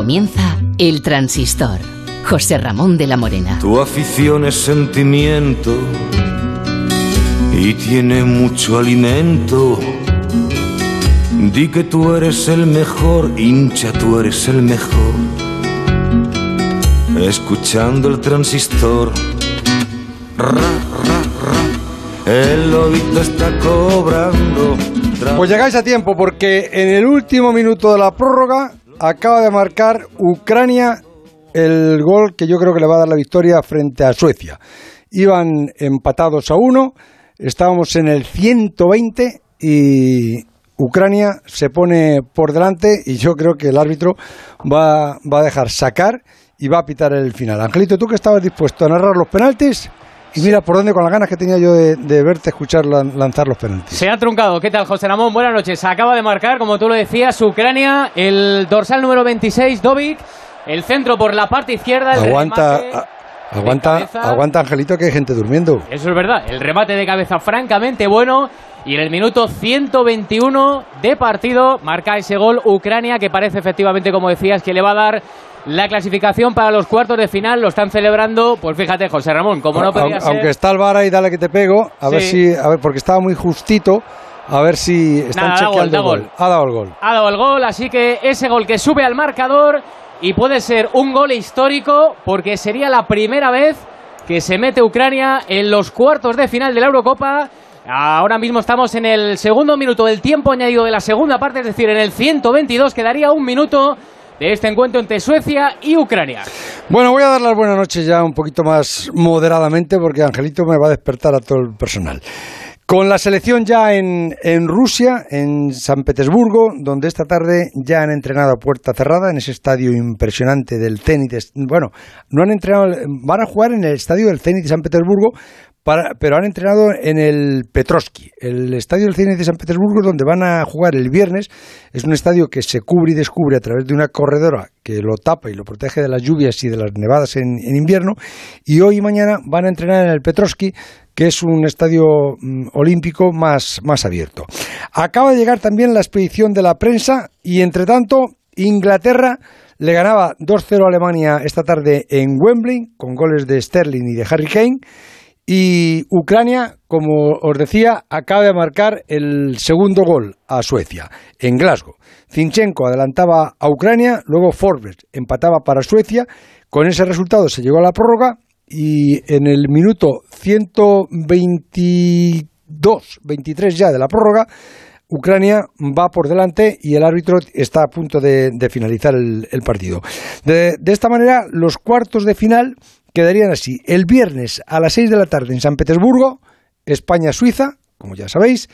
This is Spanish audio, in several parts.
Comienza El Transistor. José Ramón de la Morena. Tu afición es sentimiento y tiene mucho alimento. Di que tú eres el mejor, hincha, tú eres el mejor. Escuchando el transistor. Ra, ra, ra. El lobito está cobrando. Pues llegáis a tiempo porque en el último minuto de la prórroga acaba de marcar Ucrania el gol que yo creo que le va a dar la victoria frente a Suecia. Iban empatados a uno, estábamos en el 120 y Ucrania se pone por delante y yo creo que el árbitro va, va a dejar sacar y va a pitar el final. Angelito, ¿tú que estabas dispuesto a narrar los penaltis? Y mira por dónde con las ganas que tenía yo de, de verte escuchar lan- lanzar los penaltis. Se ha truncado. ¿Qué tal, José Ramón? Buenas noches. Acaba de marcar, como tú lo decías, Ucrania, el dorsal número 26, Dovic, el centro por la parte izquierda. El Aguanta, remate a- aguanta, cabeza. aguanta Angelito que hay gente durmiendo. Eso es verdad. El remate de cabeza francamente bueno. Y en el minuto 121 de partido marca ese gol Ucrania que parece efectivamente, como decías, que le va a dar la clasificación para los cuartos de final. Lo están celebrando, pues fíjate, José Ramón, como no podía Aunque- ser... Aunque está el VAR ahí, dale que te pego, a ver si, a ver, porque estaba muy justito, a ver si están Nada, da gol, chequeando da el gol. gol. Ha dado el gol. ha dado el gol, así que ese gol que sube al marcador y puede ser un gol histórico porque sería la primera vez que se mete Ucrania en los cuartos de final de la Eurocopa. Ahora mismo estamos en el segundo minuto del tiempo añadido de la segunda parte, es decir, en el 122 quedaría un minuto de este encuentro entre Suecia y Ucrania. Bueno, voy a dar las buenas noches ya un poquito más moderadamente porque Angelito me va a despertar a todo el personal. Con la selección ya en, en Rusia, en San Petersburgo, donde esta tarde ya han entrenado a puerta cerrada en ese estadio impresionante del Zenit. Bueno, no han entrenado, van a jugar en el estadio del Zenit de San Petersburgo, para- pero han entrenado en el Petrovsky. El estadio del Zenit de San Petersburgo, donde van a jugar el viernes, es un estadio que se cubre y descubre a través de una corredora que lo tapa y lo protege de las lluvias y de las nevadas en, en invierno. Y hoy y mañana van a entrenar en el Petrovsky, que es un estadio mm, olímpico más, más abierto. Acaba de llegar también la expedición de la prensa y, entre tanto, Inglaterra le ganaba 2-0 a Alemania esta tarde en Wembley, con goles de Sterling y de Harry Kane. Y Ucrania, como os decía, acaba de marcar el segundo gol a Suecia, en Glasgow. Zinchenko adelantaba a Ucrania, luego Forbes empataba para Suecia. Con ese resultado se llegó a la prórroga y en el minuto 122, 23 ya de la prórroga, Ucrania va por delante y el árbitro está a punto de, finalizar el, partido. De esta manera, los cuartos de final quedarían así. El viernes a las 6 de la tarde en San Petersburgo, España-Suiza, como ya sabéis,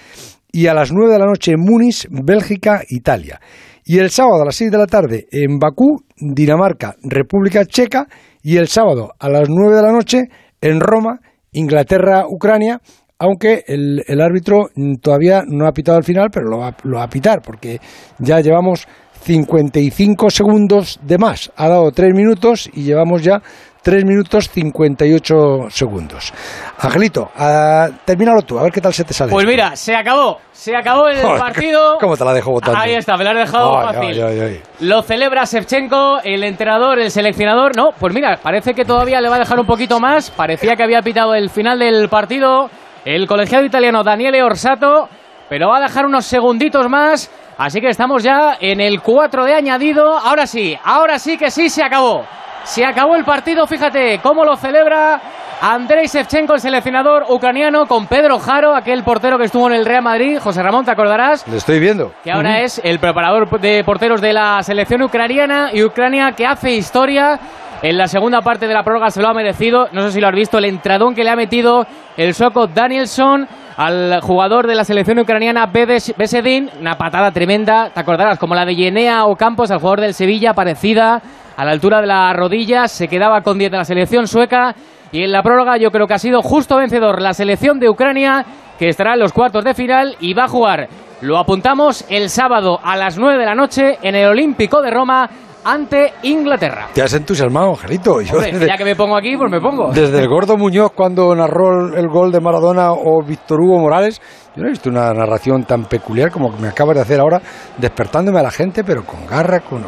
y a las 9 de la noche en Múnich, Bélgica-Italia. Y el sábado a las 6 de la tarde en Bakú, Dinamarca, República Checa, y el sábado a las 9 de la noche en Roma, Inglaterra-Ucrania, aunque el, árbitro todavía no ha pitado al final, pero lo va, lo va a pitar, porque ya llevamos 55 segundos de más. Ha dado 3 minutos y llevamos ya 3 minutos 58 segundos. Angelito, ah, termínalo tú, a ver qué tal se te sale. Pues esto. mira, se acabó, se acabó el Joder, partido. ¿Cómo te la dejo botando? Ahí está, me lo has dejado Ay, fácil. ay, ay, ay. Lo celebra Shevchenko, el entrenador, el seleccionador. No, pues mira, parece que todavía le va a dejar un poquito más. Parecía que había pitado el final del partido el colegiado italiano Daniele Orsato, pero va a dejar unos segunditos más. Así que estamos ya en el 4 de añadido. Ahora sí, ahora sí que sí se acabó. Se acabó el partido, fíjate cómo lo celebra Andrei Shevchenko, el seleccionador ucraniano, con Pedro Jaro, aquel portero que estuvo en el Real Madrid. José Ramón, ¿te acordarás? Le estoy viendo. que ahora es el preparador de porteros de la selección ucraniana y Ucrania que hace historia. En la segunda parte de la prórroga se lo ha merecido. No sé si lo has visto, el entradón que le ha metido el sueco Danielson al jugador de la selección ucraniana Besedin. Una patada tremenda, te acordarás, como la de Yenea o Campos, al jugador del Sevilla, parecida a la altura de las rodillas. Se quedaba con 10 de la selección sueca. Y en la prórroga yo creo que ha sido justo vencedor la selección de Ucrania, que estará en los cuartos de final y va a jugar lo apuntamos el sábado a las 9 de la noche en el Olímpico de Roma ante Inglaterra. Te has entusiasmado, Angelito. Yo ya que me pongo aquí, pues me pongo. Desde el Gordo Muñoz cuando narró el gol de Maradona o Víctor Hugo Morales, yo no he visto una narración tan peculiar como que me acabas de hacer ahora, despertándome a la gente, pero con garra, con...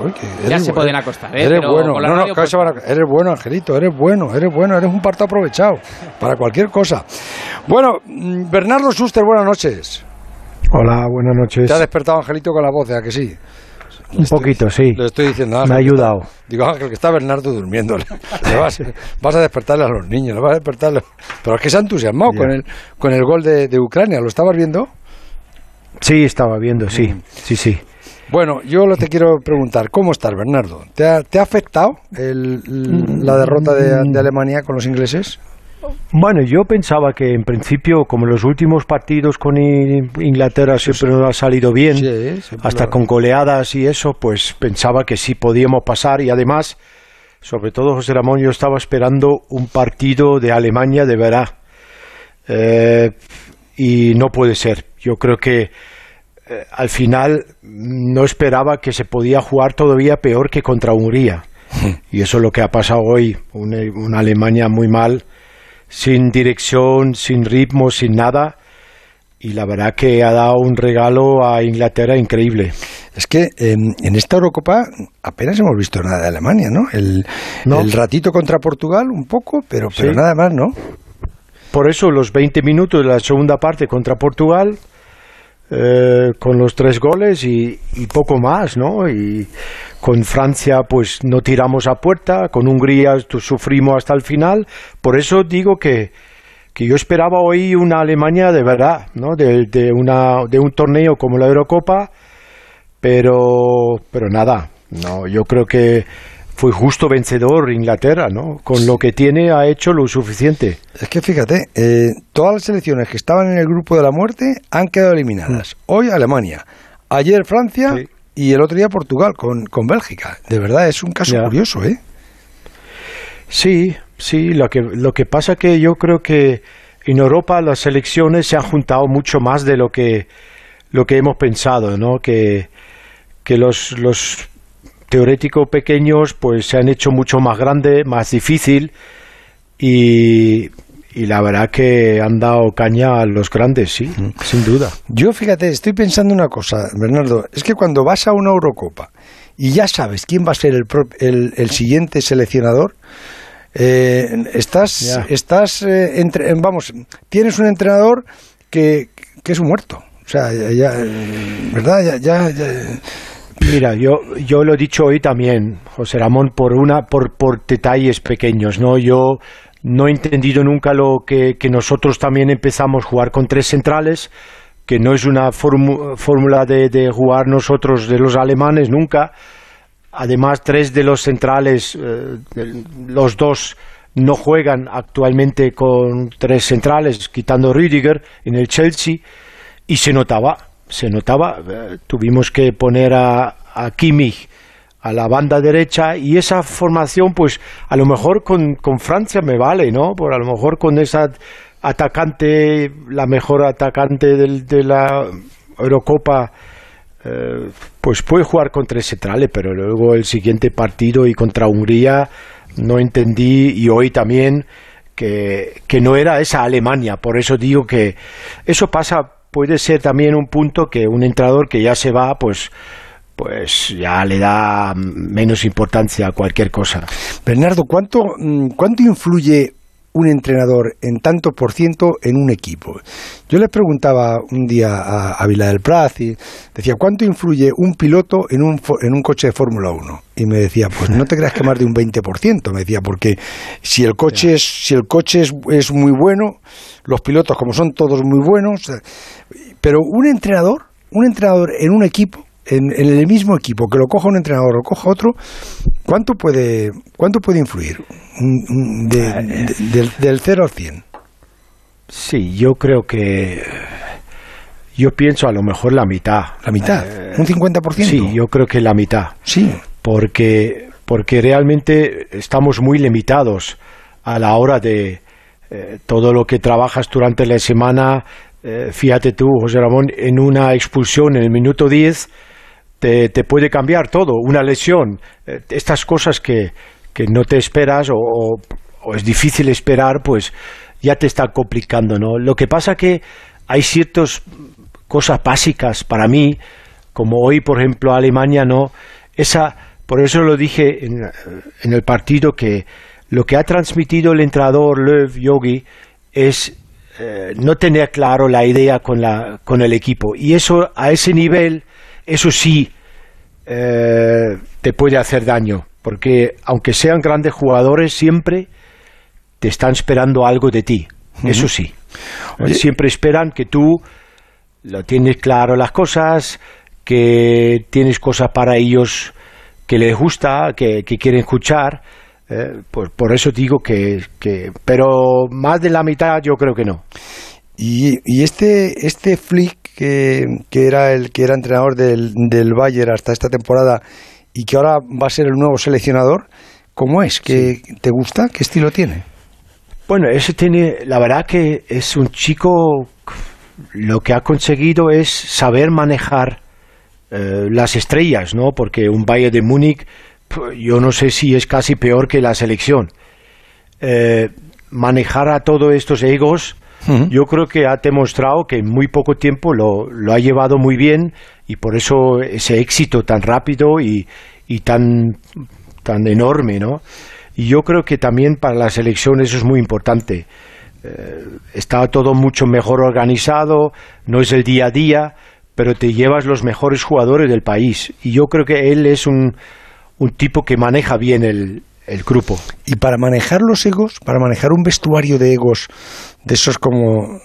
ya se pueden acostar, ¿eh? Eres bueno, no, no, pues eres bueno, Angelito, eres bueno, eres bueno, eres un parto aprovechado para cualquier cosa. Bueno, mm, Bernardo Schuster, buenas noches. Hola, buenas noches. Te ha despertado Angelito con la voz, ¿a que sí? Un poquito, sí. Le estoy diciendo, Me ha ayudado. digo, Ángel, que está Bernardo durmiendo. vas, a despertarle a los niños, le vas a despertarle. Pero es que se ha entusiasmado con el, con el gol de, Ucrania. ¿Lo estabas viendo? Sí, estaba viendo, sí. Mm. Sí, sí. Bueno, yo lo te quiero preguntar, ¿cómo estás, Bernardo? ¿Te ha, te ha afectado la derrota de Alemania con los ingleses? Bueno, yo pensaba que en principio, como los últimos partidos con Inglaterra siempre nos ha salido bien, hasta con goleadas y eso, pues pensaba que sí podíamos pasar y además, sobre todo José Ramón, yo estaba esperando un partido de Alemania de verdad. Eh, y no puede ser. Yo creo que eh, al final no esperaba que se podía jugar todavía peor que contra Hungría. y eso es lo que ha pasado hoy. una Alemania muy mal sin dirección, sin ritmo, sin nada. Y la verdad que ha dado un regalo a Inglaterra increíble. Es que em, en esta Eurocopa apenas hemos visto nada de Alemania, ¿no? El, ratito contra Portugal un poco, pero, pero nada más, ¿no? Por eso los 20 minutos de la segunda parte contra Portugal, eh, con los tres goles y, poco más, ¿no? Y con Francia pues no tiramos a puerta, con Hungría sufrimos hasta el final, por eso digo que, que yo esperaba hoy una Alemania de verdad, ¿no? de, de, una, de un torneo como la Eurocopa, pero, pero nada, no, yo creo que fue justo vencedor Inglaterra, ¿no? Con lo que tiene ha hecho lo suficiente. Es que fíjate, eh, todas las selecciones que estaban en el grupo de la muerte han quedado eliminadas. Mm. Hoy Alemania, ayer Francia y el otro día Portugal con, con Bélgica. De verdad, es un caso curioso, ¿eh? Sí, sí, lo que, lo que pasa que yo creo que en Europa las selecciones se han juntado mucho más de lo que, lo que hemos pensado, ¿no? Que, que los, los teoréticos pequeños pues se han hecho mucho más grande, más difícil y, y la verdad que han dado caña a los grandes, sí, sin duda. Yo, fíjate, estoy pensando una cosa, Bernardo, es que cuando vas a una Eurocopa y ya sabes quién va a ser el, el, siguiente seleccionador, eh, estás, estás eh, entre, vamos, tienes un entrenador que, que es un muerto. O sea, ya, ¿verdad? Ya, ya, Mira, yo, yo lo he dicho hoy también, José Ramón, por una, por, por detalles pequeños, ¿no? Yo no he entendido nunca lo que, nosotros también empezamos a jugar con tres centrales, que no es una fórmula de, jugar nosotros de los alemanes nunca. Además, tres de los centrales, eh, los dos no juegan actualmente con tres centrales, quitando Rüdiger en el Chelsea, y se notaba, se notaba. Eh, tuvimos que poner a, a Kimmich a la banda derecha y esa formación pues a lo mejor con, con Francia me vale, ¿no? Por a lo mejor con esa atacante, la mejor atacante del, de la Eurocopa, eh, pues puede jugar con tres centrales, pero luego el siguiente partido y contra Hungría no entendí y hoy también que, que no era esa Alemania, por eso digo que eso pasa, puede ser también un punto que un entrenador que ya se va, pues pues ya le da menos importancia a cualquier cosa. Bernardo, ¿cuánto, mm, cuánto influye un entrenador en tanto por ciento en un equipo. Yo le preguntaba un día a, Vila del Prat y decía, ¿cuánto influye un piloto en un, en un coche de Fórmula 1? Y me decía, pues no te creas que más de un 20%, me decía, porque si el coche, es, si el coche es, es muy bueno, los pilotos como son todos muy buenos, pero un entrenador, un entrenador en un equipo en, el mismo equipo, que lo coja un entrenador o coja otro, ¿cuánto puede, cuánto puede influir del, del 0 al 100? Sí, yo creo que... Yo pienso a lo mejor la mitad. ¿La mitad? ¿Un 50%? Sí, yo creo que la mitad. Sí. Porque, porque realmente estamos muy limitados a la hora de eh, todo lo que trabajas durante la semana. Eh, fíjate tú, José Ramón, en una expulsión en el minuto 10 te, puede cambiar todo, una lesión, eh, estas cosas que, que no te esperas o, es difícil esperar, pues ya te está complicando, ¿no? Lo que pasa que hay ciertas cosas básicas para mí, como hoy, por ejemplo, Alemania, ¿no? Esa, por eso lo dije en, en el partido que lo que ha transmitido el entrenador Löw Yogi es eh, no tener claro la idea con, la, con el equipo. Y eso, a ese nivel, eso sí eh, te puede hacer daño. Porque aunque sean grandes jugadores, siempre te están esperando algo de ti. Eso sí. Siempre esperan que tú lo tienes claro las cosas, que tienes cosas para ellos que les gusta, que, que quieren escuchar. Eh, pues por eso digo que, que, pero más de la mitad yo creo que no. Y, y este, este Flick, que, que, era el que era entrenador del, del Bayern hasta esta temporada y que ahora va a ser el nuevo seleccionador, ¿cómo es? ¿Qué, sí. ¿Te gusta? ¿Qué estilo tiene? Bueno, ese tiene, la verdad que es un chico, lo que ha conseguido es saber manejar eh, las estrellas, ¿no? Porque un Bayern de Múnich, yo no sé si es casi peor que la selección. Eh, manejar a todos estos egos, yo creo que ha demostrado que en muy poco tiempo lo, lo, ha llevado muy bien y por eso ese éxito tan rápido y, y tan, tan enorme, ¿no? Y yo creo que también para la selección eso es muy importante. Eh, está todo mucho mejor organizado, no es el día a día, pero te llevas los mejores jugadores del país. Y yo creo que él es un, un tipo que maneja bien el, el, grupo. Y para manejar los egos, para manejar un vestuario de egos, de esos como,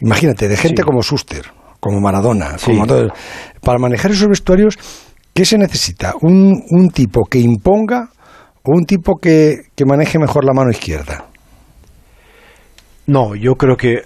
imagínate, de gente sí. como Suster, como Maradona, sí. como todo, para manejar esos vestuarios, ¿qué se necesita? Un, un tipo que imponga o un tipo que, que maneje mejor la mano izquierda? No, yo creo que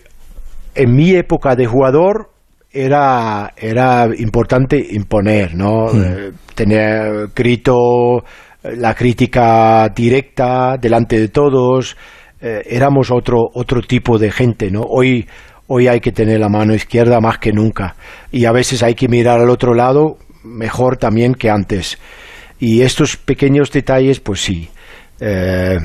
en mi época de jugador era, era importante imponer, ¿no? Mm. Eh, tener grito, la crítica directa delante de todos. Eh, éramos otro, otro tipo de gente, ¿no? Hoy, hoy hay que tener la mano izquierda más que nunca. Y a veces hay que mirar al otro lado mejor también que antes. Y estos pequeños detalles, pues sí. Eh,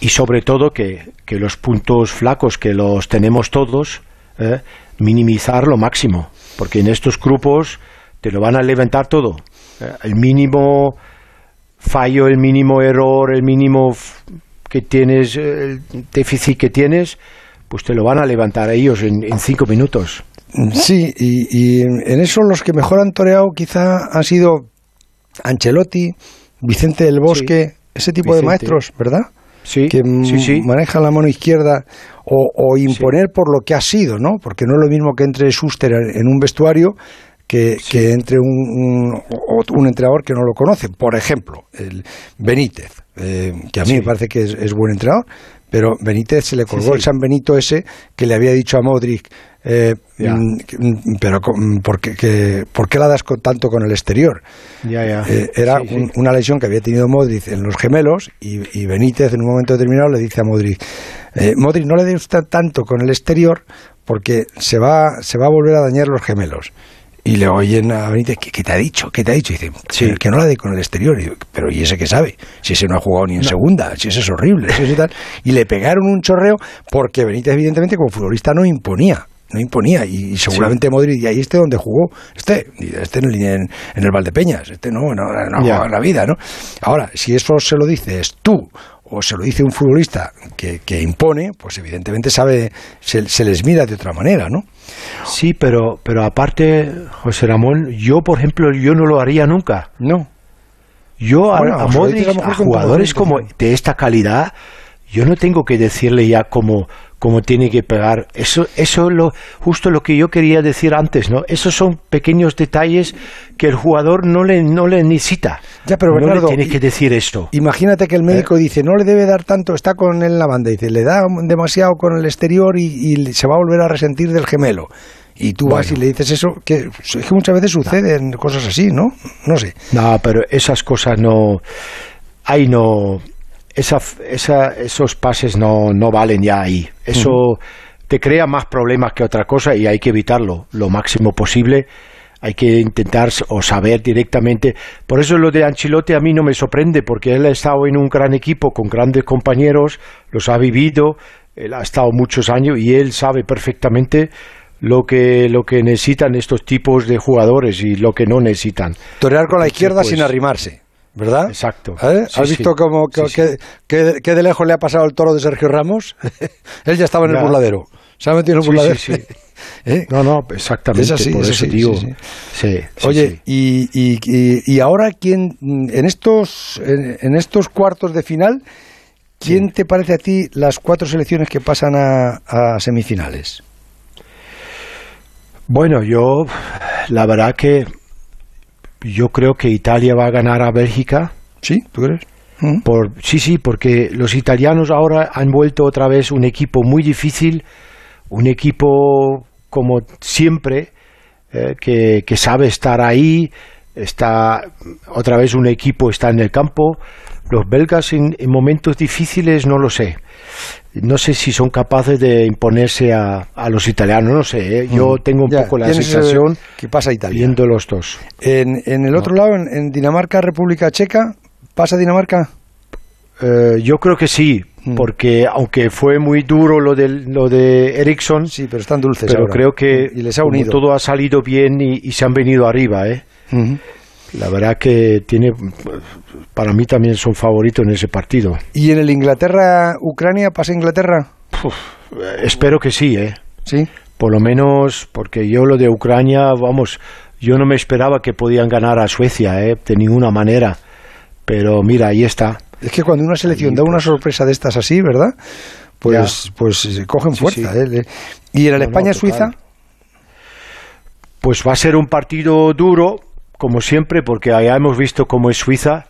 y sobre todo que, que, los puntos flacos que los tenemos todos, eh, minimizar lo máximo, porque en estos grupos te lo van a levantar todo. Eh, el mínimo fallo, el mínimo error, el mínimo que tienes, el déficit que tienes, pues te lo van a levantar ellos en, en cinco minutos. Sí, y, y, en eso los que mejor han toreado quizá han sido Ancelotti, Vicente del Bosque, sí, ese tipo Vicente. de maestros, ¿verdad? Sí, que sí, sí. manejan la mano izquierda o, o imponer por lo que ha sido, ¿no? Porque no es lo mismo que entre Schuster en un vestuario que, sí. que entre un, un, un, entrenador que no lo conoce. Por ejemplo, el Benítez, eh, que a mí me parece que es, es, buen entrenador, pero Benítez se le colgó el San Benito ese que le había dicho a Modric, eh, mm, pero mm, ¿por qué, que, ¿por qué, la das con, tanto con el exterior? Ya, ya. Eh, era un, una lesión que había tenido Modric en los gemelos y, y, Benítez en un momento determinado le dice a Modric, eh, Modric no le usted tanto con el exterior porque se va, se va a volver a dañar los gemelos. Y le oyen a Benítez, ¿qué, ¿qué, te ha dicho? ¿Qué te ha dicho? Y dice, sí. que no la dé con el exterior. Y yo, pero ¿y ese qué sabe? Si ese no ha jugado ni en no. segunda, si ese es horrible, si ese tal. Y le pegaron un chorreo porque Benítez, evidentemente, como futbolista no imponía no imponía y, seguramente sí. Modric y ahí este donde jugó este este en, en, en el Valdepeñas este no no, no jugaba en la vida no ahora si eso se lo dices tú o se lo dice un futbolista que, que impone pues evidentemente sabe se, se, les mira de otra manera no sí pero pero aparte José Ramón yo por ejemplo yo no lo haría nunca. No. Yo bueno, a, a Modric a, a jugadores como de esta calidad yo no tengo que decirle ya como como tiene que pegar. Eso, eso lo, justo lo que yo quería decir antes, ¿no? Esos son pequeños detalles que el jugador no le, no le necesita. Ya, pero no Bernardo, le tiene que decir esto. Imagínate que el médico eh. dice, no le debe dar tanto, está con él en la banda, dice, le da demasiado con el exterior y, y se va a volver a resentir del gemelo. Y tú bueno. vas y le dices eso, que es que muchas veces suceden no. cosas así, ¿no? No sé. No, pero esas cosas no... Ahí no esa, esa, esos pases no, no, valen ya ahí. Eso uh -huh. te crea más problemas que otra cosa y hay que evitarlo lo máximo posible. hay que intentar o saber directamente. Por eso lo de Ancelotti a mí no me sorprende, porque él ha estado en un gran equipo con grandes compañeros, los ha vivido, él ha estado muchos años y él sabe perfectamente lo que, lo que necesitan estos tipos de jugadores y lo que no necesitan. Torear con la izquierda sin arrimarse. ¿Verdad? Exacto. ¿Eh? ¿Has visto cómo que, de lejos le ha pasado el toro de Sergio Ramos? Él ya estaba en el burladero. ¿Se ha metido en el burladero? Sí, sí. ¿Eh? No, no, exactamente. Es así, por eso. Oye, y, y, y, ahora quién en estos en, estos cuartos de final, ¿quién te parece a ti las cuatro selecciones que pasan a semifinales? Bueno, yo la verdad que yo creo que Italia va a ganar a Bélgica. ¿Sí? ¿Tú crees? Mm. Por, sí, sí, porque los italianos ahora han vuelto otra vez un equipo muy difícil, un equipo como siempre, eh, que, que, sabe estar ahí, está otra vez un equipo está en el campo. Los belgas en momentos difíciles no lo sé no sé si son capaces de imponerse a, a los italianos, no sé, ¿eh? yo mm. tengo un poco la sensación que pasa Italia. viendo los dos. En, en el otro lado, en, Dinamarca, República Checa, ¿pasa Dinamarca? Eh, yo creo que sí, mm. porque aunque fue muy duro lo de, lo de Ericsson, sí, pero están dulces pero creo que y les ha unido. todo ha salido bien y, se han venido arriba, ¿eh? La verdad que tiene, para mí también son favoritos en ese partido. ¿Y en el Inglaterra-Ucrania pasa Inglaterra? espero que sí, ¿eh? Sí. Por lo menos, porque yo lo de Ucrania, vamos, yo no me esperaba que podían ganar a Suecia, ¿eh? De ninguna manera. Pero mira, ahí está. Es que cuando una selección da una pues. sorpresa de estas así, ¿verdad? Pues, pues se cogen fuerza. ¿eh? ¿Y en el España-Suiza? Pues va a ser un partido duro, como siempre, porque allá hemos visto cómo es Suiza,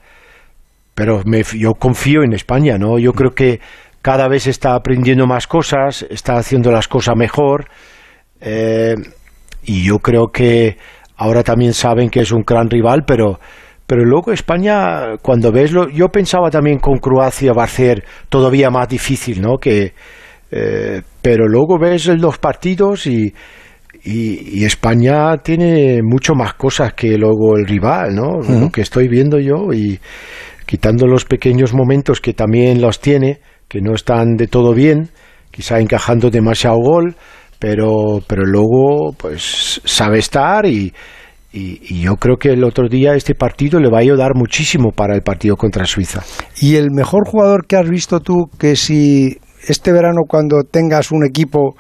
pero yo confío en España, ¿no? Yo creo que cada vez está aprendiendo más cosas, está haciendo las cosas mejor, eh, y yo creo que ahora también saben que es un gran rival, pero, pero luego España, cuando ves lo, yo pensaba también con Croacia va a ser todavía más difícil, ¿no? Que, eh, pero luego ves los partidos y y, España tiene mucho más cosas que luego el rival, ¿no? Lo que estoy viendo yo y quitando los pequeños momentos que también los tiene, que no están de todo bien, quizá encajando demasiado gol, pero, pero luego pues sabe estar y, y, yo creo que el otro día este partido le va a ayudar muchísimo para el partido contra Suiza. ¿Y el mejor jugador que has visto tú que si este verano cuando tengas un equipo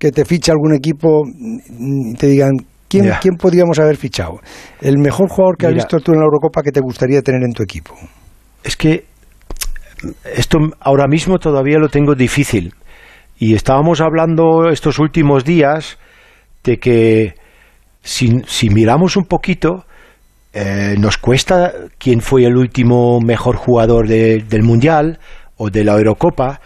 que te ficha algún equipo y te digan, ¿quién, ¿quién podríamos haber fichado? El mejor jugador que has visto tú en la Eurocopa que te gustaría tener en tu equipo. Es que esto ahora mismo todavía lo tengo difícil. Y estábamos hablando estos últimos días de que si, si miramos un poquito, eh, nos cuesta quién fue el último mejor jugador del Mundial o de la Eurocopa,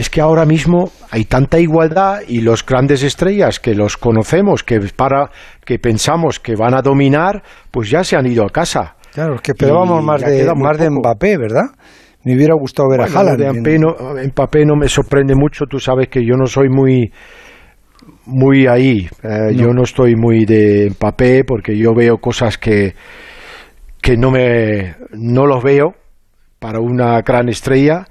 es que ahora mismo hay tanta igualdad y los grandes estrellas que los conocemos, que para que pensamos que van a dominar, pues ya se han ido a casa. Claro, es que esperábamos más de más de Mbappé, ¿verdad? Me hubiera gustado ver a Haaland. De Mbappé no, me sorprende mucho, tú sabes que yo no soy muy muy ahí. Eh, yo no estoy muy de Mbappé porque yo veo cosas que que no me no los veo para una gran estrella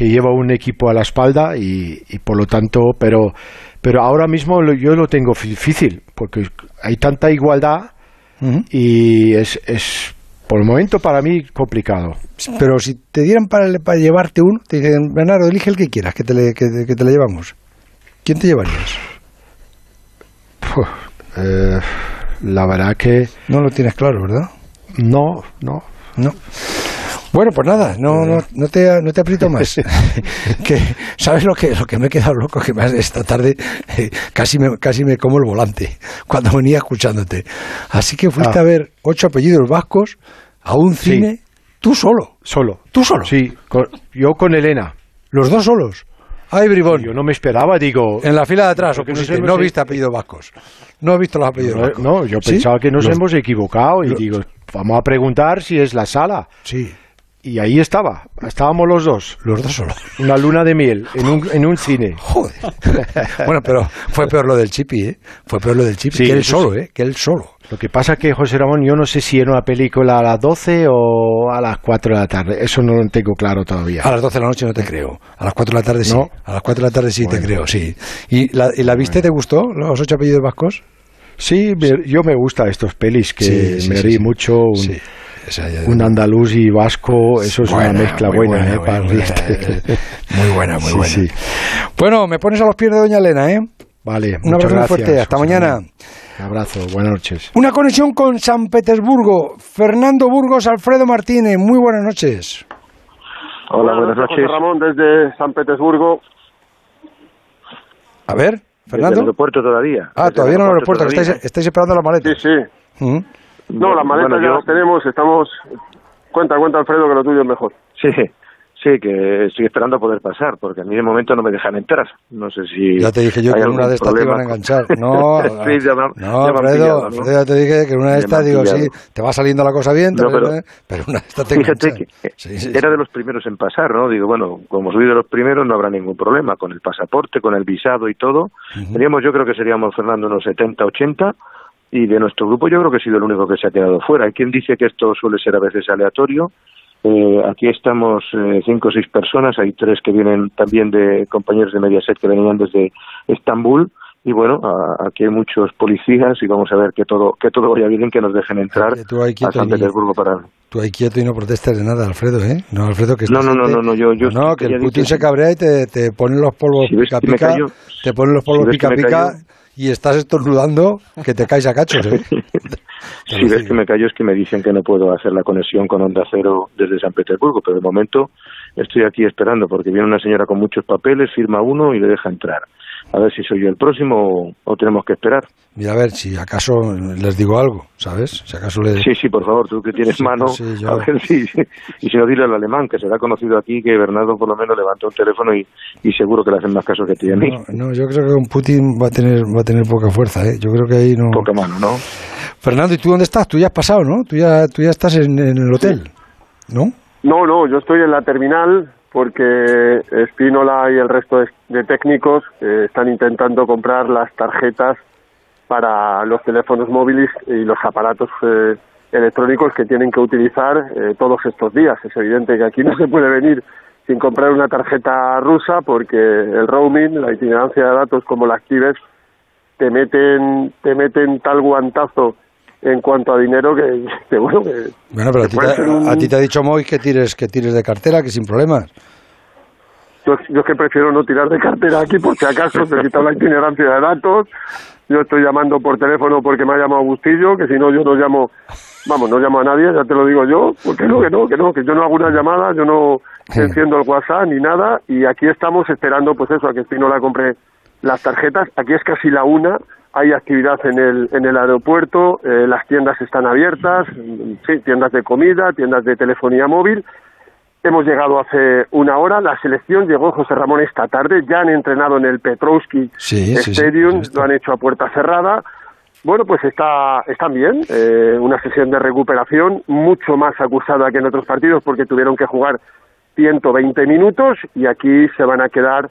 que lleva un equipo a la espalda y, por lo tanto, pero, pero ahora mismo yo lo tengo difícil porque hay tanta igualdad y es, es por el momento para mí complicado. Pero si te dieran para, para llevarte uno, te dicen, Bernardo, elige el que quieras, que te le, que, te le llevamos. ¿Quién te llevarías? Eh, la verdad que... No lo tienes claro, ¿verdad? No, no. No. Bueno, pues nada, no, no, no, te, no te aprieto más. que, ¿Sabes lo que, lo que me he quedado loco? Que esta tarde eh, casi, me, casi me como el volante cuando venía escuchándote. Así que fuiste ah. a ver ocho apellidos vascos a un cine, tú solo. Solo. ¿Tú solo? Sí, yo con Elena. ¿Los dos solos? Ay, bribón. Yo no me esperaba, digo. En la fila de atrás, o pusiste, no viste apellidos vascos. No he visto los apellidos no, vascos. No, yo pensaba que nos hemos equivocado y digo, vamos a preguntar si es la sala. Sí. Y ahí estaba, estábamos los dos. Los dos solos. Una luna de miel en un, en un cine. Joder. bueno, pero fue peor lo del Chipi, ¿eh? Fue peor lo del Chipi. Sí, que él solo, ¿eh? Que él solo. Lo que pasa que José Ramón, yo no sé si era una película a las 12 o a las 4 de la tarde. Eso no lo tengo claro todavía. A las 12 de la noche no te creo. A las 4 de la tarde sí. ¿No? A las 4 de la tarde sí te Bueno. creo, sí. ¿Y la, y la viste? ¿Te gustó? ¿Los ocho apellidos vascos? Sí, me- yo me gusta estos pelis que Sí, me rí mucho. Un, un andaluz y vasco, eso es Buena, una mezcla muy buena, buena, ¿eh? muy para buena. Muy buena, muy Sí, buena. sí. Bueno, me pones a los pies de Doña Elena, ¿eh? Vale, Un abrazo muy gracias. fuerte. Hasta José mañana. Un abrazo, buenas noches. Una conexión con San Petersburgo. Fernando Burgos, Alfredo Martínez. Muy buenas noches. Hola, buenas noches. José Ramón, desde San Petersburgo. A ver, Desde el Fernando. aeropuerto todavía. Ah, Desde todavía no en el aeropuerto, todavía. estáis, estáis esperando las Sí, maletas. sí. Mm. No, las maletas Bueno, ya yo- las tenemos, estamos... Cuenta, cuenta, Alfredo, que lo tuyo es mejor. Sí, sí, que estoy esperando a poder pasar, porque a mí de momento no me dejan entrar. No sé si. Ya te dije yo que en una de estas te iban a enganchar. No, sí, ya me, no, ya Alfredo, pillado, ¿no? Alfredo, ya te dije que en una de estas digo, sí, te va saliendo la cosa bien, No, va- pero- pero una de estas te Fíjate que Sí, sí, era sí. de los primeros en pasar, ¿no? Digo, bueno, como soy de los primeros no habrá ningún problema con el pasaporte, con el visado y todo. Teníamos, yo creo que seríamos, Fernando, unos 70, 80 y de nuestro grupo yo creo que he sido el único que se ha quedado fuera. Hay quien dice que esto suele ser a veces aleatorio. Eh, aquí estamos eh, cinco o seis personas, hay tres que vienen también de compañeros de Mediaset que venían desde Estambul y bueno, a- aquí hay muchos policías y vamos a ver que todo que todo vaya bien, que nos dejen entrar a San Petersburgo para Tú ahí quieto y no protestes de nada, Alfredo, ¿eh? No, Alfredo, que No, no, no, gente- no, no, yo- yo No, que el Putin se cabrea y te, te ponen los polvos Si ves pica que me pica, callo- te ponen los polvos si y estás estornudando que te caes a cachos, ¿eh? Si ves que me callo es que me dicen que no puedo hacer la conexión con Onda Cero desde San Petersburgo, pero de momento estoy aquí esperando porque viene una señora con muchos papeles, firma uno y le deja entrar. A ver si soy yo el próximo o, tenemos que esperar. Mira, a ver, si acaso les digo algo, ¿sabes? Si acaso les... Sí, sí, por favor, tú que tienes Sí, mano, sí, yo- a ver si... Y si no, dile al alemán, que será conocido aquí, que Bernardo por lo menos levantó un teléfono y, y seguro que le hacen más caso que a ti y a mí. No, no, yo creo que con Putin va a tener va a tener poca fuerza, ¿eh? Yo creo que ahí no... Poca mano, ¿no? Fernando, ¿y tú dónde estás? Tú ya has pasado, ¿no? Tú ya, tú ya estás en, en el hotel, ¿no? No, no, yo estoy en la terminal porque Espínola y el resto de, técnicos eh, están intentando comprar las tarjetas para los teléfonos móviles y los aparatos eh, electrónicos que tienen que utilizar eh, todos estos días. Es evidente que aquí no se puede venir sin comprar una tarjeta rusa porque el roaming, la itinerancia de datos como la actives, te meten, te meten tal guantazo en cuanto a dinero que, que bueno, que, Bueno, pero a que ti, puede te, un- a ti te ha dicho Moy que tires, que tires de cartera, que sin problemas. Yo, yo es que prefiero no tirar de cartera aquí por si acaso se quita la itinerancia de datos. Yo estoy llamando por teléfono porque me ha llamado Bustillo, que si no yo no llamo, vamos, no llamo a nadie, ya te lo digo yo, porque no, que no, que no, que yo no hago una llamada, yo no enciendo el WhatsApp ni nada y aquí estamos esperando pues eso, a que Espinola compre las tarjetas. Aquí es casi la una, hay actividad en el, en el aeropuerto, eh, las tiendas están abiertas, sí, tiendas de comida, tiendas de telefonía móvil Hemos llegado hace una hora, la selección llegó José Ramón esta tarde, ya han entrenado en el Petrovsky Sí, Stadium, sí, lo han hecho a puerta cerrada. Bueno, pues está, están bien, eh, una sesión de recuperación mucho más acusada que en otros partidos porque tuvieron que jugar 120 minutos y aquí se van a quedar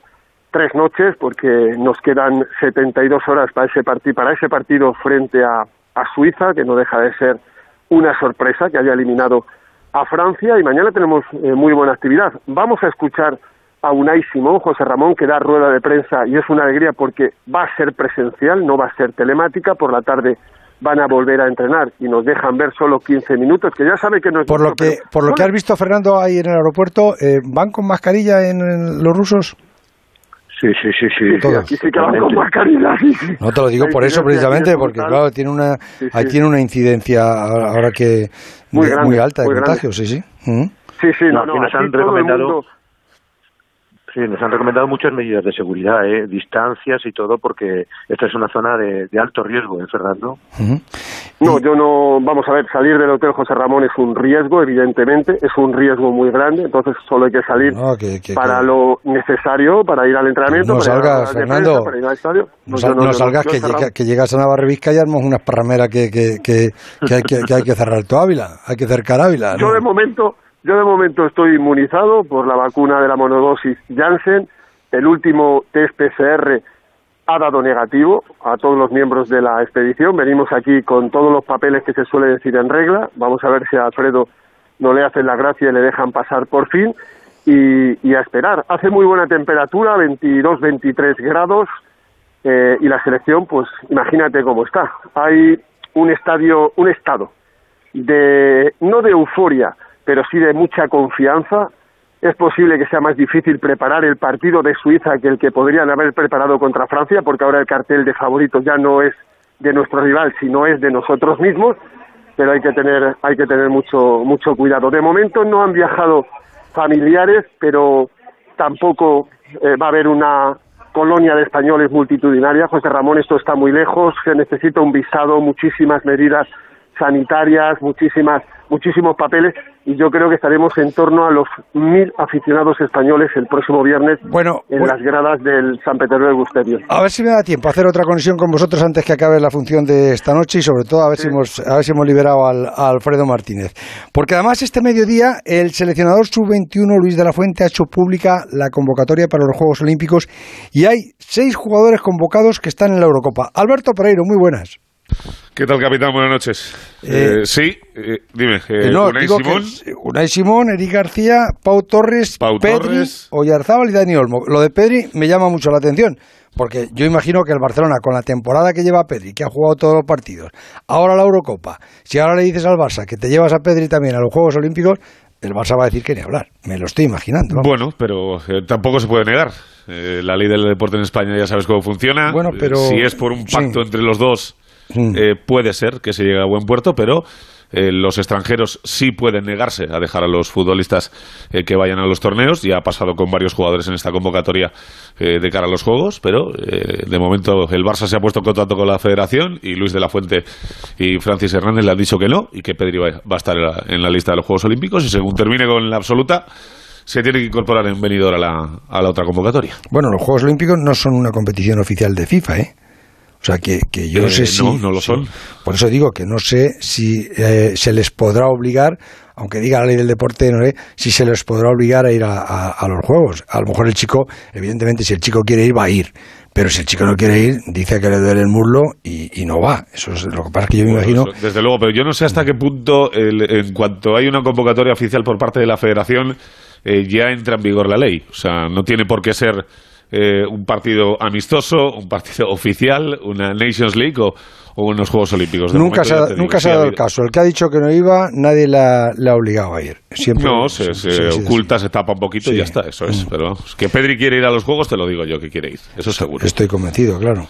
tres noches porque nos quedan 72 horas para ese, parti para ese partido frente a, a Suiza, que no deja de ser una sorpresa que haya eliminado a Francia y mañana tenemos eh, muy buena actividad. Vamos a escuchar a Unai Simón, José Ramón, que da rueda de prensa y es una alegría porque va a ser presencial, no va a ser telemática. Por la tarde van a volver a entrenar y nos dejan ver solo 15 minutos, que ya sabe que no es Por lo que, pero por lo que has visto, Fernando, ahí en el aeropuerto, eh, ¿van con mascarilla en, en los rusos? Sí, sí, sí, sí. Aquí con mascarilla. sí. No te lo digo por eso precisamente, porque claro, tiene una, Sí, ahí tiene una incidencia ahora que Muy de- grande, muy alta de muy grande. contagio, sí, sí. Mm. Sí, sí, No, no, no, aquí nos aquí han todo el recomendado- mundo- Sí, nos han recomendado muchas medidas de seguridad, ¿eh? distancias y todo, porque esta es una zona de, de alto riesgo, ¿eh, Fernando? No, yo no, vamos a ver, salir del Hotel José Ramón es un riesgo, evidentemente, es un riesgo muy grande, entonces solo hay que salir No, que- que- para que- lo necesario, para ir al entrenamiento, No para ir a salgas, Fernando. prensa, para ir al estadio. No, sal- salgas que, cerrado. llega- que llegas a Navarrevisca y armas unas parrameras que, que, que, que hay que, que hay que cerrar tu Ávila, hay que cercar Ávila. Yo de momento, Yo de momento estoy inmunizado por la vacuna de la monodosis Janssen. El último test PCR ha dado negativo a todos los miembros de la expedición. Venimos aquí con todos los papeles que se suele decir en regla. Vamos a ver si a Alfredo no le hacen la gracia y le dejan pasar por fin. Y, a esperar. Hace muy buena temperatura, 22, 23 grados. Eh, y la selección, pues imagínate cómo está. Hay un estadio, un estado de no de euforia, pero sí de mucha confianza. Es posible que sea más difícil preparar el partido de Suiza que el que podrían haber preparado contra Francia, porque ahora el cartel de favoritos ya no es de nuestro rival, sino es de nosotros mismos. Pero hay que tener, hay que tener mucho, mucho cuidado. De momento no han viajado familiares, pero tampoco eh, va a haber una colonia de españoles multitudinaria. José Ramón, esto está muy lejos, se necesita un visado, muchísimas medidas sanitarias, muchísimas, muchísimos papeles y yo creo que estaremos en torno a los mil aficionados españoles el próximo viernes bueno, en las gradas del San Petersburgo Stadium. A ver si me da tiempo a hacer otra conexión con vosotros antes que acabe la función de esta noche y sobre todo a ver, si, hemos, a ver si hemos liberado al, a Alfredo Martínez. Porque además este mediodía el seleccionador sub-21 Luis de la Fuente ha hecho pública la convocatoria para los Juegos Olímpicos y hay seis jugadores convocados que están en la Eurocopa. Alberto Pereiro, muy buenas. ¿Qué tal, capitán? Buenas noches. Eh, eh, sí, eh, dime. Unai Simón. Unai Simón, Eric García, Pau Torres, Pedri, Oyarzábal y Dani Olmo. Lo de Pedri me llama mucho la atención, porque yo imagino que el Barcelona, con la temporada que lleva Pedri, que ha jugado todos los partidos, ahora la Eurocopa, si ahora le dices al Barça que te llevas a Pedri también a los Juegos Olímpicos, el Barça va a decir que ni hablar. Me lo estoy imaginando. Bueno, pero tampoco se puede negar. la ley del deporte en España ya sabes cómo funciona. Bueno, pero... si es por un pacto entre los dos Mm. Eh, puede ser que se llegue a buen puerto, pero eh, los extranjeros sí pueden negarse a dejar a los futbolistas eh, que vayan a los torneos. Ya ha pasado con varios jugadores en esta convocatoria de cara a los Juegos, pero de momento el Barça se ha puesto en contacto con la Federación y Luis de la Fuente y Francis Hernández le han dicho que no y que Pedri va, a estar en la, lista de los Juegos Olímpicos y según termine con la absoluta se tiene que incorporar en venidor a la, a la otra convocatoria. Bueno, los Juegos Olímpicos no son una competición oficial de FIFA, ¿eh? O sea, que, que yo no sé eh, si... No, no lo son. por eso digo que no sé si eh, se les podrá obligar, aunque diga la ley del deporte, no sé si se les podrá obligar a ir a, los juegos. A lo mejor el chico, evidentemente, si el chico quiere ir, va a ir. Pero si el chico no quiere ir, dice que le duele el muslo y, no va. Eso es lo que pasa que yo me imagino. Desde luego, pero yo no sé hasta qué punto, en cuanto hay una convocatoria oficial por parte de la federación, eh, ya entra en vigor la ley. O sea, no tiene por qué ser eh, un partido amistoso, un partido oficial, una Nations League o, unos Juegos Olímpicos. nunca se, ha, nunca se ha dado el caso. El que ha dicho que no iba, nadie le ha, obligado a ir. Siempre, no, se, oculta, se tapa un poquito y ya está, eso es. Mm. Pero que Pedri quiere ir a los Juegos, te lo digo yo que quiere ir. Eso seguro. Estoy convencido, claro.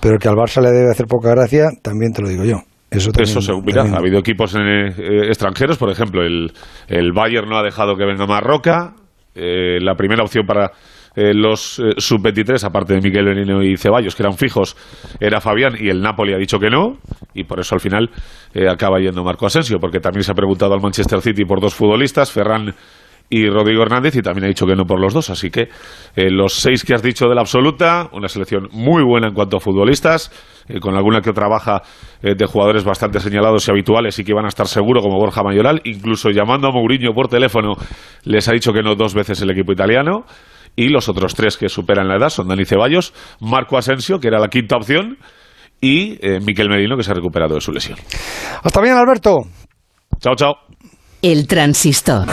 Pero que al Barça le debe hacer poca gracia, también te lo digo yo. Eso, Eso seguro. Mira, ha habido equipos eh, extranjeros, por ejemplo, el, el Bayern no ha dejado que venga Marroca. Eh, la primera opción para eh, los eh, sub-23, aparte de Miguel Benino y Ceballos, que eran fijos, era Fabián y el Napoli ha dicho que no, y por eso al final eh, acaba yendo Marco Asensio, porque también se ha preguntado al Manchester City por dos futbolistas, Ferran y Rodrigo Hernández, y también ha dicho que no por los dos. Así que los seis que has dicho de la absoluta, una selección muy buena en cuanto a futbolistas, con alguna que otra baja de jugadores bastante señalados y habituales y que van a estar seguro, como Borja Mayoral, incluso llamando a Mourinho por teléfono, les ha dicho que no dos veces el equipo italiano y los otros tres que superan la edad son Dani Ceballos, Marco Asensio, que era la quinta opción, y eh, Miquel Merino, que se ha recuperado de su lesión. Hasta bien, Alberto. Chao, chao. El transistor.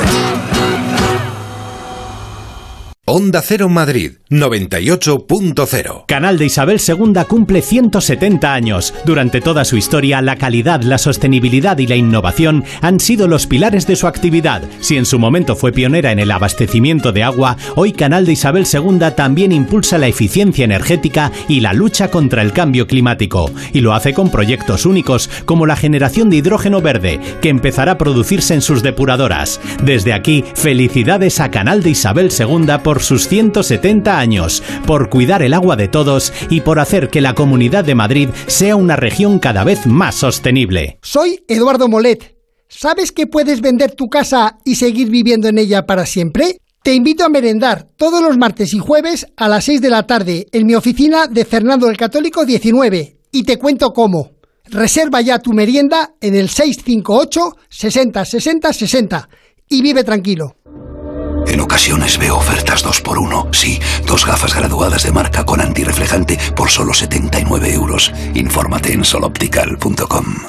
Onda Cero Madrid 98.0. Canal de Isabel II cumple 170 años. Durante toda su historia, la calidad, la sostenibilidad y la innovación han sido los pilares de su actividad. Si en su momento fue pionera en el abastecimiento de agua, hoy Canal de Isabel II también impulsa la eficiencia energética y la lucha contra el cambio climático. Y lo hace con proyectos únicos como la generación de hidrógeno verde, que empezará a producirse en sus depuradoras. Desde aquí, felicidades a Canal de Isabel II por sus 170 años, por cuidar el agua de todos y por hacer que la Comunidad de Madrid sea una región cada vez más sostenible. Soy Eduardo Molet. ¿Sabes que puedes vender tu casa y seguir viviendo en ella para siempre? Te invito a merendar todos los martes y jueves a las 6 de la tarde en mi oficina de Fernando el Católico 19 y te cuento cómo. Reserva ya tu merienda en el 658 60 60 60 y vive tranquilo. En ocasiones veo ofertas 2 por 1 Sí, dos gafas graduadas de marca con antirreflejante por solo 79 euros. Infórmate en soloptical.com.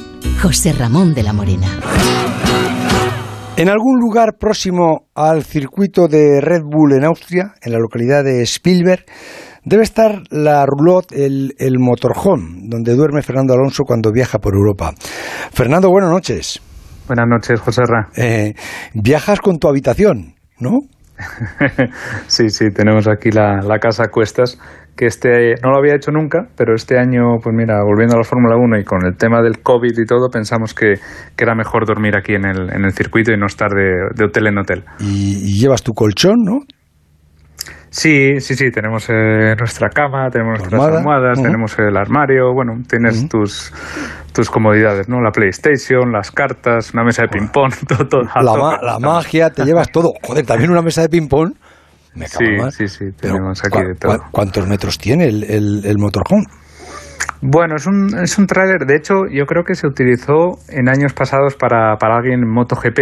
José Ramón de la Morena. En algún lugar próximo al circuito de Red Bull en Austria, en la localidad de Spielberg, debe estar la roulotte, el, el motorhome, donde duerme Fernando Alonso cuando viaja por Europa. Fernando, buenas noches. Buenas noches, José Ra. Eh, viajas con tu habitación, ¿no? sí, sí, tenemos aquí la, la casa a cuestas que este no lo había hecho nunca, pero este año, pues mira, volviendo a la Fórmula 1 y con el tema del COVID y todo, pensamos que, que era mejor dormir aquí en el, en el circuito y no estar de, de hotel en hotel. Y, y, llevas tu colchón, ¿no? Sí, sí, sí, tenemos eh, nuestra cama, tenemos nuestras Almohada. almohadas, tenemos el armario, bueno, tienes tus, tus comodidades, ¿no? La PlayStation, las cartas, una mesa de ping-pong, todo, todo. La, ma- la magia, te llevas todo. Joder, también una mesa de ping-pong. Me Sí, sí, sí, Pero, tenemos aquí ¿cu- de todo. cu- ¿Cuántos metros tiene el, el, el motorhome? Bueno, es un, es un tráiler, de hecho yo creo que se utilizó en años pasados para, para alguien en MotoGP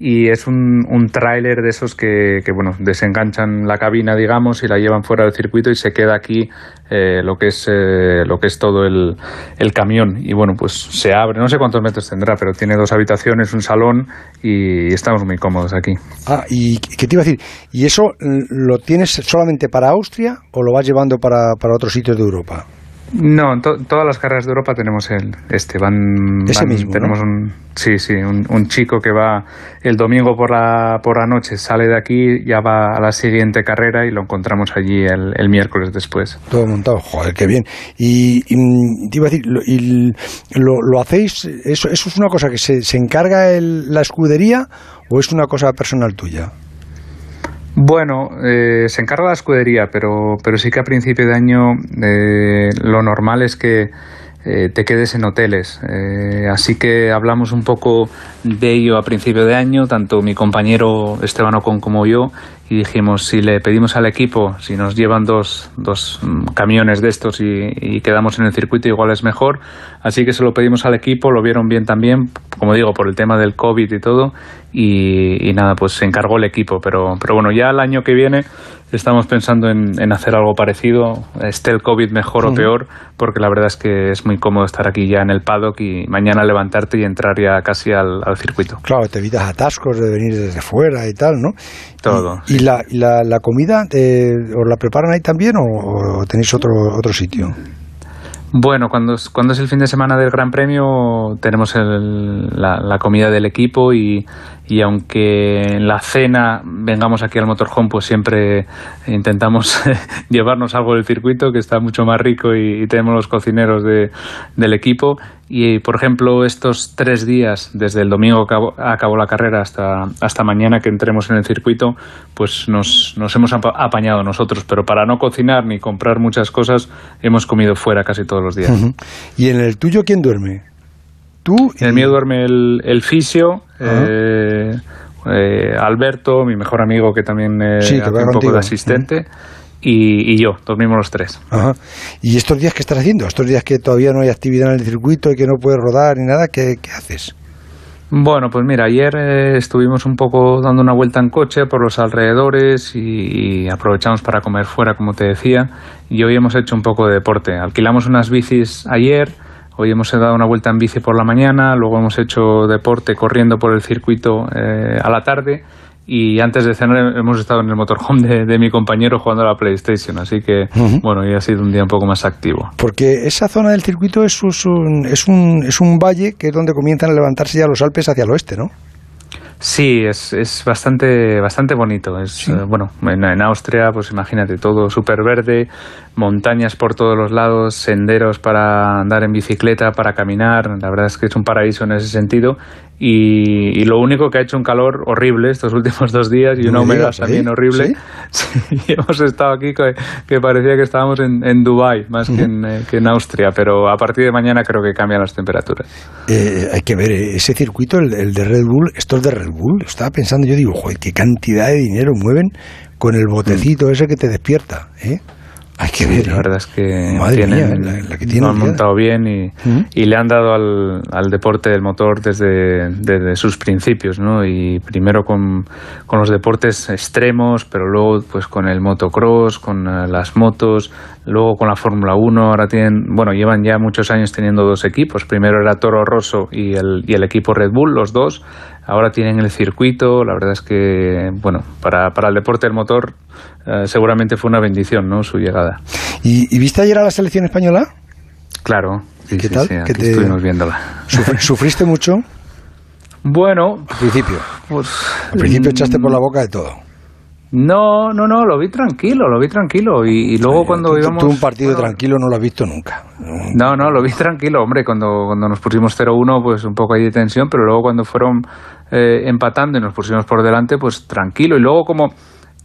y es un, un tráiler de esos que, que, bueno, desenganchan la cabina, digamos, y la llevan fuera del circuito y se queda aquí eh, lo que es eh, lo que es todo el, el camión y bueno, pues se abre, no sé cuántos metros tendrá, pero tiene dos habitaciones, un salón y estamos muy cómodos aquí. Ah, y qué te iba a decir, ¿y eso lo tienes solamente para Austria o lo vas llevando para, para otros sitios de Europa? No, to- todas las carreras de Europa tenemos el este van, Ese van- mismo, tenemos ¿no? un sí sí un, un chico que va el domingo por la por la noche sale de aquí ya va a la siguiente carrera y lo encontramos allí el, el miércoles después. Todo montado, joder, qué bien. Y, y, te iba a decir, lo, y lo, lo hacéis, eso, eso es una cosa que se, se encarga el- la escudería o es una cosa personal tuya? Bueno, eh, se encarga la escudería, pero, pero sí que a principio de año eh, lo normal es que eh, te quedes en hoteles. Eh, así que hablamos un poco de ello a principio de año, tanto mi compañero Esteban Ocon como yo, y dijimos, si le pedimos al equipo, si nos llevan dos, dos mm, camiones de estos y, y quedamos en el circuito, igual es mejor. Así que se lo pedimos al equipo, lo vieron bien también, como digo, por el tema del COVID y todo, y, y nada, pues se encargó el equipo. Pero, pero bueno, ya el año que viene estamos pensando en, en hacer algo parecido, esté el COVID mejor o peor, porque la verdad es que es muy cómodo estar aquí ya en el paddock y mañana levantarte y entrar ya casi al, al circuito. Claro, te evitas atascos de venir desde fuera y tal, ¿no? Todo. ¿Y la, y la, la comida eh, os la preparan ahí también o, o tenéis otro, otro sitio? Bueno, cuando es, cuando es el fin de semana del Gran Premio tenemos el- la, la comida del equipo y, y aunque en la cena vengamos aquí al motorhome, pues siempre intentamos llevarnos algo del circuito que está mucho más rico y, tenemos los cocineros de- del equipo. Y por ejemplo, estos tres días, desde el domingo que acabó, la carrera hasta, hasta mañana que entremos en el circuito, pues nos, nos hemos apa- apañado nosotros. Pero para no cocinar ni comprar muchas cosas, hemos comido fuera casi todos los días. ¿Y en el tuyo quién duerme? ¿Tú? En el mío duerme el, el fisio, Ajá. eh, eh, Alberto, mi mejor amigo que también eh, Sí, que hace un poco contigo. de asistente, y, y yo, dormimos los tres. Ajá. ¿Y estos días qué estás haciendo? Estos días que todavía no hay actividad en el circuito y que no puedes rodar ni nada, ¿qué, qué haces? Bueno, pues mira, ayer eh, estuvimos un poco dando una vuelta en coche por los alrededores y, y aprovechamos para comer fuera, como te decía, y hoy hemos hecho un poco de deporte. Alquilamos unas bicis ayer, hoy hemos dado una vuelta en bici por la mañana, luego hemos hecho deporte corriendo por el circuito eh, a la tarde y antes de cenar hemos estado en el motorhome de, de mi compañero jugando a la PlayStation, así que bueno, y ha sido un día un poco más activo. Porque esa zona del circuito es un, es un, es un valle que es donde comienzan a levantarse ya los Alpes hacia el oeste, ¿no? Sí, es, es bastante, bastante bonito. Es, eh, bueno, en, en Austria, pues imagínate, todo súper verde, montañas por todos los lados, senderos para andar en bicicleta, para caminar. La verdad es que es un paraíso en ese sentido. Y, y lo único que ha hecho un calor horrible estos últimos dos días y No una me humedad digas, ¿eh? también horrible. Sí, y hemos estado aquí que, que parecía que estábamos en, en Dubái más que, en, eh, que en Austria, pero a partir de mañana creo que cambian las temperaturas. Eh, hay que ver, eh, ese circuito, el, el de Red Bull, esto es de Red Bull. Estaba pensando, yo digo, joder, qué cantidad de dinero mueven con el botecito ese que te despierta, ¿eh? Hay que Sí, ver. la ¿eh? verdad es que tienen, mía, la- la que lo tienen han ya. montado bien y, y le han dado al, al deporte del motor desde, desde sus principios, ¿no? Y primero con, con los deportes extremos, pero luego pues con el motocross, con eh, las motos, luego con la Fórmula 1, ahora tienen, bueno, llevan ya muchos años teniendo dos equipos, primero era Toro Rosso y el, y el equipo Red Bull, los dos, ahora tienen el circuito, la verdad es que, bueno, para, para el deporte del motor eh, seguramente fue una bendición, ¿no? Su llegada. ¿Y, y viste ayer a la selección española? Claro. Sí, ¿Qué sí, tal? sí, ¿Qué aquí te- estuvimos viéndola. ¿Sufri- ¿Sufriste mucho? Bueno, Al principio. pues... Al principio echaste por la boca de todo. No, no, no, lo vi tranquilo, lo vi tranquilo. Y, y luego cuando Tú- íbamos... Tú un partido tranquilo no lo has visto nunca. No, no, lo vi tranquilo, hombre, cuando, cuando nos pusimos 0-1, pues un poco ahí de tensión, pero luego cuando fueron eh, empatando y nos pusimos por delante, pues tranquilo. Y luego como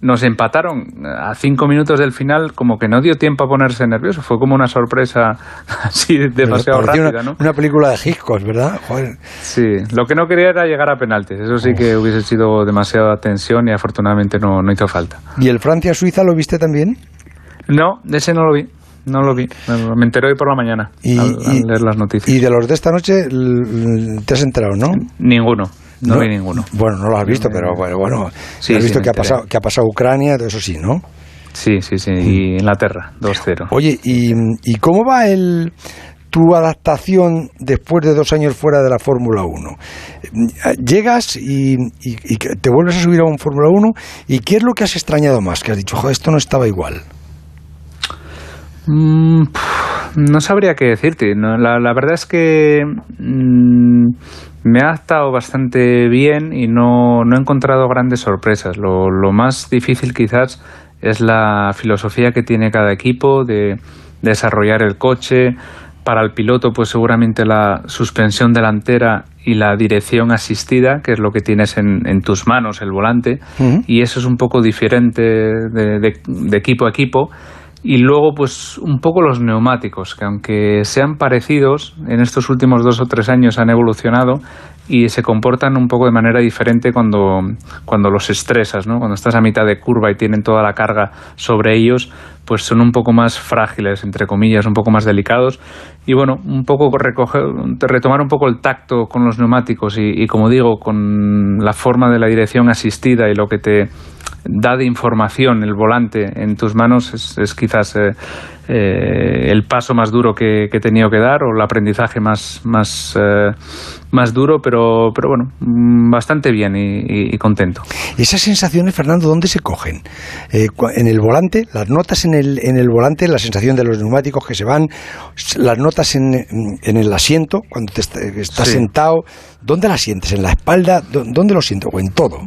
nos empataron a cinco minutos del final, como que no dio tiempo a ponerse nervioso. Fue como una sorpresa así demasiado rápida, una, ¿no? una película de Hitchcock, ¿verdad? Joder. Sí, lo que no quería era llegar a penaltis. Eso sí que hubiese sido demasiada tensión y afortunadamente no, no hizo falta. ¿Y el Francia-Suiza lo viste también? No, de ese no lo vi. No lo vi. Me enteré hoy por la mañana Y- al, al y- leer las noticias. Y de los de esta noche te has enterado, ¿no? Ninguno. No, vi ninguno. Bueno, no lo has visto, pero bueno, bueno Sí, has visto que ha, pasado, que ha pasado Ucrania, todo eso sí, ¿no? Sí, sí, sí. Y Inglaterra, 2-0. Oye, ¿y, y cómo va el tu adaptación después de dos años fuera de la Fórmula 1? Llegas y, y- y que te vuelves a subir a un Fórmula 1 y ¿qué es lo que has extrañado más? Que has dicho, joder, esto no estaba igual. Mm, no sabría qué decirte. No, la, la verdad es que mm, me ha adaptado bastante bien y no, no he encontrado grandes sorpresas. Lo, lo más difícil quizás es la filosofía que tiene cada equipo de desarrollar el coche. Para el piloto, pues seguramente la suspensión delantera y la dirección asistida, que es lo que tienes en, en tus manos, el volante, y eso es un poco diferente de, de- de equipo a equipo. Y luego, pues un poco los neumáticos, que aunque sean parecidos, en estos últimos dos o tres años han evolucionado y se comportan un poco de manera diferente cuando, cuando los estresas, ¿no? Cuando estás a mitad de curva y tienen toda la carga sobre ellos, pues son un poco más frágiles, entre comillas, un poco más delicados. Y bueno, un poco recoger, retomar un poco el tacto con los neumáticos y, y como digo, con la forma de la dirección asistida y lo que te da de información el volante en tus manos es, es quizás eh, eh, el paso más duro que, que he tenido que dar o el aprendizaje más, más, eh, más duro, pero, pero bueno, mm, bastante bien y, y- y contento. Esas sensaciones, Fernando, ¿dónde se cogen? En el volante, las notas en el, en el volante, la sensación de los neumáticos que se van, las notas en, en el asiento, cuando te est- estás Sí. sentado, ¿dónde las sientes? ¿En la espalda? ¿Dó- ¿Dónde lo siento? ¿O en todo?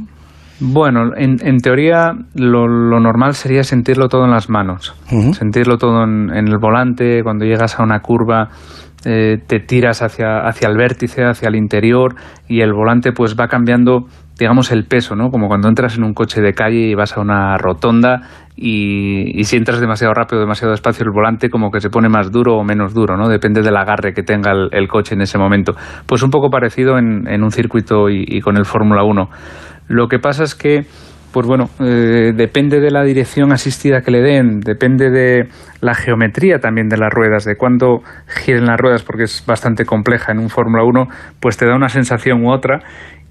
Bueno, en, en teoría lo, lo normal sería sentirlo todo en las manos, sentirlo todo en, en el volante, cuando llegas a una curva eh, te tiras hacia, hacia el vértice, hacia el interior y el volante pues va cambiando, digamos, el peso, ¿no? Como cuando entras en un coche de calle y vas a una rotonda y, y si entras demasiado rápido, demasiado despacio, el volante como que se pone más duro o menos duro, ¿no? Depende del agarre que tenga el, el coche en ese momento. Pues un poco parecido en, en un circuito y, y con el Fórmula 1. Lo que pasa es que, pues bueno, eh, depende de la dirección asistida que le den, depende de la geometría también de las ruedas, de cuándo giren las ruedas, porque es bastante compleja en un Fórmula 1, pues te da una sensación u otra.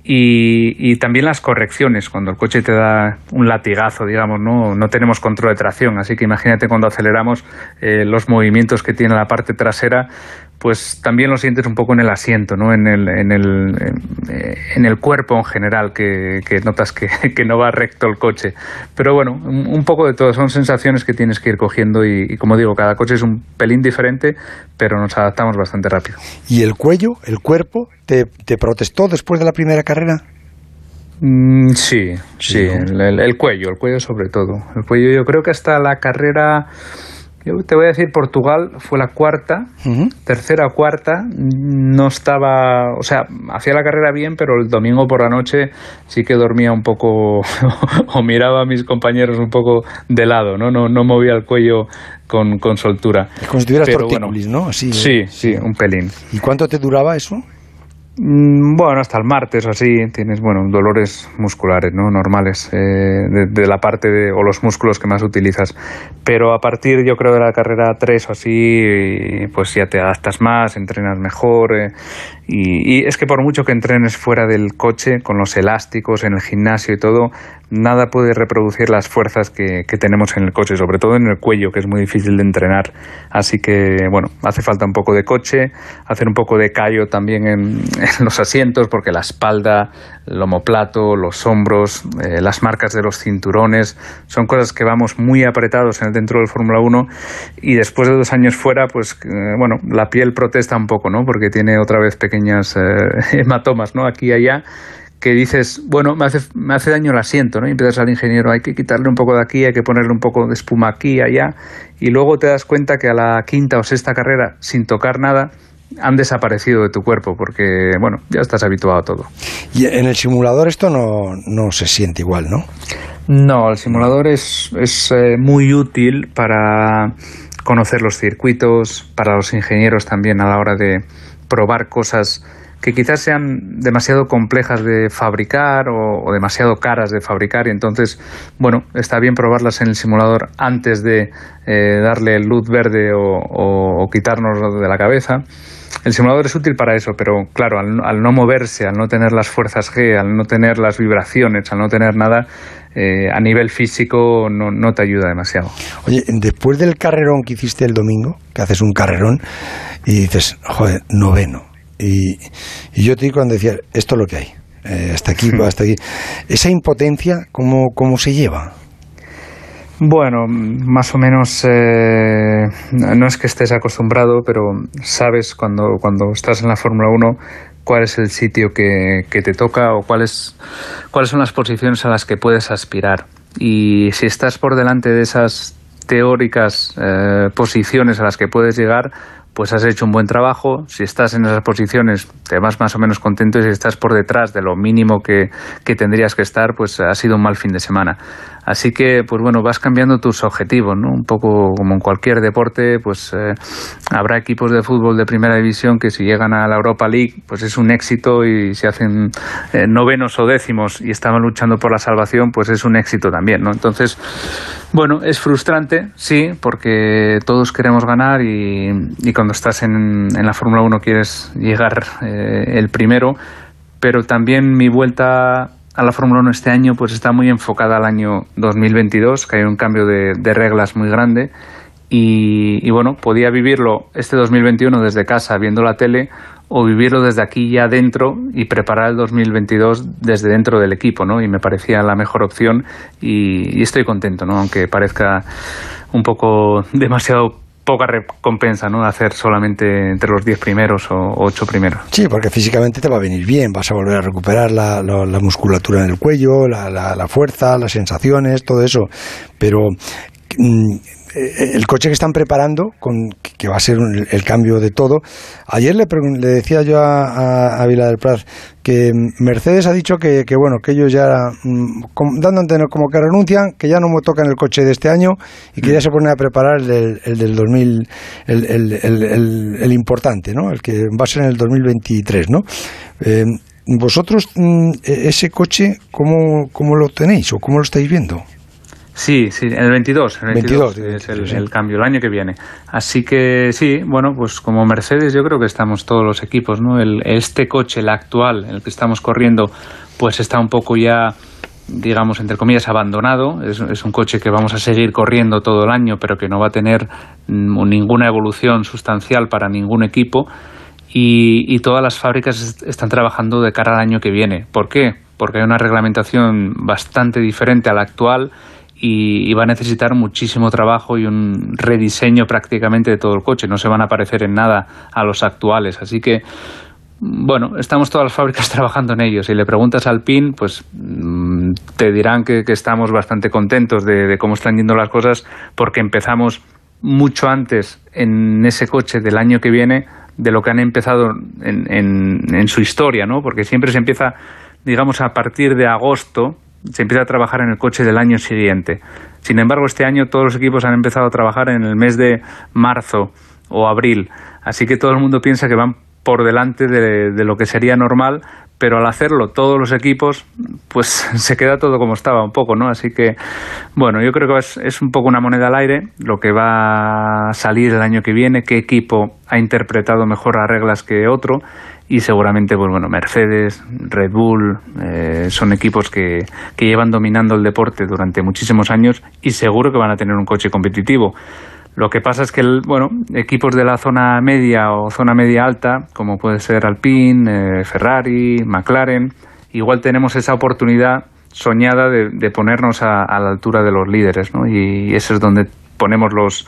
Y, y también las correcciones, cuando el coche te da un latigazo, digamos, no, no tenemos control de tracción, así que imagínate cuando aceleramos eh, los movimientos que tiene la parte trasera, pues también lo sientes un poco en el asiento, ¿no? En el, en el, en el cuerpo en general, que, notas que, no va recto el coche. Pero bueno, un, poco de todo, son sensaciones que tienes que ir cogiendo y, como digo, cada coche es un pelín diferente, pero nos adaptamos bastante rápido. ¿Y el cuello, el cuerpo, te, te protestó después de la primera carrera? Mm, sí, sí, el, cuello, el cuello sobre todo. El cuello yo creo que hasta la carrera, yo te voy a decir, Portugal fue la cuarta, tercera o cuarta, no estaba, o sea, hacía la carrera bien, pero el domingo por la noche sí que dormía un poco o miraba a mis compañeros un poco de lado, ¿no? No, no movía el cuello con, con soltura. como si tuvieras ¿no? Así, sí, sí, un pelín. ¿Y cuánto te duraba eso? Mm, bueno, hasta el martes o así tienes, bueno, dolores musculares, ¿no? Normales, eh, de, la parte de, o los músculos que más utilizas. Pero a partir, yo creo, de la carrera 3 o así, pues ya te adaptas más, entrenas mejor. Eh, y, y, es que por mucho que entrenes fuera del coche, con los elásticos, en el gimnasio y todo, nada puede reproducir las fuerzas que, tenemos en el coche, sobre todo en el cuello, que es muy difícil de entrenar. Así que, bueno, hace falta un poco de coche, hacer un poco de callo también en, los asientos, porque la espalda, el homoplato, los hombros, eh, las marcas de los cinturones, son cosas que vamos muy apretados en el dentro del Fórmula 1 y después de dos años fuera, pues, eh, bueno, la piel protesta un poco, ¿no? Porque tiene otra vez pequeñas eh, hematomas, ¿no? Aquí y allá que dices, bueno, me hace, me hace daño el asiento, ¿no? Y empiezas al ingeniero, hay que quitarle un poco de aquí, hay que ponerle un poco de espuma aquí, allá, y luego te das cuenta que a la quinta o sexta carrera, sin tocar nada, han desaparecido de tu cuerpo porque, bueno, ya estás habituado a todo. Y en el simulador esto no, no se siente igual, ¿no? No, el simulador es, es eh, muy útil para conocer los circuitos, para los ingenieros también a la hora de probar cosas que quizás sean demasiado complejas de fabricar o, demasiado caras de fabricar y entonces, bueno, está bien probarlas en el simulador antes de eh, darle luz verde o, o, quitarnos de la cabeza. El simulador es útil para eso, pero claro, al, no moverse, al no tener las fuerzas G, al no tener las vibraciones, al no tener nada, eh, a nivel físico no, no, te ayuda demasiado. Oye, después del carrerón que hiciste el domingo, que haces un carrerón y dices, joder, noveno, y, yo te digo cuando decía, esto es lo que hay, eh, hasta aquí, hasta aquí. Esa impotencia, ¿cómo, cómo se lleva? Bueno, más o menos eh, no es que estés acostumbrado, pero sabes cuando, cuando estás en la Fórmula 1 cuál es el sitio que, que te toca o cuáles, cuáles son las posiciones a las que puedes aspirar. Y si estás por delante de esas teóricas eh, posiciones a las que puedes llegar, pues has hecho un buen trabajo. Si estás en esas posiciones, te vas más o menos contento y si estás por detrás de lo mínimo que, que tendrías que estar, pues ha sido un mal fin de semana. Así que, pues bueno, vas cambiando tus objetivos, ¿no? Un poco como en cualquier deporte, pues eh, habrá equipos de fútbol de primera división que si llegan a la Europa League, pues es un éxito y si hacen eh, novenos o décimos y estaban luchando por la salvación, pues es un éxito también, ¿no? Entonces, bueno, es frustrante, sí, porque todos queremos ganar y, cuando estás en, la Fórmula 1 quieres llegar eh, el primero, pero también mi vuelta a la Fórmula 1 este año pues está muy enfocada al año 2022, que hay un cambio de, reglas muy grande y, bueno, podía vivirlo este 2021 desde casa viendo la tele o vivirlo desde aquí ya dentro y preparar el 2022 desde dentro del equipo, ¿no? Y me parecía la mejor opción y, y estoy contento, ¿no? Aunque parezca un poco demasiado poca recompensa, ¿no? Hacer solamente entre los 10 primeros o 8 primeros. Sí, porque físicamente te va a venir bien, vas a volver a recuperar la, musculatura en el cuello, la, la, fuerza, las sensaciones, todo eso. Pero mm, eh, el coche que están preparando, con, que va a ser el cambio de todo. Ayer le, le decía yo a, a, Vila del que Mercedes ha dicho que, que bueno, que ellos ya, mm, dando a entender como que renuncian, que ya no tocan el coche de este año y que ya se ponen a preparar el del, el del 2000, el, el, el, importante, ¿no? El que va a ser en el 2023, ¿no? Eh, vosotros, mm, e-, ese coche, ¿cómo, ¿cómo lo tenéis o cómo lo estáis viendo? Sí, sí, el 22, el 22, es el, cambio, el año que viene. Así que sí, bueno, pues como Mercedes yo creo que estamos todos los equipos, ¿no? El, este coche, el actual, el que estamos corriendo, pues está un poco ya digamos, entre comillas, abandonado. Es, es, un coche que vamos a seguir corriendo todo el año, pero que no va a tener ninguna evolución sustancial para ningún equipo. Y, y, todas las fábricas están trabajando de cara al año que viene. ¿Por qué? Porque hay una reglamentación bastante diferente a la actual y, va a necesitar muchísimo trabajo y un rediseño prácticamente de todo el coche. No se van a parecer en nada a los actuales. Así que bueno, estamos todas las fábricas trabajando en ello. Si le preguntas al PIN, pues mm, te dirán que, que estamos bastante contentos de, de, cómo están yendo las cosas porque empezamos mucho antes en ese coche del año que viene de lo que han empezado en, en, en su historia, ¿no? Porque siempre se empieza, digamos, a partir de agosto, se empieza a trabajar en el coche del año siguiente. Sin embargo, este año todos los equipos han empezado a trabajar en el mes de marzo o abril. Así que todo el mundo piensa que van por delante de, lo que sería normal, pero al hacerlo todos los equipos, pues se queda todo como estaba un poco, ¿no? Así que, bueno, yo creo que es, es, un poco una moneda al aire lo que va a salir el año que viene, qué equipo ha interpretado mejor las reglas que otro y seguramente, pues bueno, Mercedes, Red Bull, eh, son equipos que, que llevan dominando el deporte durante muchísimos años y seguro que van a tener un coche competitivo. Lo que pasa es que, bueno, equipos de la zona media o zona media alta, como puede ser Alpine, eh, Ferrari, McLaren, igual tenemos esa oportunidad soñada de, de ponernos a, a, la altura de los líderes, ¿no? Y eso es donde ponemos los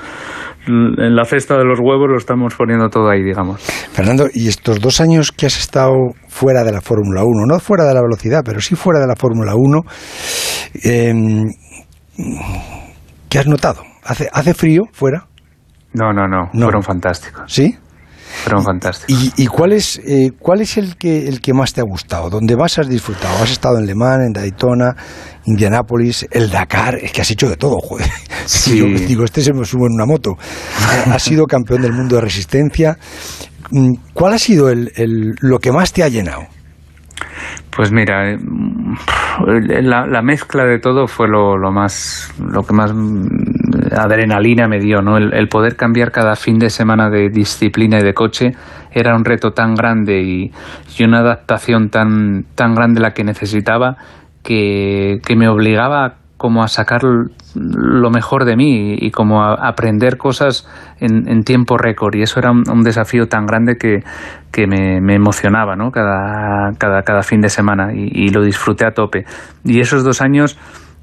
en la cesta de los huevos lo estamos poniendo todo ahí, digamos. Fernando, y estos dos años que has estado fuera de la Fórmula 1, no fuera de la velocidad, pero sí fuera de la Fórmula 1, eh, ¿qué has notado? ¿Hace, ¿Hace frío fuera? No, no, no, no. fueron fantásticos. ¿Sí? Fueron fantásticos. ¿Y, y cuál es, eh, cuál es el, que, el que más te ha gustado? ¿Dónde más has disfrutado? ¿Has estado en Le Mans, en Daytona, Indianápolis, el Dakar? Es que has hecho de todo, joder. Sí. Yo digo, este se me sube en una moto. has sido campeón del mundo de resistencia. ¿Cuál ha sido el, el, lo que más te ha llenado? Pues mira, la, la, mezcla de todo fue lo, lo, más, lo que más adrenalina me dio, ¿no? El, el, poder cambiar cada fin de semana de disciplina y de coche era un reto tan grande y, y una adaptación tan, tan grande la que necesitaba que, me obligaba como a sacar lo mejor de mí y como a aprender cosas en, tiempo récord y eso era un, desafío tan grande que, que me, emocionaba ¿no? cada, cada, cada fin de semana y, y, lo disfruté a tope y esos dos años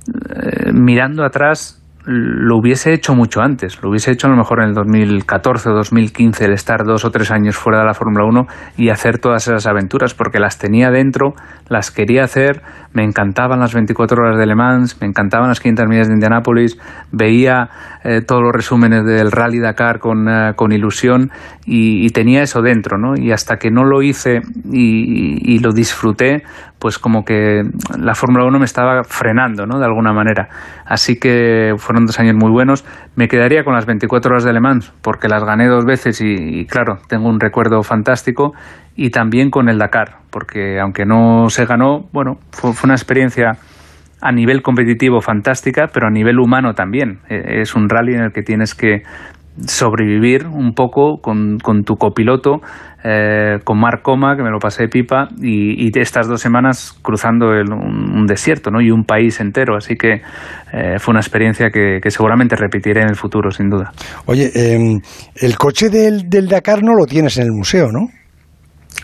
eh, mirando atrás lo hubiese hecho mucho antes, lo hubiese hecho a lo mejor en el 2014 o 2015 el estar dos o tres años fuera de la Fórmula 1 y hacer todas esas aventuras porque las tenía dentro, las quería hacer, me encantaban las 24 horas de Le Mans, me encantaban las 500 millas de Indianápolis, veía eh, todos los resúmenes del Rally Dakar con, uh, con ilusión y, tenía eso dentro, ¿no? Y hasta que no lo hice y, lo disfruté, pues como que la Fórmula 1 me estaba frenando, ¿no? De alguna manera. Así que fueron dos años muy buenos. Me quedaría con las 24 horas de Le porque las gané dos veces y, y, claro, tengo un recuerdo fantástico. Y también con el Dakar, porque aunque no se ganó, bueno, fue, fue una experiencia a nivel competitivo fantástica, pero a nivel humano también. Es un rally en el que tienes que sobrevivir un poco con, con tu copiloto, eh, con Marc Coma, que me lo pasé de pipa, y, y estas dos semanas cruzando el, un, desierto ¿no? y un país entero. Así que eh, fue una experiencia que, seguramente repetiré en el futuro, sin duda. Oye, eh, el coche del, del Dakar no lo tienes en el museo, ¿no?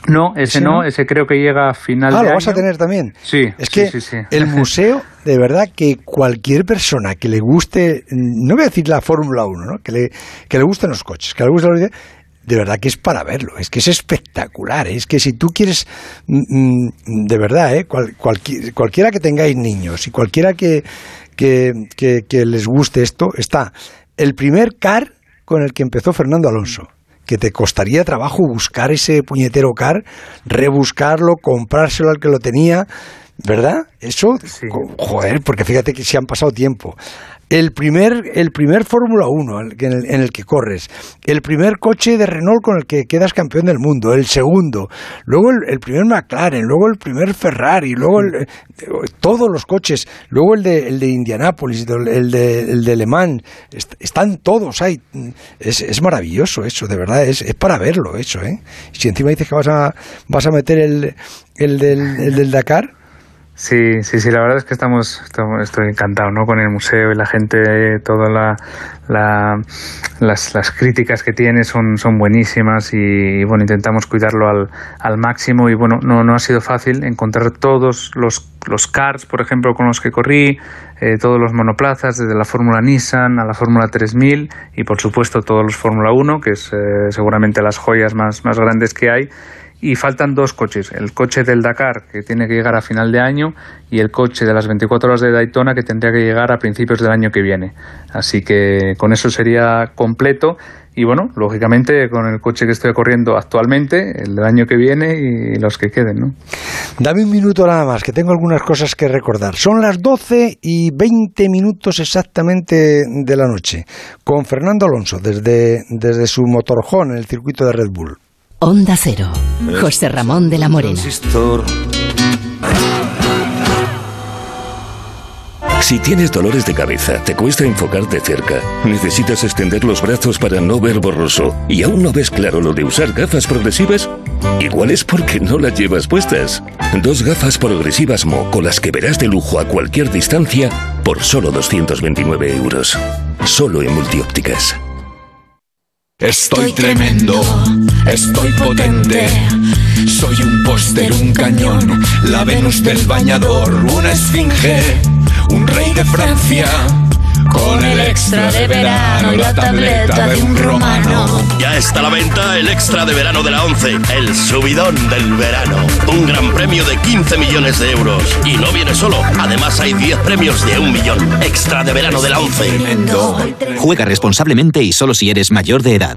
No, ese ¿Sí, no, ese creo que llega a final ah, de lo año. vas a tener también. Sí. Es que sí, sí, el museo, de verdad, que cualquier persona que le guste, no voy a decir la Fórmula 1, ¿no? Que le, que le gusten los coches, que le guste los de verdad que es para verlo, es que es espectacular, es que si tú quieres, mm, de verdad, ¿eh? Cual, cualquier, cualquiera que tengáis niños y cualquiera que, que, que, que les guste esto, está el primer car con el que empezó Fernando Alonso que te costaría trabajo buscar ese puñetero car, rebuscarlo, comprárselo al que lo tenía, ¿verdad? Eso, sí. joder, porque fíjate que se han pasado tiempo. El primer, el primer Fórmula 1 en el, que corres, el primer coche de Renault con el que quedas campeón del mundo, el segundo, luego el, el primer McLaren, luego el primer Ferrari, luego el, todos los coches, luego el de, el de Indianápolis, el de, el de Le están todos ahí. Es, es, maravilloso eso, de verdad, es, es para verlo eso. ¿eh? Si encima dices que vas a, vas a meter el, el, del, el del Dakar, Sí, sí, sí, la verdad es que estamos, estoy encantado ¿no? con el museo y la gente, todas la, las, las, críticas que tiene son, son buenísimas y, bueno, intentamos cuidarlo al, al máximo y bueno, no, no ha sido fácil encontrar todos los, los cars, por ejemplo, con los que corrí, eh, todos los monoplazas, desde la Fórmula Nissan a la Fórmula 3000 y por supuesto todos los Fórmula 1, que es eh, seguramente las joyas más, más grandes que hay y faltan dos coches, el coche del Dakar que tiene que llegar a final de año y el coche de las 24 horas de Daytona que tendría que llegar a principios del año que viene. Así que con eso sería completo y bueno, lógicamente con el coche que estoy corriendo actualmente, el del año que viene y los que queden, ¿no? Dame un minuto nada más, que tengo algunas cosas que recordar. Son las 12 y 20 minutos exactamente de la noche, con Fernando Alonso desde, desde su motorjón en el circuito de Red Bull. Onda Cero. José Ramón de la Morena. Si tienes dolores de cabeza, te cuesta enfocarte cerca, necesitas extender los brazos para no ver borroso y aún no ves claro lo de usar gafas progresivas, igual es porque no las llevas puestas. Dos gafas progresivas Mo con las que verás de lujo a cualquier distancia por solo 229 euros. Solo en multiópticas. Estoy tremendo, estoy potente. Soy un póster, un cañón, la Venus del bañador, una esfinge, un rey de Francia con el extra de verano, la tableta de un romano. Ya está a la venta el extra de verano de la 11, el subidón del verano. Un gran premio de 15 millones de euros. Y no viene solo, además hay 10 premios de un millón. Extra de verano de la 11. Juega responsablemente y solo si eres mayor de edad.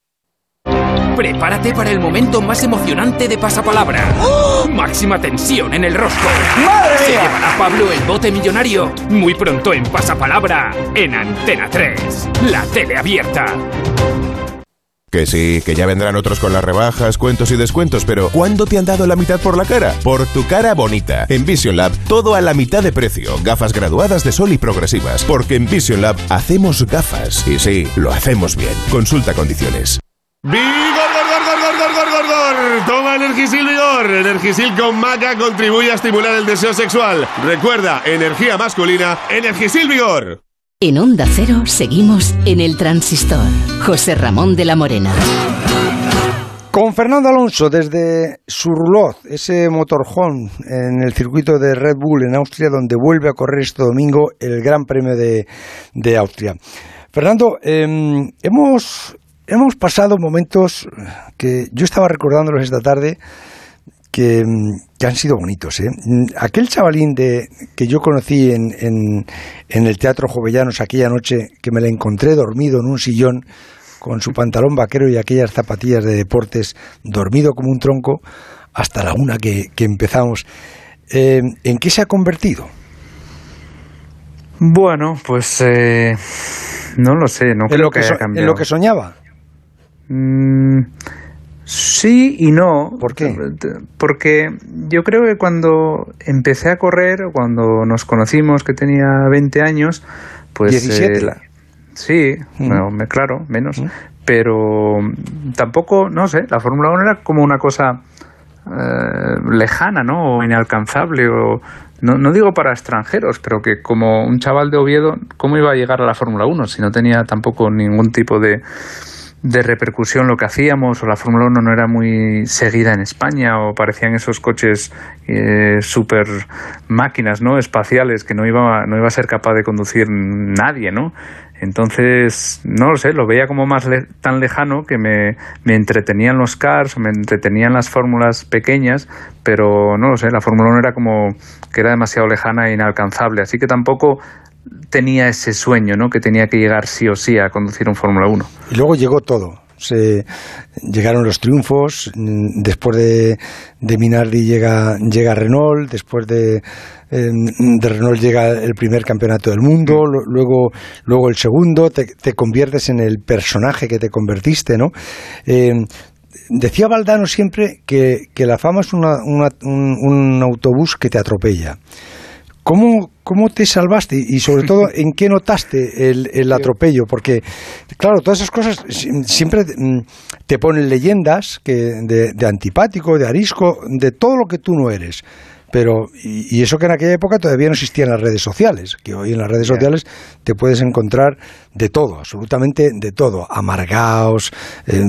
Prepárate para el momento más emocionante de Pasapalabra. ¡Oh! Máxima tensión en el rostro. ¡Madre Se llevará Pablo el bote millonario muy pronto en Pasapalabra en Antena 3, la tele abierta. Que sí, que ya vendrán otros con las rebajas, cuentos y descuentos, pero ¿cuándo te han dado la mitad por la cara? Por tu cara bonita. En Vision Lab, todo a la mitad de precio. Gafas graduadas de sol y progresivas. Porque en Vision Lab hacemos gafas. Y sí, lo hacemos bien. Consulta condiciones. ¡Vigor, gor, gor, gor, gor, gor, gor, gor! Toma Energisil Vigor. Energisil con maca contribuye a estimular el deseo sexual. Recuerda, energía masculina, Energisil Vigor. En Onda Cero seguimos en el transistor. José Ramón de la Morena. Con Fernando Alonso desde Surlot, ese motorhome en el circuito de Red Bull en Austria, donde vuelve a correr este domingo el Gran Premio de, de Austria. Fernando, eh, hemos hemos pasado momentos que yo estaba recordándolos esta tarde que, han sido bonitos. ¿eh? Aquel chavalín de, que yo conocí en, en, el Teatro Jovellanos aquella noche, que me la encontré dormido en un sillón con su pantalón vaquero y aquellas zapatillas de deportes, dormido como un tronco, hasta la una que, empezamos. Eh, ¿En qué se ha convertido? Bueno, pues eh, no lo sé, no creo lo que, haya cambiado. ¿En lo que soñaba? Mm, sí y no. ¿Por qué? Porque yo creo que cuando empecé a correr, cuando nos conocimos, que tenía 20 años, pues... 17. Eh, sí, mm. claro, menos. Mm. Pero tampoco, no sé, la Fórmula 1 era como una cosa eh, lejana, ¿no? O inalcanzable, o no, no, digo para extranjeros, pero que como un chaval de Oviedo, ¿cómo iba a llegar a la Fórmula 1 si no tenía tampoco ningún tipo de, de repercusión lo que hacíamos o la Fórmula 1 no era muy seguida en España o parecían esos coches eh, super máquinas no espaciales que no iba no iba a ser capaz de conducir nadie no entonces no lo sé lo veía como más tan lejano que me, me entretenían los cars me entretenían las fórmulas pequeñas pero no lo sé la Fórmula 1 era como que era demasiado lejana e inalcanzable. Así que tampoco tenía ese sueño, ¿no? Que tenía que llegar sí o sí a conducir un Fórmula 1. Y luego llegó todo. Se, llegaron los triunfos, mm, después de, de Minardi llega, llega Renault, después de, eh, de Renault llega el primer campeonato del mundo, luego, luego el segundo, te, te conviertes en el personaje que te convertiste, ¿no? Eh, decía Valdano siempre que, que la fama es una- una- un, un autobús que te atropella. ¿Cómo, ¿Cómo te salvaste? Y sobre todo, ¿en qué notaste el, el atropello? Porque, claro, todas esas cosas si- siempre mm, te ponen leyendas que de, de antipático, de arisco, de todo lo que tú no eres. Pero, y, y eso que en aquella época todavía no existían las redes sociales, que hoy en las redes sociales te puedes encontrar de todo, absolutamente de todo, amargaos, eh,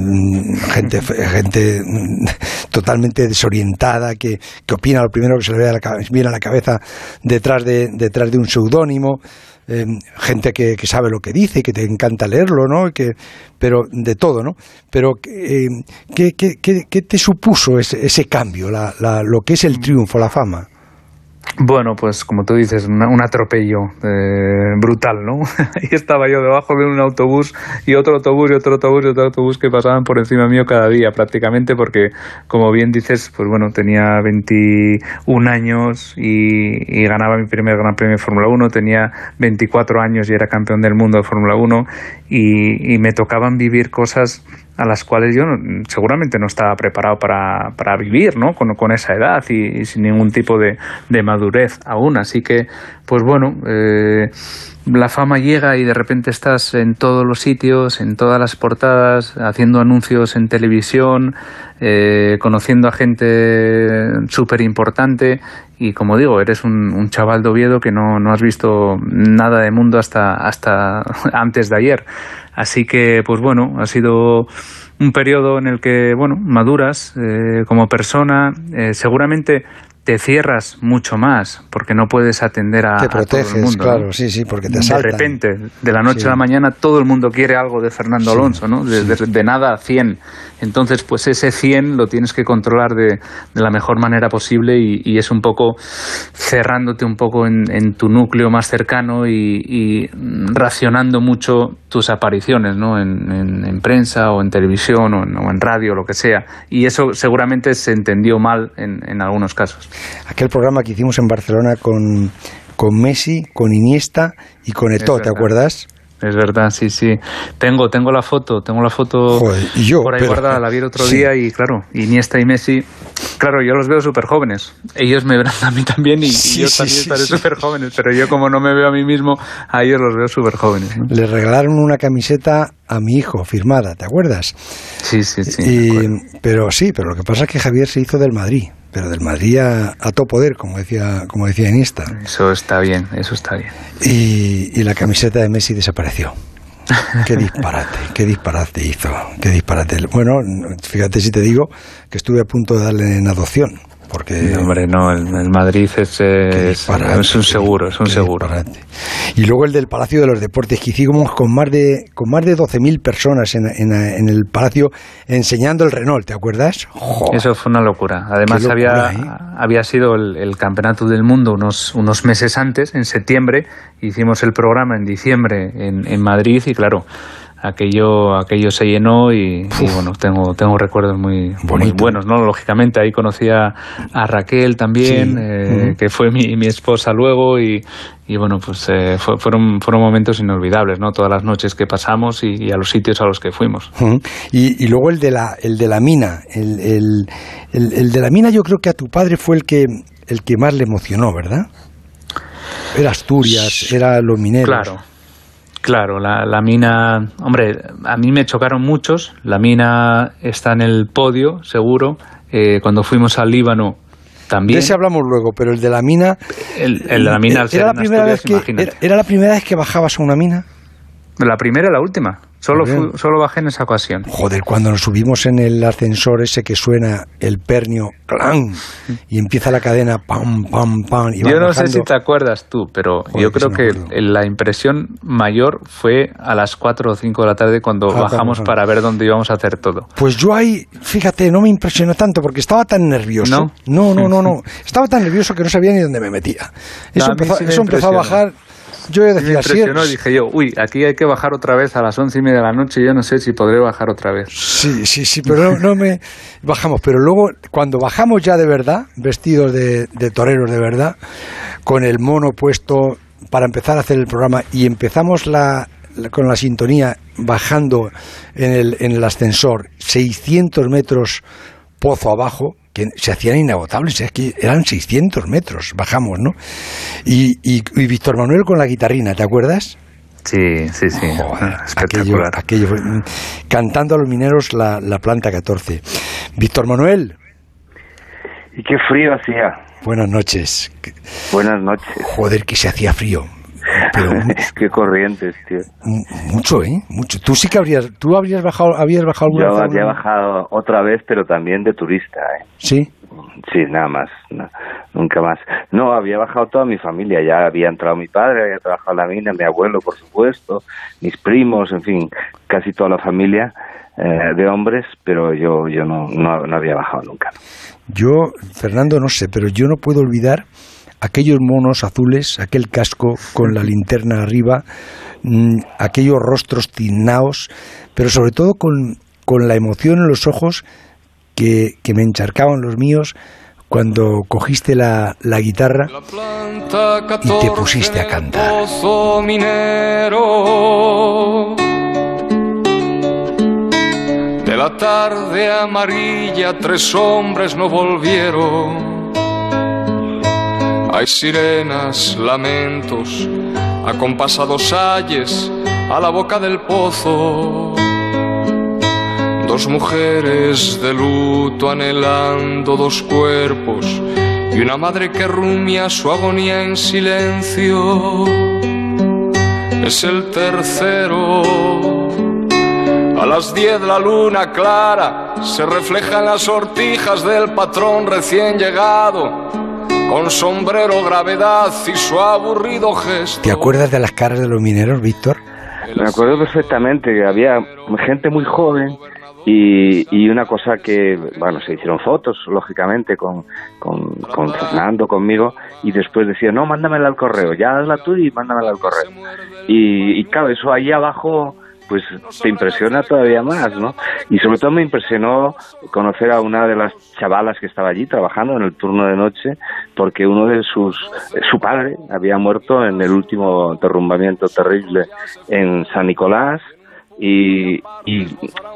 gente, gente mm, totalmente desorientada, que, que opina lo primero que se le ve a la, viene a la cabeza detrás de, detrás de un seudónimo, eh, gente que, que sabe lo que dice y que te encanta leerlo, ¿no? Que, pero de todo, ¿no? Pero eh, ¿qué, qué, qué- qué te supuso ese, ese cambio, la, la- lo que es el triunfo, la fama? Bueno, pues como tú dices, una- un atropello eh, brutal, ¿no? Ahí estaba yo debajo de un autobús y otro autobús y otro autobús y otro autobús que pasaban por encima mío cada día prácticamente porque, como bien dices, pues bueno, tenía 21 años y, y ganaba mi primer Gran Premio de Fórmula 1, tenía 24 años y era campeón del mundo de Fórmula 1 y, y me tocaban vivir cosas a las cuales yo seguramente no estaba preparado para, para vivir, ¿no? Con, con esa edad y, y sin ningún tipo de, de madurez aún. Así que, pues bueno, eh, la fama llega y de repente estás en todos los sitios, en todas las portadas, haciendo anuncios en televisión, eh, conociendo a gente súper importante y como digo, eres un, un chaval de Oviedo que no, no has visto nada de mundo hasta, hasta antes de ayer. Así que, pues bueno, ha sido un periodo en el que, bueno, maduras eh, como persona, eh, seguramente te cierras mucho más porque no puedes atender a, Te a todo proteges, el mundo. ¿no? claro, sí, sí, porque te de asaltan. repente, de la noche Sí. a la mañana, todo el mundo quiere algo de Fernando Alonso, ¿no? De, de- de nada a 100. Entonces, pues ese 100 lo tienes que controlar de, de la mejor manera posible y, y es un poco cerrándote un poco en, en tu núcleo más cercano y, y racionando mucho tus apariciones, ¿no? En, en- en prensa o en televisión o en, o en radio, lo que sea. Y eso seguramente se entendió mal en, en algunos casos. Aquel programa que hicimos en Barcelona con, con Messi, con Iniesta y con Eto'o, ¿te acuerdas? Es verdad, sí, sí. Tengo, tengo la foto, tengo la foto Joder, y yo, por ahí pero- guardada, la vi el otro sí. día y claro, Iniesta y Messi, claro, yo los veo súper jóvenes. Ellos me verán a mí también y, yo sí, también estaré súper jóvenes, pero yo como no me veo a mí mismo, a ellos los veo súper jóvenes. ¿no? Le regalaron una camiseta a mi hijo, firmada, ¿te acuerdas? Sí, sí, sí. Y- pero sí, pero lo que pasa es que Javier se hizo del Madrid, pero del Madrid a, a todo poder, como decía, como decía Iniesta. Eso está bien, eso está bien. Y, y la camiseta de Messi desapareció. Qué disparate, qué disparate hizo, qué disparate. Bueno, fíjate si te digo que estuve a punto de darle en adopción, porque... No, hombre, no, el, el Madrid es, es, un seguro, es un seguro. Y luego el del Palacio de los Deportes, que hicimos con más de, con más de 12.000 personas en, en- en el Palacio enseñando el Renault, ¿te acuerdas? Eso fue una locura. Además, locura, había, ¿eh? había sido el, el campeonato del mundo unos, unos meses antes, en septiembre. Hicimos el programa en diciembre en, en Madrid y, claro, aquello, aquello se llenó y, y, bueno, tengo, tengo recuerdos muy, muy buenos, ¿no? Lógicamente, ahí conocí a, a Raquel también, Sí. eh, que fue mi, mi esposa luego y, y bueno, pues eh, fue- fueron, fueron momentos inolvidables, ¿no? Todas las noches que pasamos y, y a los sitios a los que fuimos. Y, y luego el de la, el de la mina. El, el- el- el de la mina yo creo que a tu padre fue el que, el que más le emocionó, ¿verdad? Era Asturias, era los mineros. Claro, claro, la, la mina, hombre, a mí me chocaron muchos, la mina está en el podio, seguro, Eh, cuando fuimos al Líbano De también. ese hablamos luego, pero el de la mina... El, el de la mina, al ser era la primera vez que era, era la primera vez que bajabas a una mina. La primera y la última, solo, solo bajé en esa ocasión. Joder, cuando nos subimos en el ascensor ese que suena el pernio, clan, y empieza la cadena, pam, pam, pam, y Yo no sé bajando. si te acuerdas tú, pero Joder, yo que creo que acuerdo. la impresión mayor fue a las 4 o 5 de la tarde cuando Ah, bajamos claro, para ver dónde íbamos a hacer todo. Pues yo ahí, fíjate, no me impresionó tanto porque estaba tan nervioso. ¿No? no, no, no. no. Estaba tan nervioso que no sabía ni dónde me metía. Eso No, empezó, sí me eso empezó a bajar Yo me impresionó, dije yo, uy, aquí hay que bajar otra vez a las once y media de la noche, yo no sé si podré bajar otra vez. Sí, sí, sí, pero no, no me bajamos. Pero luego, cuando bajamos ya de verdad, vestidos de, de toreros de verdad, con el mono puesto para empezar a hacer el programa y empezamos la, la- con la sintonía bajando en el, en el ascensor 600 metros pozo abajo que se hacían inagotables, es que eran 600 metros, bajamos, ¿no? Y, y, y Víctor Manuel con la guitarrina, ¿te acuerdas? Sí, sí, sí. aquello, aquello fue- mm, cantando a los mineros la, la planta 14. Víctor Manuel, Y qué frío hacía. buenas noches. Buenas noches. Joder, que se hacía frío. Pero qué corrientes, tío. mu- mucho, ¿eh? Mucho. Tú sí que habrías, tú habrías bajado, habías bajado alguna Yo había bajado otra vez, pero también de turista, ¿eh? Sí. Sí, nada más, no, nunca más. No, había bajado toda mi familia, ya había entrado mi padre, había trabajado en la mina, mi abuelo, por supuesto, mis primos, en fin, casi toda la familia eh, de hombres, pero yo yo no, no, no había bajado nunca. Yo, Fernando, no sé, pero yo no puedo olvidar aquellos monos azules, aquel casco con la linterna arriba, mm, aquellos rostros tiznaos, pero sobre todo con, con la emoción en los ojos que, que me encharcaban los míos cuando cogiste la, la guitarra y te pusiste a cantar. De la tarde amarilla tres hombres no volvieron. Hay sirenas, lamentos, acompasados ayes a la boca del pozo. Dos mujeres de luto anhelando dos cuerpos y una madre que rumia su agonía en silencio. Es el tercero. A las diez la luna clara se refleja en las sortijas del patrón recién llegado, con sombrero, gravedad y su aburrido gesto. ¿Te acuerdas de las caras de los mineros, Víctor? Me acuerdo perfectamente que había gente muy joven y, y una cosa que, bueno, se hicieron fotos, lógicamente, con, con, con Fernando, conmigo, y después decía, no, mándamela al correo, ya hazla tú y mándamela al correo. Y, y claro, eso ahí abajo, pues te impresiona todavía más, ¿no? Y sobre todo me impresionó conocer a una de las chavalas que estaba allí trabajando en el turno de noche, porque uno de sus, su padre había muerto en el último derrumbamiento terrible en San Nicolás, y, y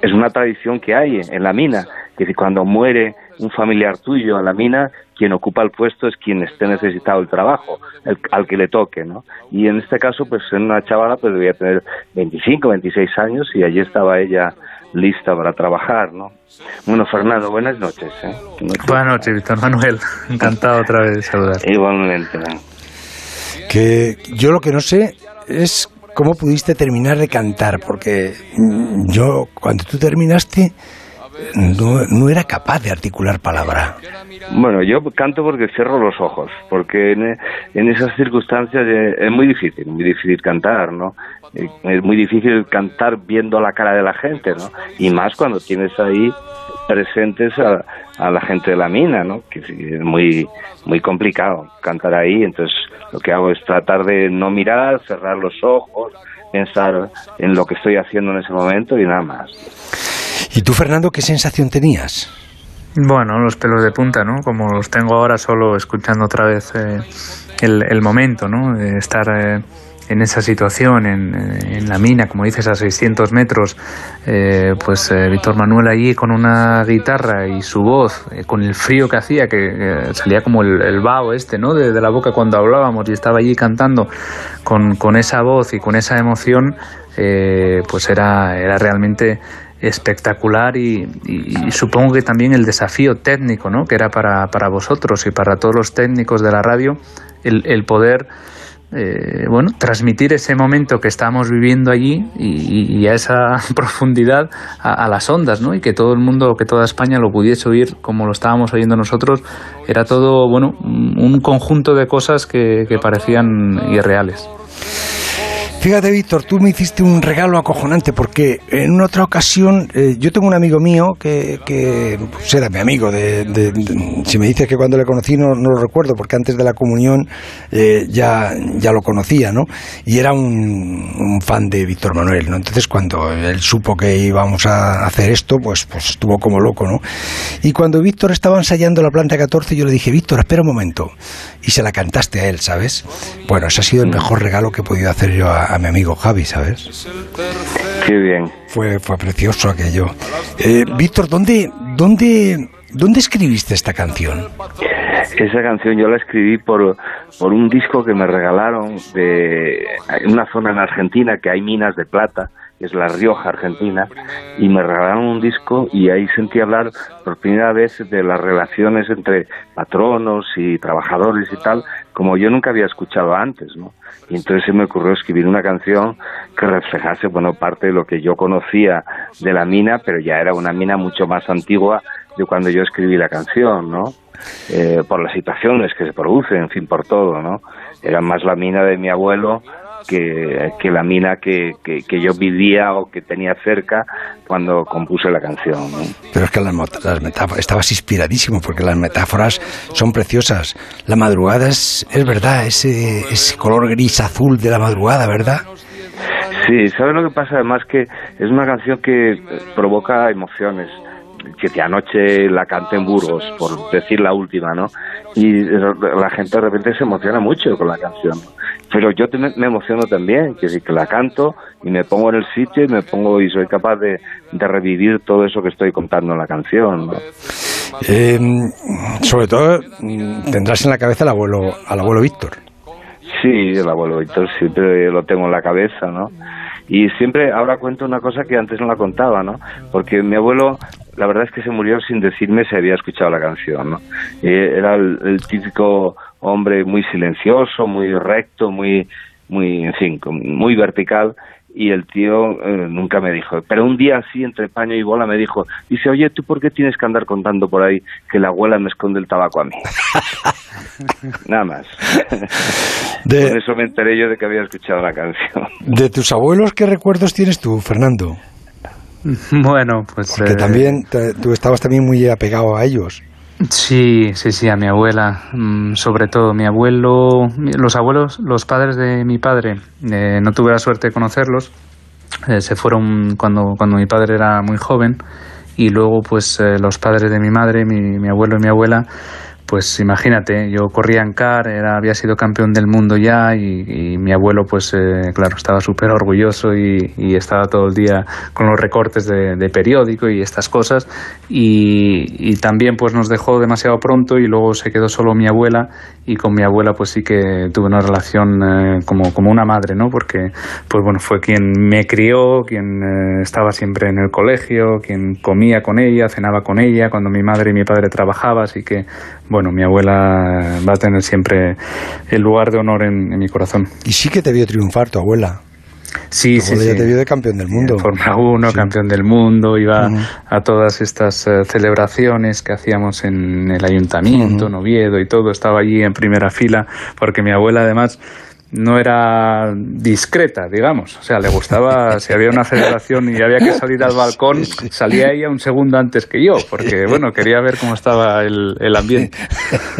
es una tradición que hay en la mina, que cuando muere un familiar tuyo a la mina, quien ocupa el puesto es quien esté necesitado el trabajo, el- al que le toque, ¿no? Y en este caso, pues en una chavala, pues debía tener 25, 26 años y allí estaba ella lista para trabajar, ¿no? Bueno, Fernando, buenas noches. ¿eh? Buenas noches, Víctor Manuel. Encantado otra vez de saludar. Igualmente. Que yo lo que no sé es cómo pudiste terminar de cantar, porque yo cuando tú terminaste no, era capaz de articular palabra. Bueno, yo canto porque cierro los ojos, porque en, en esas circunstancias es muy difícil, muy difícil cantar, ¿no? Eh, Es muy difícil cantar viendo la cara de la gente, ¿no? Y más cuando tienes ahí presentes a, a la gente de la mina, ¿no? Que es muy, muy complicado cantar ahí, entonces lo que hago es tratar de no mirar, cerrar los ojos, pensar en lo que estoy haciendo en ese momento y nada más. ¿Y tú, Fernando, qué sensación tenías? Bueno, los pelos de punta, ¿no? Como los tengo ahora solo escuchando otra vez eh, el, momento, ¿no? De estar eh, en esa situación, en, eh, en la mina, como dices, a 600 metros, eh, pues Víctor Manuel allí con una guitarra y su voz, con el frío que hacía, que salía como el, el vaho este, ¿no? De, la boca cuando hablábamos y estaba allí cantando con, con esa voz y con esa emoción, pues era, era realmente espectacular y, supongo que también el desafío técnico, ¿no? Que era para, para vosotros y para todos los técnicos de la radio, el, el poder, eh, bueno, transmitir ese momento que estábamos viviendo allí y, a esa profundidad a, a las ondas, ¿no? Y que todo el mundo, que toda España lo pudiese oír como lo estábamos oyendo nosotros, era todo, bueno, un un conjunto de cosas que, que parecían irreales. Fíjate, Víctor, tú me hiciste un regalo acojonante porque en otra ocasión eh, yo tengo un amigo mío que, que pues, era mi amigo. De, de- de- si me dices que cuando le conocí no, no lo recuerdo porque antes de la comunión eh, ya, ya lo conocía, ¿no? Y era un, un fan de Víctor Manuel, ¿no? Entonces cuando él supo que íbamos a hacer esto, pues, pues estuvo como loco, ¿no? Y cuando Víctor estaba ensayando la planta 14, yo le dije, Víctor, espera un momento. Y se la cantaste a él, ¿sabes? Bueno, ese ha sido el mejor regalo que he podido hacer yo a, a mi amigo Javi, ¿sabes? Qué bien. Fue, fue precioso aquello. Eh, Víctor, ¿dónde, dónde, ¿dónde escribiste esta canción? Esa canción yo la escribí por, por un disco que me regalaron de en una zona en Argentina que hay minas de plata, que es La Rioja, Argentina, y me regalaron un disco y ahí sentí hablar por primera vez de las relaciones entre patronos y trabajadores y tal, como yo nunca había escuchado antes, ¿no? Y entonces se me ocurrió escribir una canción que reflejase, bueno, parte de lo que yo conocía de la mina, pero ya era una mina mucho más antigua de cuando yo escribí la canción, ¿no? Eh, por las situaciones que se producen, en fin, por todo, ¿no? Era más la mina de mi abuelo que, que la mina que, que, que yo vivía o que tenía cerca cuando compuse la canción, ¿no? Pero es que las, las metáforas, estabas inspiradísimo porque las metáforas son preciosas. La madrugada es, es verdad, ese, ese color gris azul de la madrugada, ¿verdad? Sí, ¿sabes lo que pasa? Además que es una canción que provoca emociones. Que de anoche la canté en Burgos, por decir la última, ¿no? Y la gente de repente se emociona mucho con la canción. Pero yo te- me emociono también, que que la canto y me pongo en el sitio y me pongo y soy capaz de, de revivir todo eso que estoy contando en la canción, ¿no? Eh, sobre todo mm, tendrás en la cabeza al abuelo, al abuelo Víctor. Sí, el abuelo Víctor siempre lo tengo en la cabeza, ¿no? Y siempre ahora cuento una cosa que antes no la contaba, ¿no? Porque mi abuelo, la verdad es que se murió sin decirme si había escuchado la canción, ¿no? Eh, era el, el típico hombre muy silencioso, muy recto, muy, muy, en fin, muy vertical. Y el tío eh, nunca me dijo. Pero un día así, entre paño y bola, me dijo, dice, oye, ¿tú por qué tienes que andar contando por ahí que la abuela me esconde el tabaco a mí? Nada más. Por eso me enteré yo de que había escuchado la canción. De tus abuelos, ¿qué recuerdos tienes tú, Fernando? Bueno, pues... Porque eh, también te- tú estabas también muy apegado a ellos. Sí, sí, sí, a mi abuela, mm, sobre todo mi abuelo, los abuelos, los padres de mi padre, eh, no tuve la suerte de conocerlos, eh, se fueron cuando, cuando mi padre era muy joven y luego pues eh, los padres de mi madre, mi, mi abuelo y mi abuela, pues imagínate, yo corría en car, era, había sido campeón del mundo ya y, mi abuelo pues eh, claro, estaba súper orgulloso y, estaba todo el día con los recortes de, de periódico y estas cosas y, también pues nos dejó demasiado pronto y luego se quedó solo mi abuela y con mi abuela pues sí que tuve una relación eh, como, como una madre, ¿no? Porque pues bueno, fue quien me crió, quien eh, estaba siempre en el colegio, quien comía con ella, cenaba con ella cuando mi madre y mi padre trabajaban, así que mi abuela va a tener siempre el lugar de honor en, en mi corazón. Y sí que te vio triunfar tu abuela. Sí, sí, sí. te vio de campeón del mundo. Fórmula 1, campeón del mundo, iba Ujú. a todas estas eh, celebraciones que hacíamos en el ayuntamiento, en Oviedo y todo, estaba allí en primera fila, porque mi abuela además no era discreta, digamos, o sea, le gustaba, si había una celebración y había que salir al balcón, salía ella un segundo antes que yo, porque bueno, quería ver cómo estaba el, el ambiente.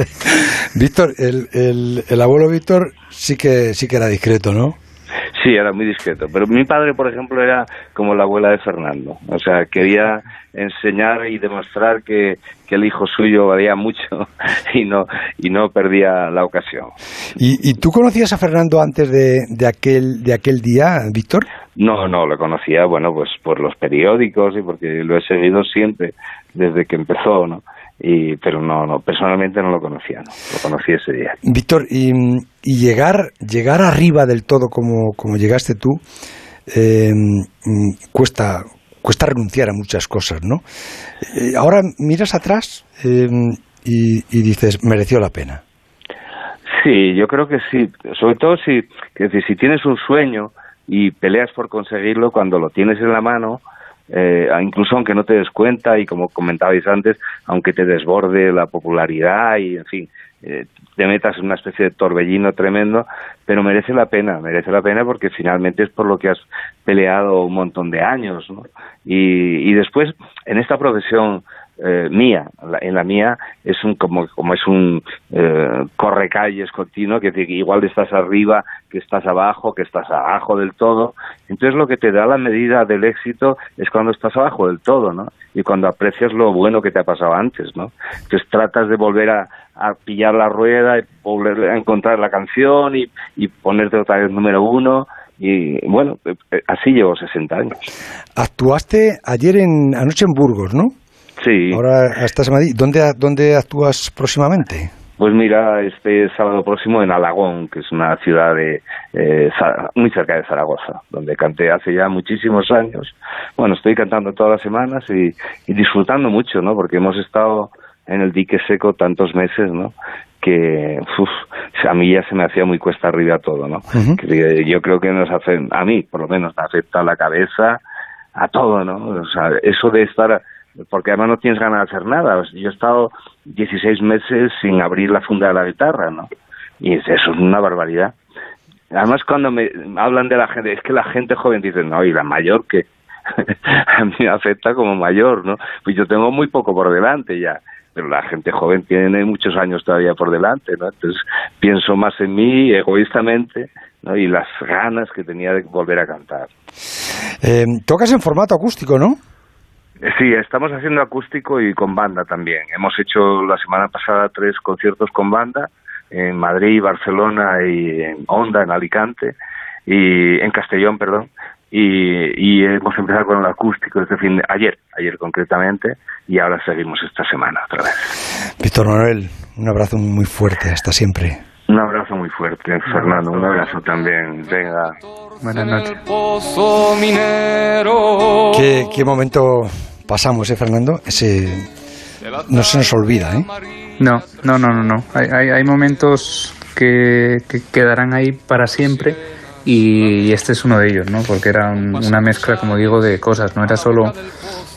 Víctor, el, el, el abuelo Víctor sí que, sí que era discreto, ¿no? Sí, era muy discreto. Pero mi padre, por ejemplo, era como la abuela de Fernando. O sea, quería enseñar y demostrar que, que el hijo suyo valía mucho y no, y no perdía la ocasión. ¿Y, y tú conocías a Fernando antes de, de, aquel, de aquel día, Víctor? No, no, lo conocía, bueno, pues por los periódicos y porque lo he seguido siempre desde que empezó, ¿no? Y, pero no, no, personalmente no lo conocía, ¿no? Lo conocí ese día. Víctor, y, y llegar, llegar arriba del todo como, como llegaste tú, eh, cuesta, cuesta renunciar a muchas cosas, ¿no? Eh, ahora miras atrás eh, y, dices, mereció la pena. Sí, yo creo que sí. Sobre todo si, si, si tienes un sueño y peleas por conseguirlo, cuando lo tienes en la mano, eh, incluso aunque no te des cuenta y como comentabais antes, aunque te desborde la popularidad y, en fin, eh, te metas en una especie de torbellino tremendo, pero merece la pena, merece la pena porque finalmente es por lo que has peleado un montón de años, ¿no? Y, y después, en esta profesión eh, mía. en la mía es un como, como es un eh, correcalles continuo, que igual estás arriba, que estás abajo, que estás abajo del todo. Entonces lo que te da la medida del éxito es cuando estás abajo del todo, ¿no? Y cuando aprecias lo bueno que te ha pasado antes, ¿no? Entonces tratas de volver a, pillar la rueda y volver a encontrar la canción y, y ponerte otra vez número uno y bueno, eh, así llevo 60 años. Actuaste ayer en anoche en Burgos, ¿no? Sí. Ahora estás en Madrid. ¿Dónde, ¿Dónde actúas próximamente? Pues mira, este sábado próximo en Alagón, que es una ciudad de, eh, muy cerca de Zaragoza, donde canté hace ya muchísimos años. Bueno, estoy cantando todas las semanas y, disfrutando mucho, ¿no? Porque hemos estado en el dique seco tantos meses, ¿no? Que a mí ya se me hacía muy cuesta arriba todo, ¿no? yo creo que nos hace, a mí por lo menos me afecta la cabeza, a todo, ¿no? O sea, eso de estar porque además no tienes ganas de hacer nada. Yo he estado 16 meses sin abrir la funda de la guitarra, ¿no? Y eso es una barbaridad. Además, cuando me hablan de la gente, es que la gente joven dice, no, y la mayor que a mí me afecta como mayor, ¿no? Pues yo tengo muy poco por delante ya, pero la gente joven tiene muchos años todavía por delante, ¿no? Entonces pienso más en mí egoístamente, ¿no? Y las ganas que tenía de volver a cantar. Eh, tocas en formato acústico, ¿no? Eh, sí, estamos haciendo acústico y con banda también. Hemos hecho la semana pasada tres conciertos con banda en Madrid, Barcelona y en Honda, en Alicante, y en Castellón, perdón. Y, hemos empezado con el acústico este fin de, ayer, ayer concretamente, y ahora seguimos esta semana otra vez. Víctor Manuel, un abrazo muy fuerte, hasta siempre. Un abrazo muy fuerte, Fernando, un abrazo también. Venga. Buenas noches. ¿Qué, qué momento pasamos, ¿eh, Fernando? Ese no se nos olvida, ¿eh? No, no, no, no, no. Hay, hay, hay momentos que, que, quedarán ahí para siempre y, este es uno de ellos, ¿no? Porque era una mezcla, como digo, de cosas. No era solo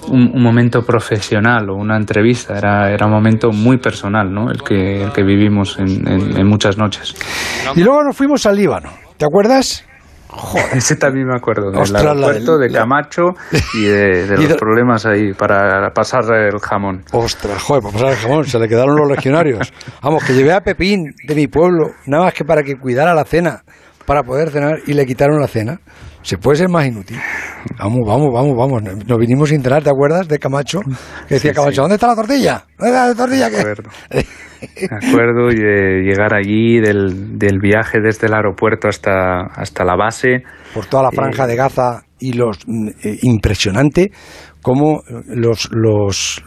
un, momento profesional o una entrevista, era, era un momento muy personal, ¿no? El que, el que vivimos en, en muchas noches. Y luego nos fuimos al Líbano. ¿Te acuerdas? Joder. Ese también me acuerdo, del aeropuerto, de Camacho y de, los problemas ahí para pasar el jamón. Ostras, joder, para pasar el jamón, se le quedaron los legionarios. Vamos, que llevé a Pepín de mi pueblo, nada más que para que cuidara la cena, para poder cenar, y le quitaron la cena. Se puede ser más inútil. Vamos, vamos, vamos, vamos. Nos vinimos sin cenar, ¿te acuerdas? De Camacho. Que decía Camacho, ¿dónde está la tortilla? ¿Dónde está la tortilla? Me acuerdo de llegar allí, del, del viaje desde el aeropuerto hasta, hasta la base. Por toda la franja de Gaza y los eh, impresionante cómo los los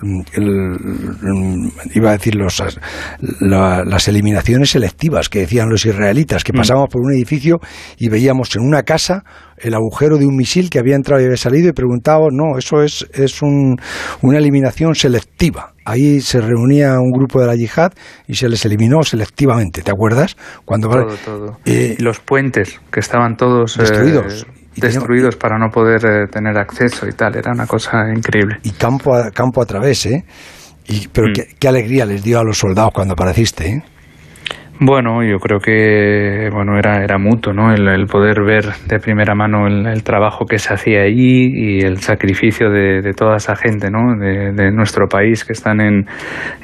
iba a decir los las eliminaciones selectivas que decían los israelitas que mm. pasábamos por un edificio y veíamos en una casa el agujero de un misil que había entrado y había salido y preguntábamos no eso es es un, una eliminación selectiva ahí se reunía un grupo de la yihad y se les eliminó selectivamente te acuerdas cuando todo, todo. Eh, los puentes que estaban todos destruidos eh, destruidos para no poder eh, tener acceso y tal. Era una cosa increíble. Y campo a, campo a través, ¿eh? Y, pero mm. qué, qué, alegría les dio a los soldados cuando apareciste, ¿eh? Bueno, yo creo que bueno era, era mutuo, ¿no? El, poder ver de primera mano el, trabajo que se hacía allí y el sacrificio de, toda esa gente, ¿no? De, nuestro país que están en,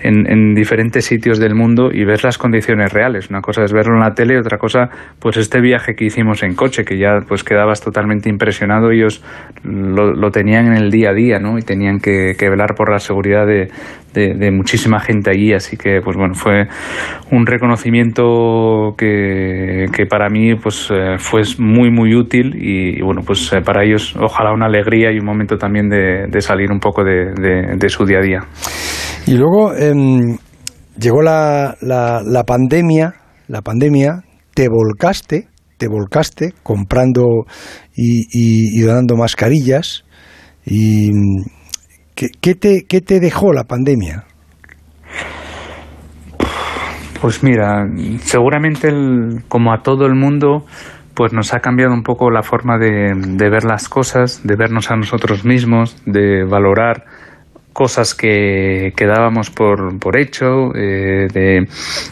en, diferentes sitios del mundo y ver las condiciones reales. Una cosa es verlo en la tele, otra cosa, pues este viaje que hicimos en coche, que ya pues quedabas totalmente impresionado. Ellos lo, lo tenían en el día a día, ¿no? Y tenían que, que velar por la seguridad de, de, muchísima gente allí, así que pues bueno, fue un reconocimiento que, que para mí pues eh, fue muy muy útil y, bueno, pues eh, para ellos ojalá una alegría y un momento también de, salir un poco de, su día a día. Y luego em, llegó la, la, pandemia, la pandemia, te volcaste, te volcaste comprando y, y, y mascarillas y ¿Qué, te, ¿Qué te dejó la pandemia? Pues mira, seguramente como a todo el mundo, pues nos ha cambiado un poco la forma de, de ver las cosas, de vernos a nosotros mismos, de valorar cosas que, que dábamos por, por hecho, eh, de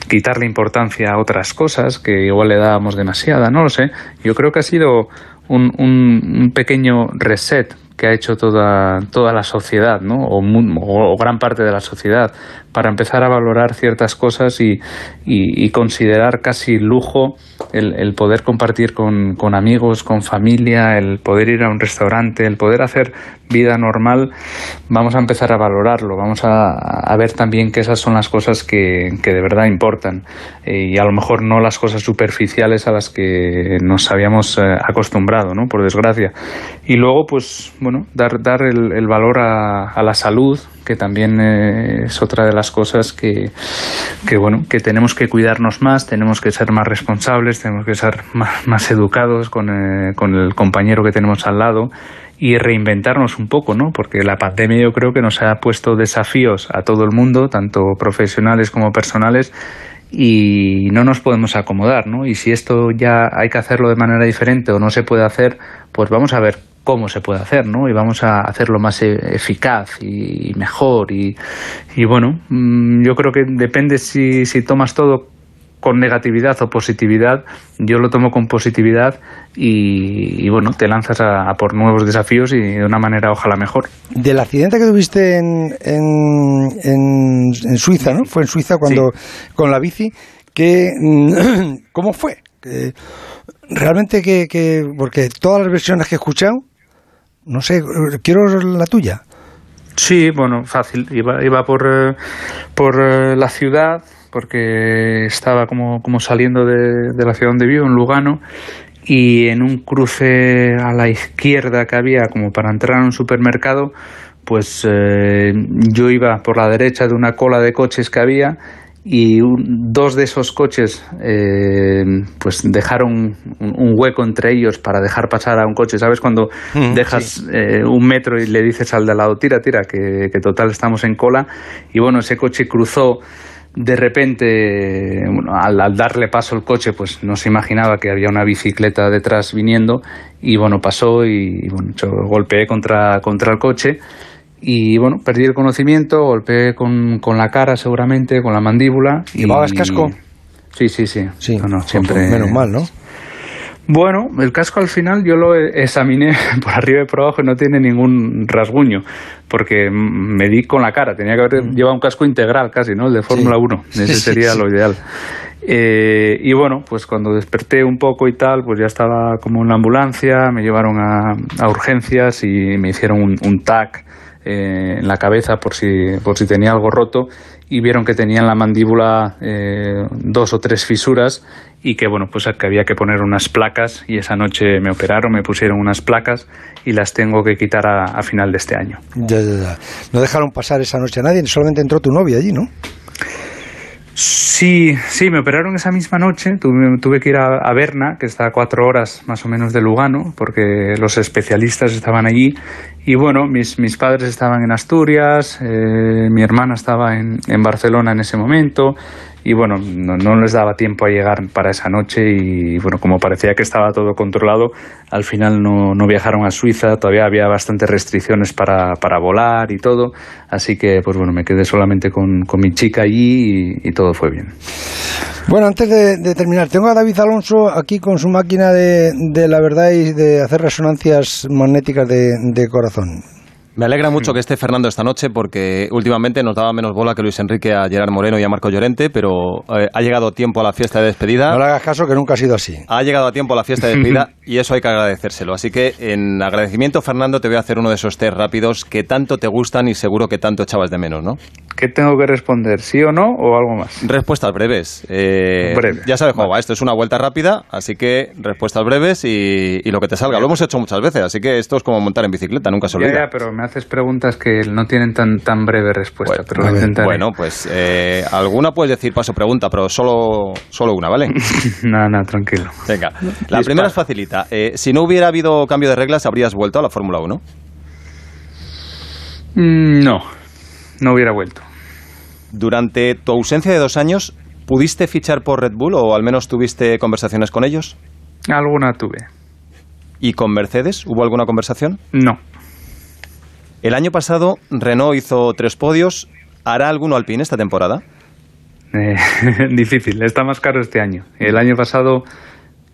quitarle importancia a otras cosas que igual le dábamos demasiada, no lo sé. Yo creo que ha sido un, un, un pequeño reset que ha hecho toda, toda la sociedad, ¿no? O, o, gran parte de la sociedad, para empezar a valorar ciertas cosas y, y, considerar casi lujo el, el poder compartir con, con, amigos, con familia, el poder ir a un restaurante, el poder hacer vida normal, vamos a empezar a valorarlo, vamos a, a ver también que esas son las cosas que, que de verdad importan eh, y a lo mejor no las cosas superficiales a las que nos habíamos eh, acostumbrado, ¿no? Por desgracia. Y luego, pues, bueno, dar, dar el, el valor a, a la salud, que también eh, es otra de las cosas que, que, bueno, que tenemos que cuidarnos más, tenemos que ser más responsables, tenemos que ser más, educados con, eh, con el compañero que tenemos al lado y reinventarnos un poco, ¿no? Porque la pandemia yo creo que nos ha puesto desafíos a todo el mundo, tanto profesionales como personales, y no nos podemos acomodar, ¿no? Y si esto ya hay que hacerlo de manera diferente o no se puede hacer, pues vamos a ver cómo se puede hacer, ¿no? Y vamos a hacerlo más eficaz y mejor. Y, y bueno, mm, yo creo que depende si, si tomas todo con negatividad o positividad. Yo lo tomo con positividad y, y bueno, te lanzas a, a, por nuevos desafíos y de una manera ojalá mejor. Del accidente que tuviste en, en, en, en Suiza, ¿no? Fue en Suiza cuando sí. con la bici. Que, ¿Cómo fue? Que, realmente que, que, porque todas las versiones que he escuchado no sé, quiero la tuya. Sí, bueno, fácil. Iba, iba por, eh, por eh, la ciudad, porque estaba como, como saliendo de, de, la ciudad donde vivo, en Lugano, y en un cruce a la izquierda que había como para entrar a un supermercado, pues eh, yo iba por la derecha de una cola de coches que había y un, dos de esos coches eh, pues dejaron un, un, hueco entre ellos para dejar pasar a un coche. ¿Sabes? Cuando mm, dejas sí. eh, un metro y le dices al de al lado, tira, tira, que, que, total estamos en cola. Y bueno, ese coche cruzó de repente, bueno, al, al, darle paso al coche, pues no se imaginaba que había una bicicleta detrás viniendo y bueno, pasó y, y bueno, yo golpeé contra, contra el coche y bueno, perdí el conocimiento, golpeé con, con la cara seguramente, con la mandíbula. ¿Llevabas y... casco? Sí, sí, sí. Sí, no, no, siempre... menos mal, ¿no? Bueno, el casco al final yo lo examiné por arriba y por abajo y no tiene ningún rasguño, porque me di con la cara, tenía que haber llevado un casco integral casi, ¿no? El de Fórmula sí. 1, ese sería sí, lo ideal. Eh, y bueno, pues cuando desperté un poco y tal, pues ya estaba como en la ambulancia, me llevaron a, a urgencias y me hicieron un, un TAC eh, en la cabeza por si, por si tenía algo roto y vieron que tenía en la mandíbula eh, dos o tres fisuras y que bueno pues que había que poner unas placas y esa noche me operaron me pusieron unas placas y las tengo que quitar a, a final de este año ya, ya, ya. no dejaron pasar esa noche a nadie solamente entró tu novia allí no Sí, sí, me operaron esa misma noche. Tuve, que ir a, a, Berna, que está a cuatro horas más o menos de Lugano, porque los especialistas estaban allí. Y bueno, mis, mis padres estaban en Asturias, eh, mi hermana estaba en, en Barcelona en ese momento, y bueno, no, no, les daba tiempo a llegar para esa noche y bueno, como parecía que estaba todo controlado, al final no, no viajaron a Suiza, todavía había bastantes restricciones para, para, volar y todo, así que pues bueno, me quedé solamente con, con mi chica allí y, todo fue bien. Bueno, antes de, de, terminar, tengo a David Alonso aquí con su máquina de, de la verdad y de hacer resonancias magnéticas de, de corazón. Me alegra mucho que esté Fernando esta noche porque últimamente nos daba menos bola que Luis Enrique a Gerard Moreno y a Marco Llorente, pero eh, ha llegado a tiempo a la fiesta de despedida. No le hagas caso que nunca ha sido así. Ha llegado a tiempo a la fiesta de despedida y eso hay que agradecérselo. Así que en agradecimiento, Fernando, te voy a hacer uno de esos test rápidos que tanto te gustan y seguro que tanto echabas de menos, ¿no? ¿Qué tengo que responder? ¿Sí o no o algo más? Respuestas breves. Eh, Breve. Ya sabes cómo vale. va. Esto es una vuelta rápida, así que respuestas breves y, y, lo que te salga. Lo hemos hecho muchas veces, así que esto es como montar en bicicleta, nunca se olvida. Ya, ya, pero me haces preguntas que no tienen tan, tan breve respuesta, bueno, pero lo intentaré. Bueno, pues eh, alguna puedes decir paso pregunta, pero solo, solo una, ¿vale? Nada, nada, tranquilo. Venga, la Dispara. primera es facilita. Eh, si no hubiera habido cambio de reglas, ¿habrías vuelto a la Fórmula 1? Mm, no, no hubiera vuelto. Durante tu ausencia de dos años, ¿pudiste fichar por Red Bull o al menos tuviste conversaciones con ellos? Alguna tuve. ¿Y con Mercedes hubo alguna conversación? No. El año pasado Renault hizo tres podios. ¿Hará alguno Alpine esta temporada? Eh, difícil, está más caro este año. El año pasado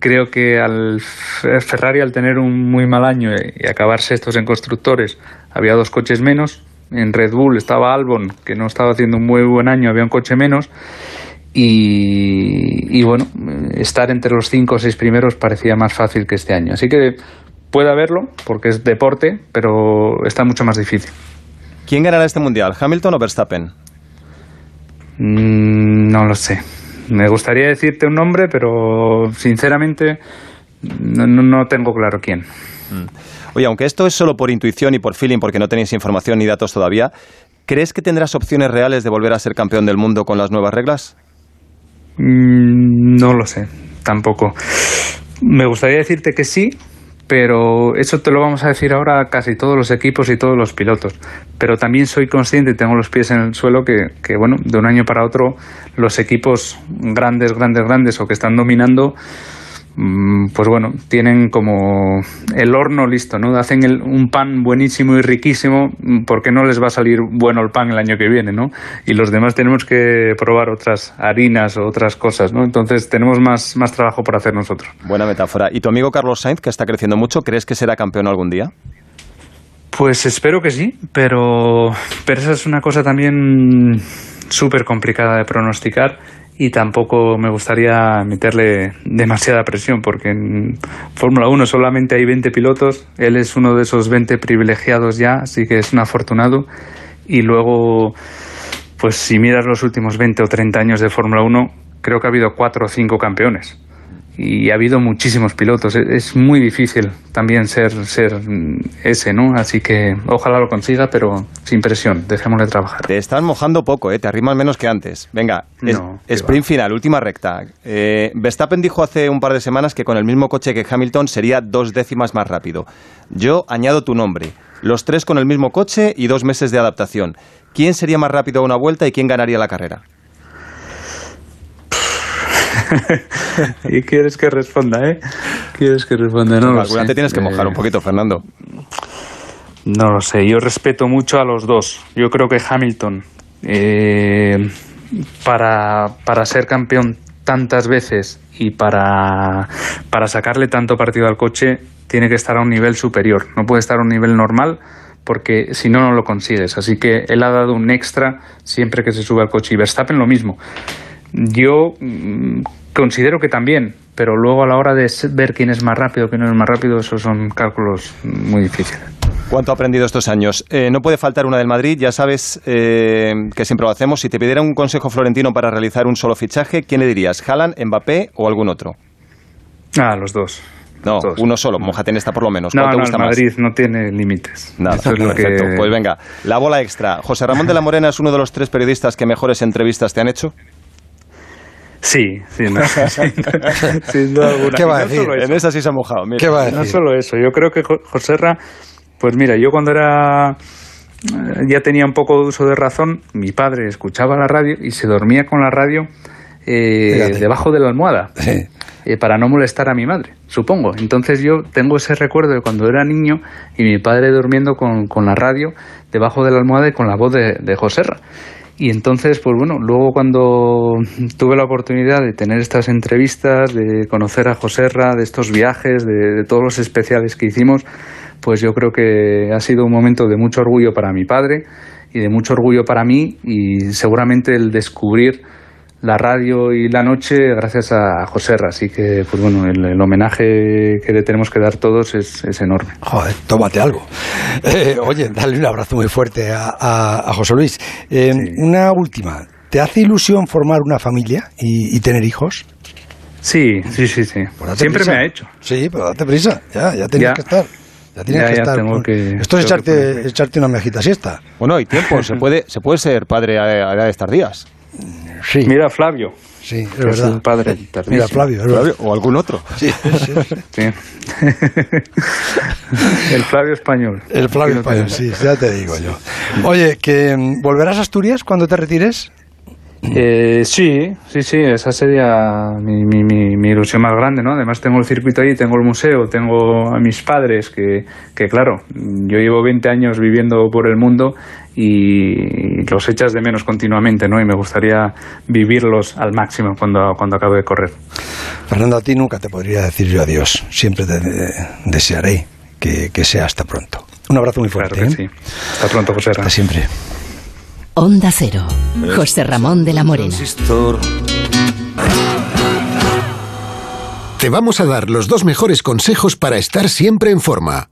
creo que al Ferrari al tener un muy mal año y acabarse estos en constructores había dos coches menos. En Red Bull estaba Albon, que no estaba haciendo un muy buen año, había un coche menos. Y, y, bueno, estar entre los cinco o seis primeros parecía más fácil que este año. Así que puede haberlo, porque es deporte, pero está mucho más difícil. ¿Quién ganará este mundial, Hamilton o Verstappen? Mm, no lo sé. Me gustaría decirte un nombre, pero sinceramente no, no tengo claro quién. Mm. Oye, aunque esto es solo por intuición y por feeling, porque no tenéis información ni datos todavía, ¿crees que tendrás opciones reales de volver a ser campeón del mundo con las nuevas reglas? Mm, no lo sé, tampoco. Me gustaría decirte que sí, pero eso te lo vamos a decir ahora a casi todos los equipos y todos los pilotos. Pero también soy consciente y tengo los pies en el suelo que, que, bueno, de un año para otro los equipos grandes, grandes, grandes o que están dominando pues bueno, tienen como el horno listo, ¿no? Hacen un pan buenísimo y riquísimo, mm, porque no les va a salir bueno el pan el año que viene, ¿no? Y los demás tenemos que probar otras harinas o otras cosas, ¿no? Entonces tenemos más, más trabajo por hacer nosotros. Buena metáfora. ¿Y tu amigo Carlos Sainz, que está creciendo mucho, crees que será campeón algún día? Pues espero que sí, pero, pero esa es una cosa también súper complicada de pronosticar y tampoco me gustaría meterle demasiada presión porque en Fórmula 1 solamente hay 20 pilotos, él es uno de esos 20 privilegiados ya, así que es un afortunado. Y luego pues si miras los últimos 20 o 30 años de Fórmula 1, creo que ha habido 4 o 5 campeones y ha habido muchísimos pilotos. Es muy difícil también ser, ser ese, ¿no? Así que ojalá lo consiga, pero sin presión, dejémosle trabajar. Te están mojando poco, ¿eh? Te arrimas menos que antes. Venga, sprint final, última recta. Eh, Verstappen dijo hace un par de semanas que con el mismo coche que Hamilton sería dos décimas más rápido. Yo añado tu nombre. Los tres con el mismo coche y dos meses de adaptación. ¿Quién sería más rápido a una vuelta y quién ganaría la carrera? y quieres que responda, ¿eh? ¿Quieres que responda? No, te tienes que mojar un poquito, Fernando. No lo sé. Yo respeto mucho a los dos. Yo creo que Hamilton, eh, para, para ser campeón tantas veces y para, para sacarle tanto partido al coche, tiene que estar a un nivel superior. No puede estar a un nivel normal porque si no, no lo consigues. Así que él ha dado un extra siempre que se sube al coche. Y Verstappen lo mismo. Yo mm, considero que también, pero luego a la hora de ver quién es más rápido, quién no es más rápido, esos son cálculos muy difíciles. ¿Cuánto ha aprendido estos años? Eh, no puede faltar una del Madrid, ya sabes eh, que siempre lo hacemos. Si te pidiera un consejo florentino para realizar un solo fichaje, ¿quién le dirías? ¿Haaland, Mbappé o algún otro? Ah, los dos. No, uno solo, mojate en esta por lo menos. No, no, Madrid no tiene límites. Nada, Pues venga, la bola extra. José Ramón de la Morena es uno de los tres periodistas que mejores entrevistas te han hecho. Sí, sí, no, sin duda alguna. ¿Qué va a decir? en esa sí se ha mojado. ¿Qué va a decir? No solo eso, yo creo que Joserra, pues mira, yo cuando era eh, ya tenía un poco de uso de razón, mi padre escuchaba la radio y se dormía con la radio eh, debajo de la almohada. Eh, para no molestar a mi madre, supongo. Entonces yo tengo ese recuerdo de cuando era niño y mi padre durmiendo con, con la radio debajo de la almohada y con la voz de, de Joserra. Y entonces, pues bueno, luego cuando tuve la oportunidad de tener estas entrevistas, de conocer a Joserra, de estos viajes, de, todos los especiales que hicimos, pues yo creo que ha sido un momento de mucho orgullo para mi padre y de mucho orgullo para mí y seguramente el descubrir la radio y la noche gracias a José Así que, pues bueno, el, homenaje que le tenemos que dar todos es, enorme. Joder, tómate algo. Eh, oye, dale un abrazo muy fuerte a, José Luis. Eh, una última. ¿Te hace ilusión formar una familia y, tener hijos? Sí, sí, sí, sí. Pues Siempre me ha hecho. Sí, pero date prisa, ya, ya tenías que estar. Ya tienes que estar. Esto es echarte, echarte una mejita siesta. Bueno, hay tiempo. se puede, se puede ser padre a, a edad de estar días. Sí. Mira Flavio. Sí, es verdad. padre Mira Flavio, o algún otro. Sí, sí, sí. El Flavio español. El Flavio español, sí, ya te digo yo. Oye, que mm, volverás a Asturias cuando te retires. Eh, sí, sí, sí, esa sería mi, mi, mi, ilusión más grande, ¿no? Además tengo el circuito ahí, tengo el museo, tengo a mis padres, que, que claro, yo llevo 20 años viviendo por el mundo y los echas de menos continuamente, ¿no? Y me gustaría vivirlos al máximo cuando, cuando acabe de correr. Fernando, a ti nunca te podría decir yo adiós. Siempre te desearé que, sea hasta pronto. Un abrazo muy fuerte. Claro que ¿eh? sí. Hasta pronto, José. Hasta siempre. Onda Cero. José Ramón de la Morena. Te vamos a dar los dos mejores consejos para estar siempre en forma.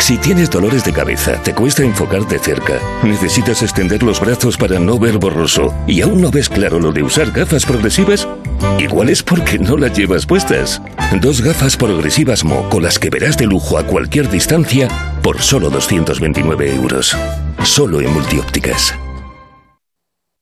Si tienes dolores de cabeza, te cuesta enfocarte cerca, necesitas extender los brazos para no ver borroso y aún no ves claro lo de usar gafas progresivas, igual es porque no las llevas puestas. Dos gafas progresivas Mo con las que verás de lujo a cualquier distancia por solo 229 euros. Solo en multiópticas.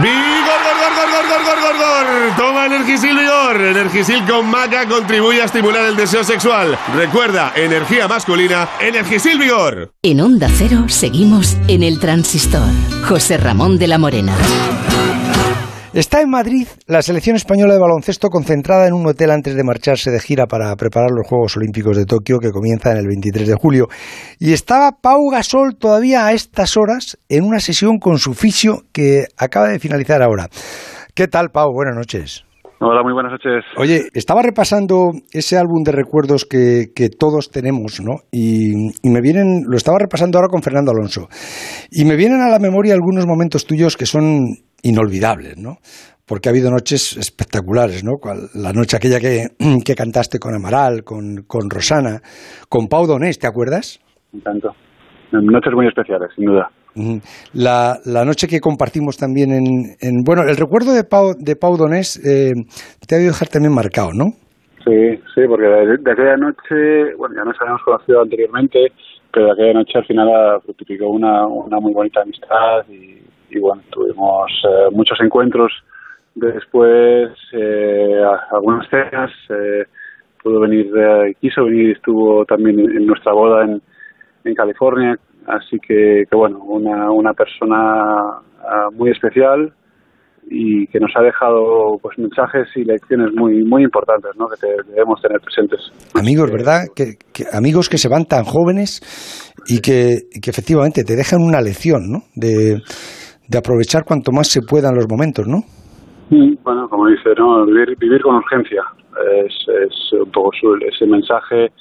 ¡Vigor, gor, gor, gor, gor, gor, gor, Toma Energisil Vigor. Energisil con maca contribuye a estimular el deseo sexual. Recuerda, energía masculina, Energisil Vigor. En Onda Cero seguimos en el transistor. José Ramón de la Morena. Está en Madrid la selección española de baloncesto concentrada en un hotel antes de marcharse de gira para preparar los Juegos Olímpicos de Tokio que comienzan el 23 de julio. Y estaba Pau Gasol todavía a estas horas en una sesión con su fisio que acaba de finalizar ahora. ¿Qué tal, Pau? Buenas noches. Hola, muy buenas noches. Oye, estaba repasando ese álbum de recuerdos que, todos tenemos, ¿no? Y, y, me vienen, lo estaba repasando ahora con Fernando Alonso, y me vienen a la memoria algunos momentos tuyos que son inolvidables, ¿no? Porque ha habido noches espectaculares, ¿no? La noche aquella que, que cantaste con Amaral, con, con, Rosana, con Pau Donés, ¿te acuerdas? Tanto. Noches muy especiales, sin duda. La, la noche que compartimos también en, en, Bueno, el recuerdo de Pau, de Pau Donés eh, te ha dejar también marcado, ¿no? Sí, sí, porque de, aquella noche, bueno, ya nos habíamos conocido anteriormente, pero de aquella noche al final fructificó una, una muy bonita amistad y y bueno, tuvimos eh, muchos encuentros. Después, eh, algunas cenas, eh, pudo venir, quiso venir, estuvo también en, nuestra boda en, en California, así que, que bueno, una, una persona ah, muy especial y que nos ha dejado pues mensajes y lecciones muy muy importantes ¿no? que debemos tener presentes amigos verdad que, amigos que se van tan jóvenes y que, que efectivamente te dejan una lección ¿no? de, de aprovechar cuanto más se puedan los momentos, ¿no? Bueno, como dice, ¿no? vivir, vivir con urgencia es, es un poco su, ese mensaje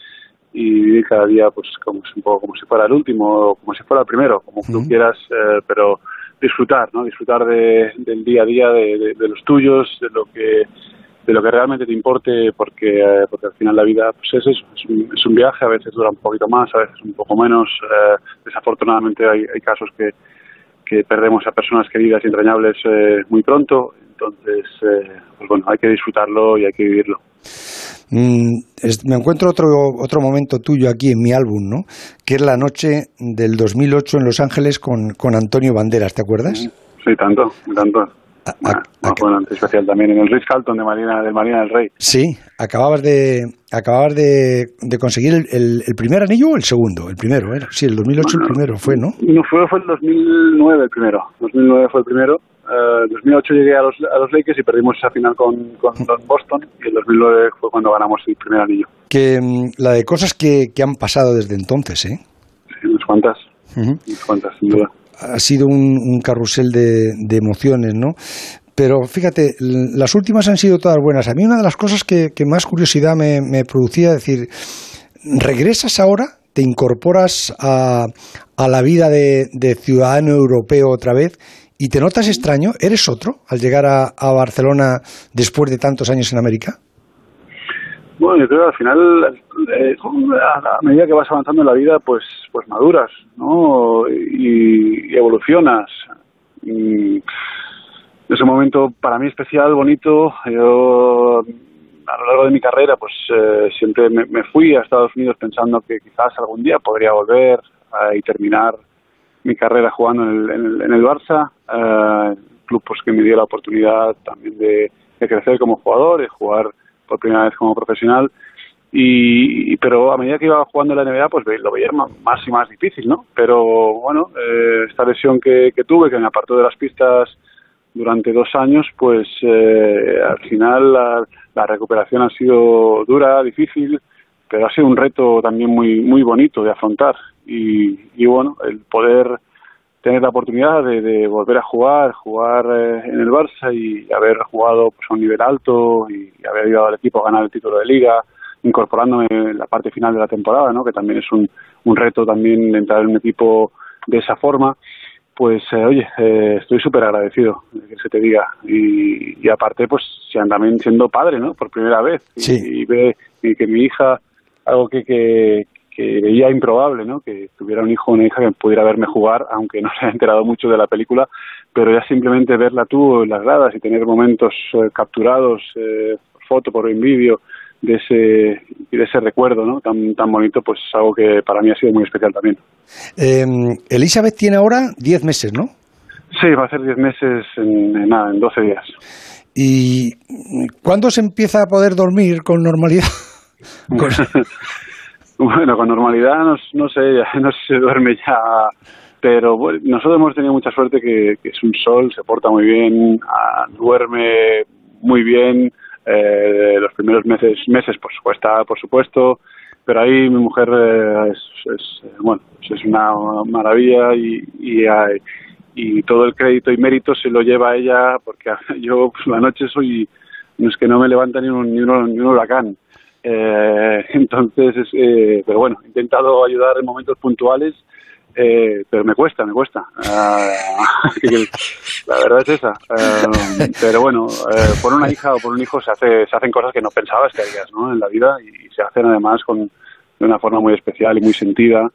y vivir cada día pues como un poco como si fuera el último o como si fuera el primero, como tú quieras, eh, pero disfrutar, ¿no? Disfrutar de, del día a día, de, de, los tuyos, de lo que de lo que realmente te importe, porque eh, porque al final la vida pues es eso, es un, es un, viaje, a veces dura un poquito más, a veces un poco menos. Eh, desafortunadamente hay, hay casos que que perdemos a personas queridas y entrañables eh, muy pronto. Entonces, eh, pues bueno, hay que disfrutarlo y hay que vivirlo. Mm, me encuentro otro, otro momento tuyo aquí en mi álbum, ¿no? Que es la noche del 2008 en Los Ángeles con, con Antonio Banderas, ¿te acuerdas? Sí, tanto, tanto. Bueno, especial también en el Ritz Carlton de Marina, del Marina del Rey. Sí, acababas de acababas de, conseguir el, el, primer anillo o el segundo, el primero, ¿era? Sí, el 2008 el primero fue, ¿no? No, fue, fue el 2009 el primero, 2009 fue el primero. En uh, 2008 llegué a los, a los Lakers y perdimos esa final con, con, Boston y el 2009 fue cuando ganamos el primer anillo. Que mm, la de cosas que, que han pasado desde entonces, ¿eh? Sí, unas cuantas, unas cuantas, sin duda ha sido un, carrusel de, emociones, ¿no? Pero fíjate, las últimas han sido todas buenas. A mí una de las cosas que, más curiosidad me, producía es decir, regresas ahora, te incorporas a, la vida de, ciudadano europeo otra vez y te notas extraño, ¿eres otro al llegar a, Barcelona después de tantos años en América? Bueno, yo creo que al final, eh, a medida que vas avanzando en la vida, pues, pues maduras, ¿no? Y, evolucionas. Y ese momento para mí especial, bonito. Yo a lo largo de mi carrera, pues eh, siempre me, fui a Estados Unidos pensando que quizás algún día podría volver y terminar mi carrera jugando en el, en el, Barça, eh, club pues que me dio la oportunidad también de, de crecer como jugador, de jugar por primera vez como profesional. Y, pero a medida que iba jugando la NBA, pues lo veía más y más difícil, ¿no? Pero bueno, eh, esta lesión que, tuve, que me apartó de las pistas durante dos años, pues eh, al final la, recuperación ha sido dura, difícil, pero ha sido un reto también muy muy bonito de afrontar. Y bueno, el poder tener la oportunidad de, volver a jugar, jugar eh, en el Barça y haber jugado pues, a un nivel alto y haber ayudado al equipo a ganar el título de liga, incorporándome en la parte final de la temporada, ¿no? que también es un, un reto también entrar en un equipo de esa forma, pues eh, oye, eh, estoy súper agradecido que se te diga. Y, y aparte, pues también siendo padre, ¿no? Por primera vez. Y, ve y que mi hija, algo que, que, que veía improbable, ¿no? Que tuviera un hijo o una hija que pudiera verme jugar, aunque no se haya enterado mucho de la película, pero ya simplemente verla tú en las gradas y tener momentos eh, capturados, eh, foto por un vídeo, de ese de ese recuerdo ¿no? tan, tan bonito, pues es algo que para mí ha sido muy especial también. Eh, Elizabeth tiene ahora 10 meses, ¿no? Sí, va a ser 10 meses en, en, nada, en 12 días. ¿Y cuándo se empieza a poder dormir con normalidad? Bueno, con normalidad no, no sé, no se duerme ya, pero nosotros hemos tenido mucha suerte que, es un sol, se porta muy bien, ah, duerme muy bien, eh, los primeros meses, meses pues cuesta, por supuesto, pero ahí mi mujer eh, es, es, bueno, es una maravilla y, y, y, todo el crédito y mérito se lo lleva ella porque yo pues, la noche soy, no es que no me levanta ni ni ni un huracán eh, entonces, eh, pero bueno, he intentado ayudar en momentos puntuales, eh, pero me cuesta, me cuesta. Ah, la verdad es esa. Eh, pero bueno, eh, por una hija o por un hijo se, hace, se hacen cosas que no pensabas que harías ¿no? en la vida y se hacen además con, de una forma muy especial y muy sentida.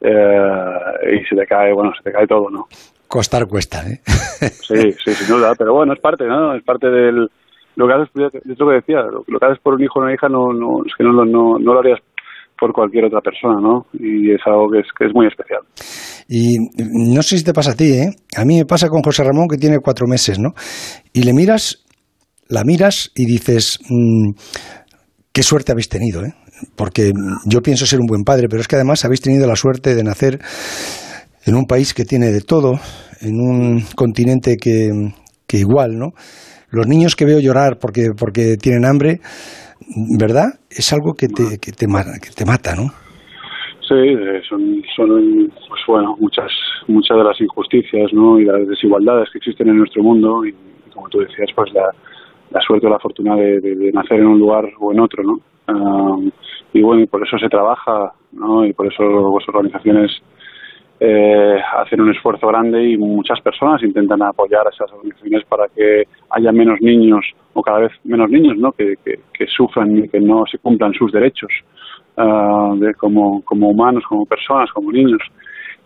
y se te cae, bueno, se te cae todo, ¿no? Costar cuesta, ¿eh? Sí, sí, sin duda, pero bueno, es parte, ¿no? Es parte del, lo que haces, es lo que decía, lo, que haces por un hijo o una hija no, no, es que no, no, no lo harías por cualquier otra persona, ¿no? Y es algo que es, que es muy especial. Y no sé si te pasa a ti, ¿eh? A mí me pasa con José Ramón que tiene cuatro meses, ¿no? Y le miras, la miras y dices, mmm, qué suerte habéis tenido, ¿eh? Porque yo pienso ser un buen padre, pero es que además habéis tenido la suerte de nacer en un país que tiene de todo, en un continente que, que igual, ¿no? Los niños que veo llorar porque, porque tienen hambre, ¿verdad? Es algo que te, que te, que te mata, ¿no? Sí, eh, son, son pues bueno, muchas, muchas de las injusticias ¿no? y las desigualdades que existen en nuestro mundo y, como tú decías, pues la, la suerte o la fortuna de, nacer en un lugar o en otro, ¿no? y bueno, y por eso se trabaja, ¿no? Y por eso las organizaciones eh, hacen un esfuerzo grande y muchas personas intentan apoyar a esas organizaciones para que haya menos niños o cada vez menos niños ¿no? que, que, sufran y que no se cumplan sus derechos uh, de, como, como humanos, como personas, como niños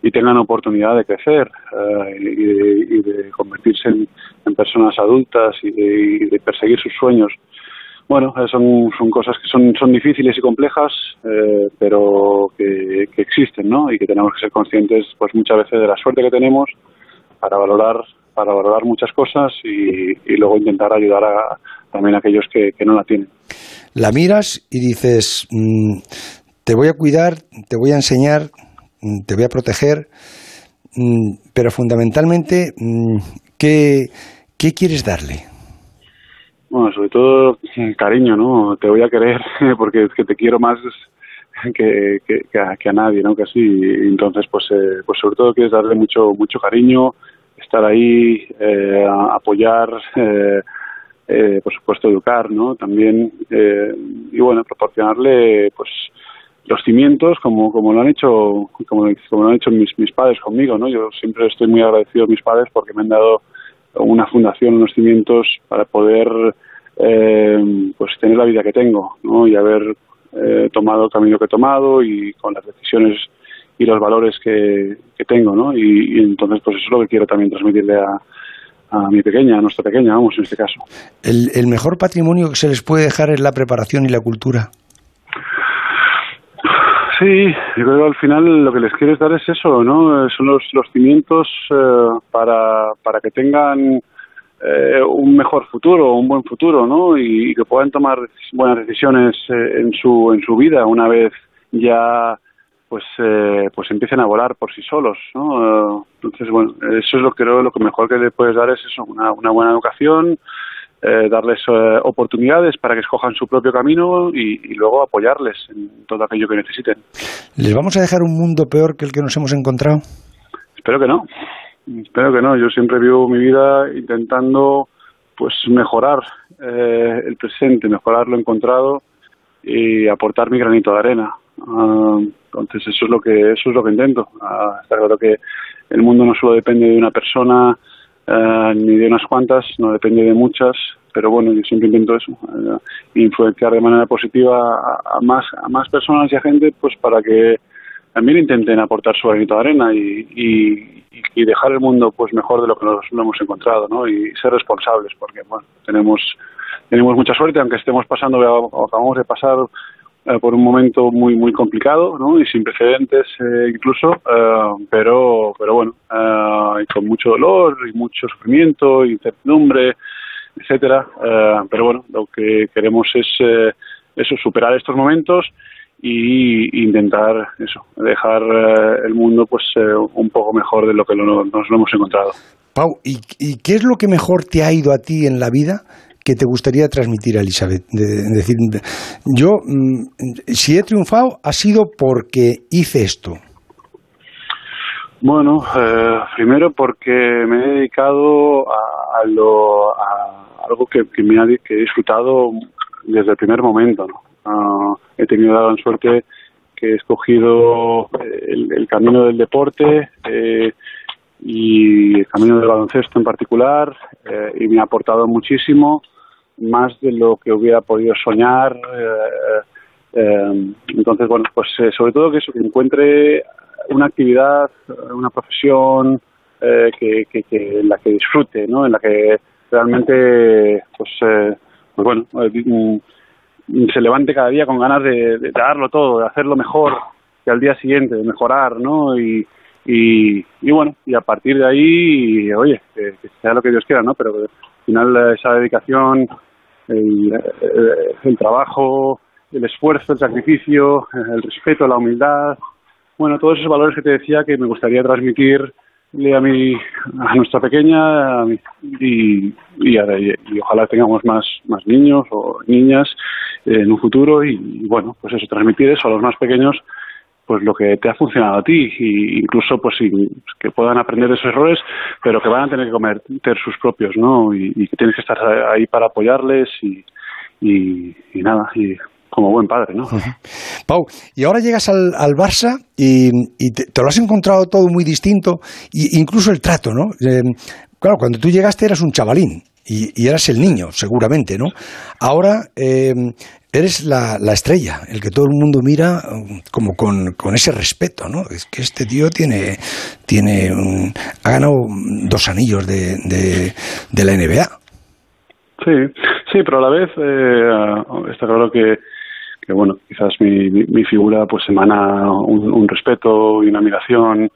y tengan oportunidad de crecer uh, y, de, convertirse en, personas adultas y de perseguir sus sueños bueno, eh, son, cosas que son, difíciles y complejas, eh, pero que, que, existen, ¿no? Y que tenemos que ser conscientes, pues muchas veces de la suerte que tenemos para valorar para valorar muchas cosas y, luego intentar ayudar a, también a aquellos que, no la tienen. La miras y dices, mm, te voy a cuidar, te voy a enseñar, mm, te voy a proteger, mm, pero fundamentalmente, ¿qué, ¿qué quieres darle? Bueno, sobre todo cariño, ¿no? Te voy a querer porque es que te quiero más que, que, a, nadie, ¿no? Casi. Entonces, pues, eh, pues sobre todo quieres darle mucho, mucho cariño, estar ahí, eh, apoyar, eh, eh, por supuesto educar, ¿no? También, eh, y bueno, proporcionarle, pues, los cimientos como, como lo han hecho, como, como lo han hecho mis, mis padres conmigo, ¿no? Yo siempre estoy muy agradecido a mis padres porque me han dado una fundación, unos cimientos para poder eh, pues tener la vida que tengo y haber eh, tomado el camino que he tomado y con las decisiones y los valores que, que tengo, ¿no? Y, entonces, pues eso es lo que quiero también transmitirle a, a mi pequeña, a nuestra pequeña, vamos, en este caso. El, el mejor patrimonio que se les puede dejar es la preparación y la cultura. Sí, yo creo que al final lo que les quieres dar es eso, ¿no? Son los, los cimientos eh, para, para que tengan eh, un mejor futuro, un buen futuro, ¿no? Y, que puedan tomar buenas decisiones eh, en su en su vida una vez ya pues pues empiecen a volar por sí solos, ¿no? entonces bueno, eso es lo que creo lo que mejor que le puedes dar es eso, una, una buena educación, eh, darles eh, oportunidades para que escojan su propio camino y, luego apoyarles en todo aquello que necesiten. ¿Les vamos a dejar un mundo peor que el que nos hemos encontrado? Espero que no. Espero que no. Yo siempre vivo mi vida intentando pues mejorar eh, el presente, mejorar lo encontrado y aportar mi granito de arena. Ah, entonces eso es lo que eso es lo que intento. Uh, está claro que el mundo no solo depende de una persona eh, ni de unas cuantas, no depende de muchas, pero bueno, yo siempre intento eso, eh, influenciar de manera positiva a, más a más personas y a gente, pues para que también intenten aportar su granito de arena y, y, y, dejar el mundo pues mejor de lo que nos lo hemos encontrado, ¿no? Y ser responsables, porque bueno, tenemos tenemos mucha suerte, aunque estemos pasando, acabamos de pasar por un momento muy muy complicado y sin precedentes eh, incluso eh, pero pero bueno y con mucho dolor y mucho sufrimiento incertidumbre etcétera pero bueno lo que queremos es eso superar estos momentos y intentar eso dejar el mundo pues un poco mejor de lo que nos lo hemos encontrado. Pau ¿y, ¿y qué es lo que mejor te ha ido a ti en la vida que te gustaría transmitir a Elizabeth? De, decir, yo, mm, si he triunfado, ha sido porque hice esto. Bueno, eh, primero porque me he dedicado a, lo, a algo que, me ha, he disfrutado desde el primer momento. ¿no? Ah, he tenido la gran suerte que he escogido el, camino del deporte eh, y el camino del baloncesto en particular eh, y me ha aportado muchísimo más de lo que hubiera podido soñar. Eh, eh, entonces, bueno, pues eh, sobre todo que, eso, que encuentre una actividad, una profesión que, que, que, en la que disfrute, ¿no? En la que realmente, pues, pues bueno, mm, se levante cada día con ganas de, darlo todo, de hacerlo mejor que al día siguiente, de mejorar, ¿no? Y, y, bueno, y a partir de ahí, oye, que, sea lo que Dios quiera, ¿no? Pero final esa dedicación el, eh, el, trabajo, el esfuerzo, el sacrificio, el respeto, la humildad, bueno, todos esos valores que te decía que me gustaría transmitirle a mi, a nuestra pequeña y, y, y, ojalá tengamos más, más niños o niñas en un futuro y, bueno, pues eso, transmitir eso a los más pequeños pues lo que te ha funcionado a ti y incluso pues que puedan aprender de esos errores pero que van a tener que cometer sus propios no y, que tienes que estar ahí para apoyarles y, y, nada y como buen padre, ¿no? Pau, y ahora llegas al, al Barça y, y te, lo has encontrado todo muy distinto, y incluso el trato, ¿no? Eh, claro, cuando tú llegaste eras un chavalín, y, eras el niño, seguramente, ¿no? Ahora eh, eres la, la, estrella, el que todo el mundo mira um, como con, con, ese respeto, ¿no? Es que este tío tiene, tiene un, ha ganado dos anillos de, de, la NBA. Sí, sí, pero a la vez eh, está claro que, que bueno, quizás mi, mi, figura pues emana un respeto y una admiración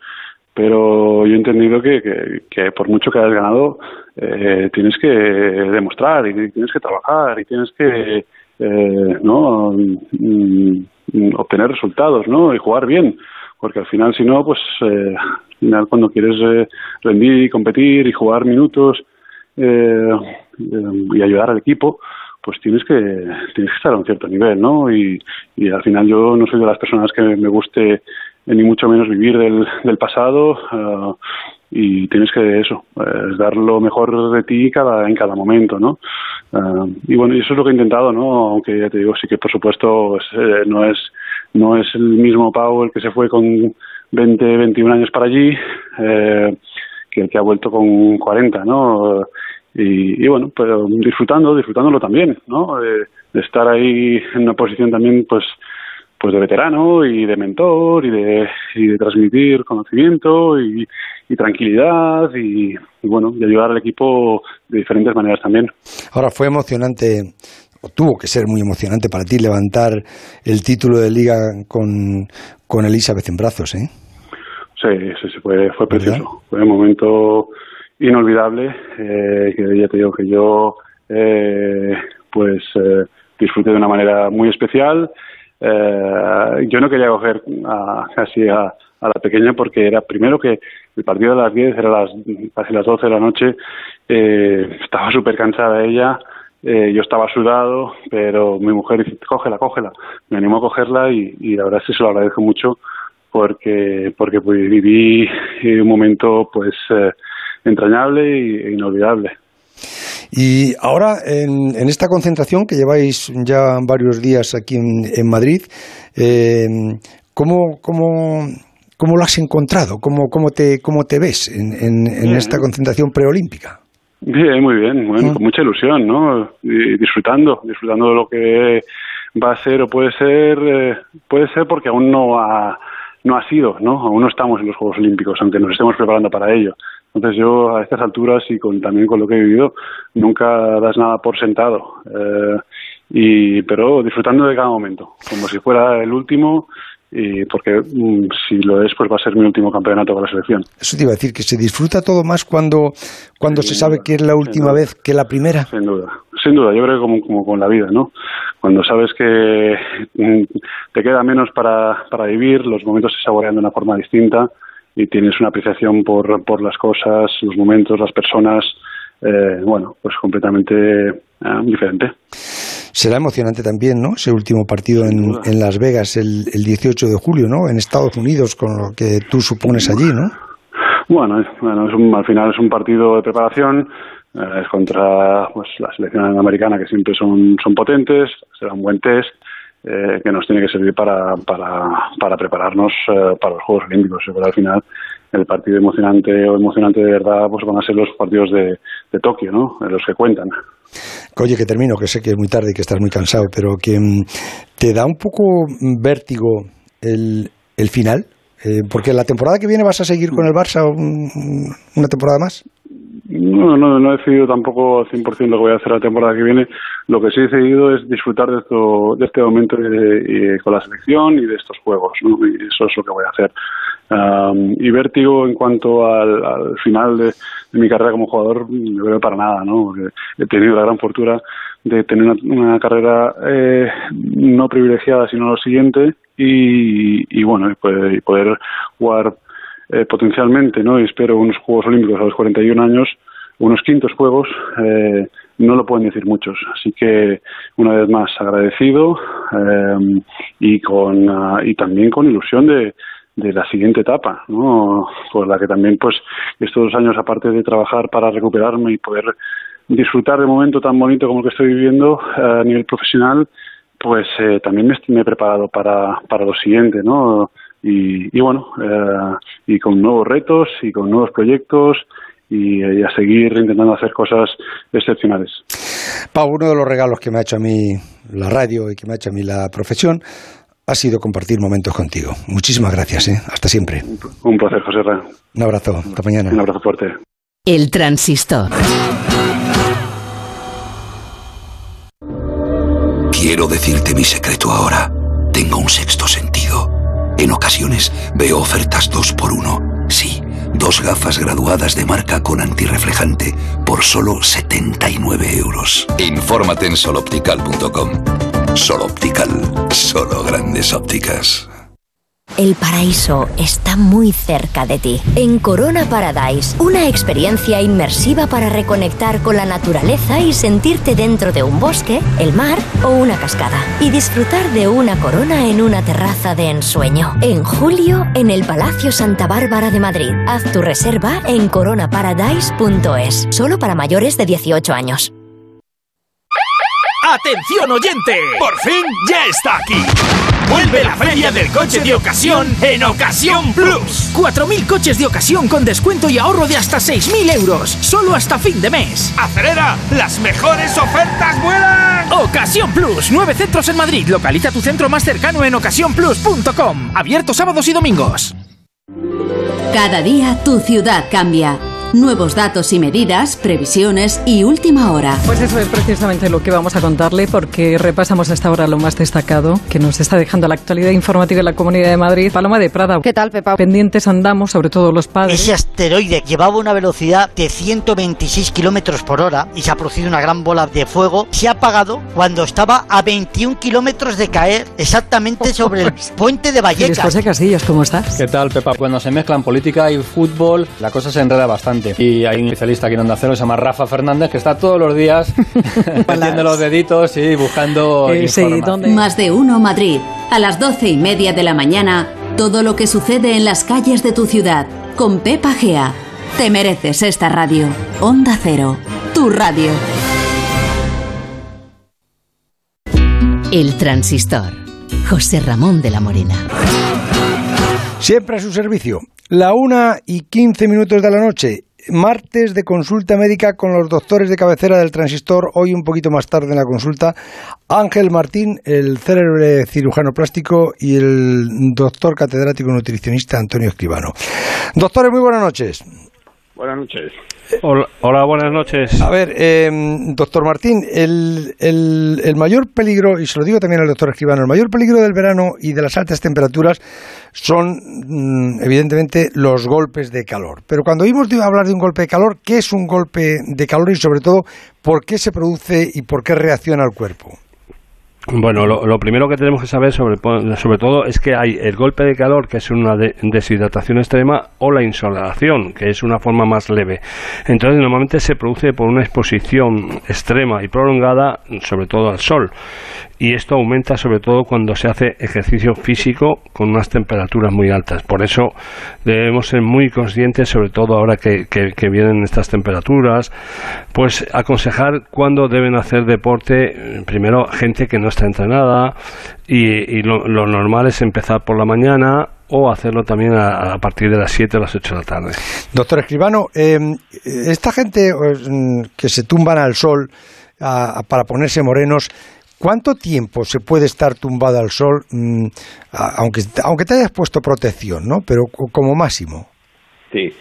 pero yo he entendido que, que, por mucho que hayas ganado, eh, tienes que demostrar y tienes que trabajar y tienes que eh, no mm, obtener resultados no y jugar bien. Porque al final si no pues eh, al final cuando quieres eh, rendir y competir y jugar minutos eh, y ayudar al equipo pues tienes que tienes que estar a un cierto nivel no y, y al final yo no soy de las personas que me guste ni mucho menos vivir del, del pasado uh, y tienes que eso eh, dar lo mejor de ti cada en cada momento no uh, y bueno eso es lo que he intentado no aunque ya te digo sí que por supuesto pues, eh, no es no es el mismo Pau el que se fue con 20 21 años para allí eh, que el que ha vuelto con 40 no y, y bueno pero disfrutando disfrutándolo también no de, de estar ahí en una posición también pues pues de veterano y de mentor y de, y de transmitir conocimiento y, y tranquilidad y, y, bueno, de ayudar al equipo de diferentes maneras también. Ahora fue emocionante, o tuvo que ser muy emocionante para ti levantar el título de liga con, con Elizabeth en brazos, ¿eh? Sí, sí, sí fue, fue precioso. Fue un momento inolvidable eh, que ya te digo que yo eh, pues eh, disfruté de una manera muy especial eh, yo no quería coger a, casi a, a, la pequeña porque era primero que el partido de las 10 era las, casi las 12 de la noche, eh, estaba súper cansada ella, eh, yo estaba sudado, pero mi mujer dice, cógela, cógela. Me animó a cogerla y, y la verdad es que se lo agradezco mucho porque, porque pues, viví un momento pues eh, entrañable e inolvidable. Y ahora, en, en, esta concentración que lleváis ya varios días aquí en, en Madrid, eh, ¿cómo, cómo, cómo, lo has encontrado? ¿Cómo, cómo, te, cómo te ves en, en esta concentración preolímpica? Bien, muy bien, bueno, con mucha ilusión, ¿no? Y disfrutando, disfrutando de lo que va a ser o puede ser, eh, puede ser porque aún no ha, no ha sido, ¿no? Aún no estamos en los Juegos Olímpicos, aunque nos estemos preparando para ello. Entonces yo a estas alturas y con, también con lo que he vivido, nunca das nada por sentado. Eh, y, pero disfrutando de cada momento, como si fuera el último y porque mm, si lo es pues va a ser mi último campeonato con la selección. Eso te iba a decir que se disfruta todo más cuando cuando se sabe que es la última vez que la primera. Sin duda, sin duda. Yo creo que como, como con la vida, ¿no? Cuando sabes que mm, te queda menos para para vivir, los momentos se saborean de una forma distinta y tienes una apreciación por, por las cosas, los momentos, las personas, eh, bueno, pues completamente eh, diferente. Será emocionante también, ¿no? Ese último partido en, en Las Vegas el, el, 18 de julio, ¿no? En Estados Unidos, con lo que tú supones allí, ¿no? Bueno, bueno es un, al final es un partido de preparación, eh, es contra pues, la selección americana que siempre son, son potentes, será un buen test eh, que nos tiene que servir para, para, para prepararnos eh, para los Juegos Olímpicos. Pero al final el partido emocionante o emocionante de verdad pues van a ser los partidos de, de Tokio, ¿no? los que cuentan. Oye, que termino, que sé que es muy tarde y que estás muy cansado, pero que mm, te da un poco vértigo el, el final, eh, porque la temporada que viene vas a seguir con el Barça un, una temporada más. No, no, no he decidido tampoco al 100% lo que voy a hacer la temporada que viene. Lo que sí he decidido es disfrutar de, esto, de este momento con la selección y de estos juegos. Y eso es lo que voy a hacer. Um, y vértigo en cuanto al, al final de, mi carrera como jugador, no veo para nada. ¿no? He tenido la gran fortuna de tener una, una carrera eh, no privilegiada, sino lo siguiente. Y, y bueno, y poder, y poder jugar eh, potencialmente, ¿no? Y espero unos Juegos Olímpicos a los 41 años, unos quintos Juegos, eh, no lo pueden decir muchos. Así que, una vez más, agradecido eh, y, con, uh, y también con ilusión de, de la siguiente etapa, ¿no? Por la que también, pues, estos dos años, aparte de trabajar para recuperarme y poder disfrutar de un momento tan bonito como el que estoy viviendo a nivel profesional, pues eh, también me, me, he preparado para, para lo siguiente, ¿no? Y, y bueno, eh, y con nuevos retos y con nuevos proyectos y, y, a seguir intentando hacer cosas excepcionales. Pau, uno de los regalos que me ha hecho a mí la radio y que me ha hecho a mí la profesión ha sido compartir momentos contigo. Muchísimas gracias, ¿eh? Hasta siempre. Un placer, José Ra. Un abrazo. Hasta mañana. Un abrazo fuerte. El transistor. Quiero decirte mi secreto ahora. Tengo un sexto sentido. En ocasiones veo ofertas dos por uno. Sí Dos gafas graduadas de marca con antirreflejante por solo 79 euros. Infórmate en soloptical.com. Soloptical, solo grandes ópticas. El paraíso está muy cerca de ti. En Corona Paradise, una experiencia inmersiva para reconectar con la naturaleza y sentirte dentro de un bosque, el mar o una cascada. Y disfrutar de una corona en una terraza de ensueño. En julio, en el Palacio Santa Bárbara de Madrid. Haz tu reserva en coronaparadise.es. Solo para mayores de 18 años. ¡Atención oyente! ¡Por fin ya está aquí! Vuelve la feria del coche de ocasión en Ocasión Plus. 4.000 coches de ocasión con descuento y ahorro de hasta 6.000 euros. Solo hasta fin de mes. ¡Acelera! ¡Las mejores ofertas vuelan! Ocasión Plus. Nueve centros en Madrid. Localiza tu centro más cercano en ocasiónplus.com. Abierto sábados y domingos. Cada día tu ciudad cambia. Nuevos datos y medidas, previsiones y última hora. Pues eso es precisamente lo que vamos a contarle porque repasamos hasta ahora lo más destacado que nos está dejando la actualidad informativa en la Comunidad de Madrid. Paloma de Prada. ¿Qué tal, Pepa? Pendientes andamos, sobre todo los padres. Ese asteroide llevaba una velocidad de 126 kilómetros por hora y se ha producido una gran bola de fuego. Se ha apagado cuando estaba a 21 kilómetros de caer, exactamente sobre el puente de Vallecas. José Casillas, ¿cómo estás? ¿Qué tal, Pepa? Cuando se mezclan política y fútbol, la cosa se enreda bastante. Y hay un especialista aquí en Onda Cero, se llama Rafa Fernández, que está todos los días metiendo los deditos y buscando. Eh, sí, Más de uno Madrid. A las doce y media de la mañana, todo lo que sucede en las calles de tu ciudad. Con Pepa Gea. Te mereces esta radio. Onda Cero. Tu radio. El transistor. José Ramón de la Morena. Siempre a su servicio. La una y quince minutos de la noche. Martes de consulta médica con los doctores de cabecera del transistor. Hoy un poquito más tarde en la consulta. Ángel Martín, el célebre cirujano plástico y el doctor catedrático nutricionista Antonio Escribano. Doctores, muy buenas noches. Buenas noches. Hola, buenas noches. A ver, eh, doctor Martín, el, el, el, mayor peligro, y se lo digo también al doctor Escribano, el mayor peligro del verano y de las altas temperaturas son, mm, evidentemente, los golpes de calor. Pero cuando oímos hablar de un golpe de calor, ¿qué es un golpe de calor y, sobre todo, por qué se produce y por qué reacciona el cuerpo? Bueno, lo, primero que tenemos que saber sobre, sobre todo es que hay el golpe de calor, que es una deshidratación extrema, o la insolación, que es una forma más leve. Entonces, normalmente se produce por una exposición extrema y prolongada, sobre todo al sol y esto aumenta sobre todo cuando se hace ejercicio físico con unas temperaturas muy altas. Por eso debemos ser muy conscientes, sobre todo ahora que, vienen estas temperaturas, pues aconsejar cuándo deben hacer deporte, primero gente que no está entrenada y, lo, normal es empezar por la mañana o hacerlo también a, partir de las 7 o las 8 de la tarde. Doctor Escribano, em, esta gente mm, que se tumban al sol para ponerse morenos, ¿Cuánto tiempo se puede estar tumbado al sol, mm, aunque, aunque te hayas puesto protección, ¿no? Pero como máximo. Sí.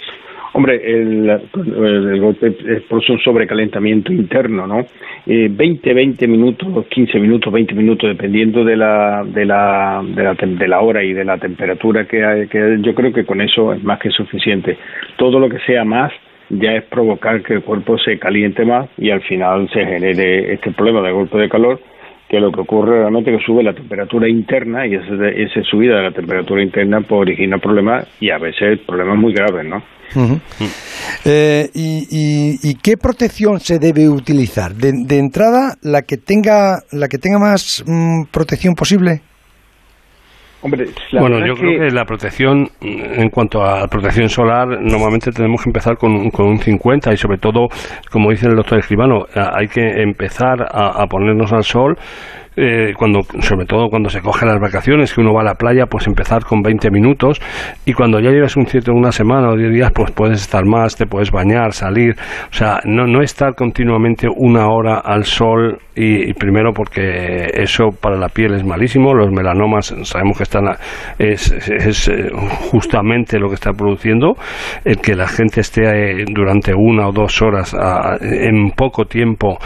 Hombre, el, el, golpe por un sobrecalentamiento interno, ¿no? Eh, 20, 20 minutos, 15 minutos, 20 minutos, dependiendo de la, de la, de la, de la hora y de la temperatura que hay, que yo creo que con eso es más que suficiente. Todo lo que sea más ya es provocar que el cuerpo se caliente más y al final se genere este problema de golpe de calor que lo que ocurre realmente es que sube la temperatura interna y esa, subida de la temperatura interna pues, origina problemas y a veces problemas muy graves, ¿no? Eh, y, qué protección se debe utilizar? De, entrada, la que tenga la que tenga más mm, protección posible bueno, yo creo que la protección, en cuanto a protección solar, normalmente tenemos que empezar con, con un 50 y sobre todo, como dice el doctor Escribano, hay que empezar a, a ponernos al sol eh, cuando, sobre todo cuando se coge las vacaciones, que uno va a la playa, pues empezar con 20 minutos y cuando ya llevas un cierto una semana o 10 días, pues puedes estar más, te puedes bañar, salir, o sea, no, no estar continuamente una hora al sol y, primero porque eso para la piel es malísimo, los melanomas sabemos que están es, es, eh, justamente lo que está produciendo el que la gente esté eh, durante una o dos horas en poco tiempo,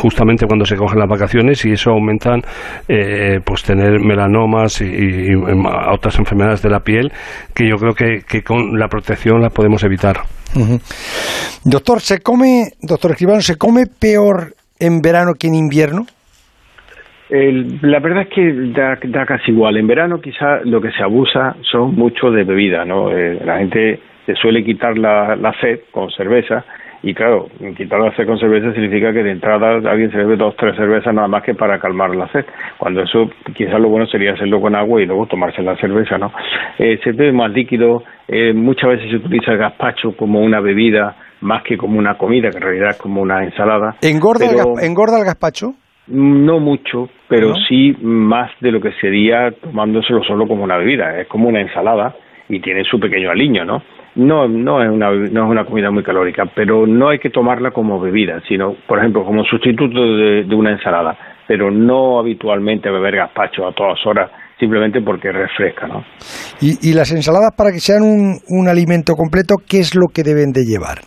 justamente cuando se cogen las vacaciones y eso aumenta puedan eh, pues tener melanomas y, otras enfermedades de la piel que yo creo que, que con la protección la podemos evitar. Doctor, ¿se come, doctor Escribano, se come peor en verano que en invierno? la verdad es que da, casi igual. En verano quizá lo que se abusa son mucho de bebida, ¿no? Eh, la gente se suele quitar la, la sed con cerveza y claro, quitar la sed con cerveza significa que de entrada alguien se bebe dos tres cervezas nada más que para calmar la sed. Cuando eso quizás lo bueno sería hacerlo con agua y luego tomarse la cerveza, ¿no? Eh, se bebe más líquido, eh, muchas veces se utiliza el gazpacho como una bebida más que como una comida, que en realidad es como una ensalada. ¿Engorda, el, ¿engorda el gazpacho? No mucho, pero sí más de lo que sería tomándoselo solo como una bebida. Es como una ensalada y tiene su pequeño aliño, ¿no? No, no es una, no es una comida muy calórica, pero no hay que tomarla como bebida, sino, por ejemplo, como sustituto de, una ensalada, pero no habitualmente beber gazpacho a todas horas simplemente porque refresca, ¿no? ¿Y, y las ensaladas para que sean un, un alimento completo, qué es lo que deben de llevar?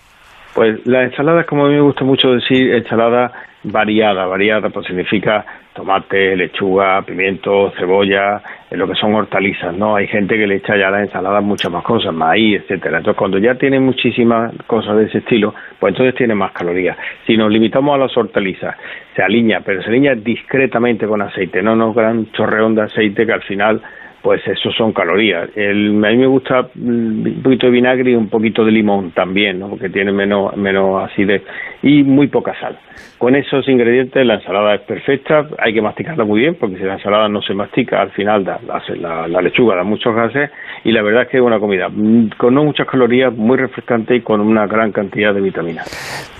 Pues la ensalada, como a mí me gusta mucho decir, ensalada variada, variada, pues significa tomate, lechuga, pimiento, cebolla, lo que son hortalizas, ¿no? Hay gente que le echa ya a la ensalada muchas más cosas, maíz, etcétera. Entonces, cuando ya tiene muchísimas cosas de ese estilo, pues entonces tiene más calorías. Si nos limitamos a las hortalizas, se alinea, pero se alinea discretamente con aceite, no nos gran chorreón de aceite que al final pues eso son calorías. El, a mí me gusta mm, un poquito de vinagre y un poquito de limón también, ¿no? porque tiene menos, menos acidez y muy poca sal. Con esos ingredientes la ensalada es perfecta, hay que masticarla muy bien porque si la ensalada no se mastica al final da, la, lechuga da muchos gases y la verdad es que es una comida mm, con no muchas calorías, muy refrescante y con una gran cantidad de vitaminas.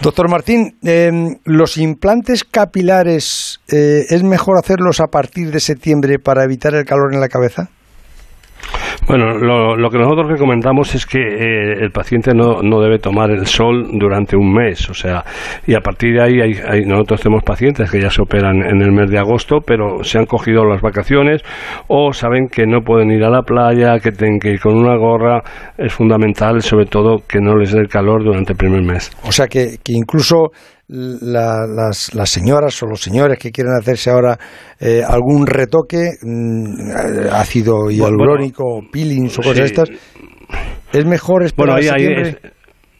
Doctor Martín, em, los implantes capilares, eh, ¿es mejor hacerlos a partir de septiembre para evitar el calor en la cabeza? Bueno, lo, que nosotros recomendamos es que eh, el paciente no, no, debe tomar el sol durante un mes, o sea, y a partir de ahí hay, nosotros tenemos pacientes que ya se operan en el mes de agosto, pero se han cogido las vacaciones o saben que no pueden ir a la playa, que tienen que ir con una gorra, es fundamental sobre todo que no les dé el calor durante el primer mes. O sea que, que incluso las, las, señoras o los señores que quieren hacerse ahora eh, algún retoque, mm, ácido hialurónico, peelings o cosas estas, es mejor esperar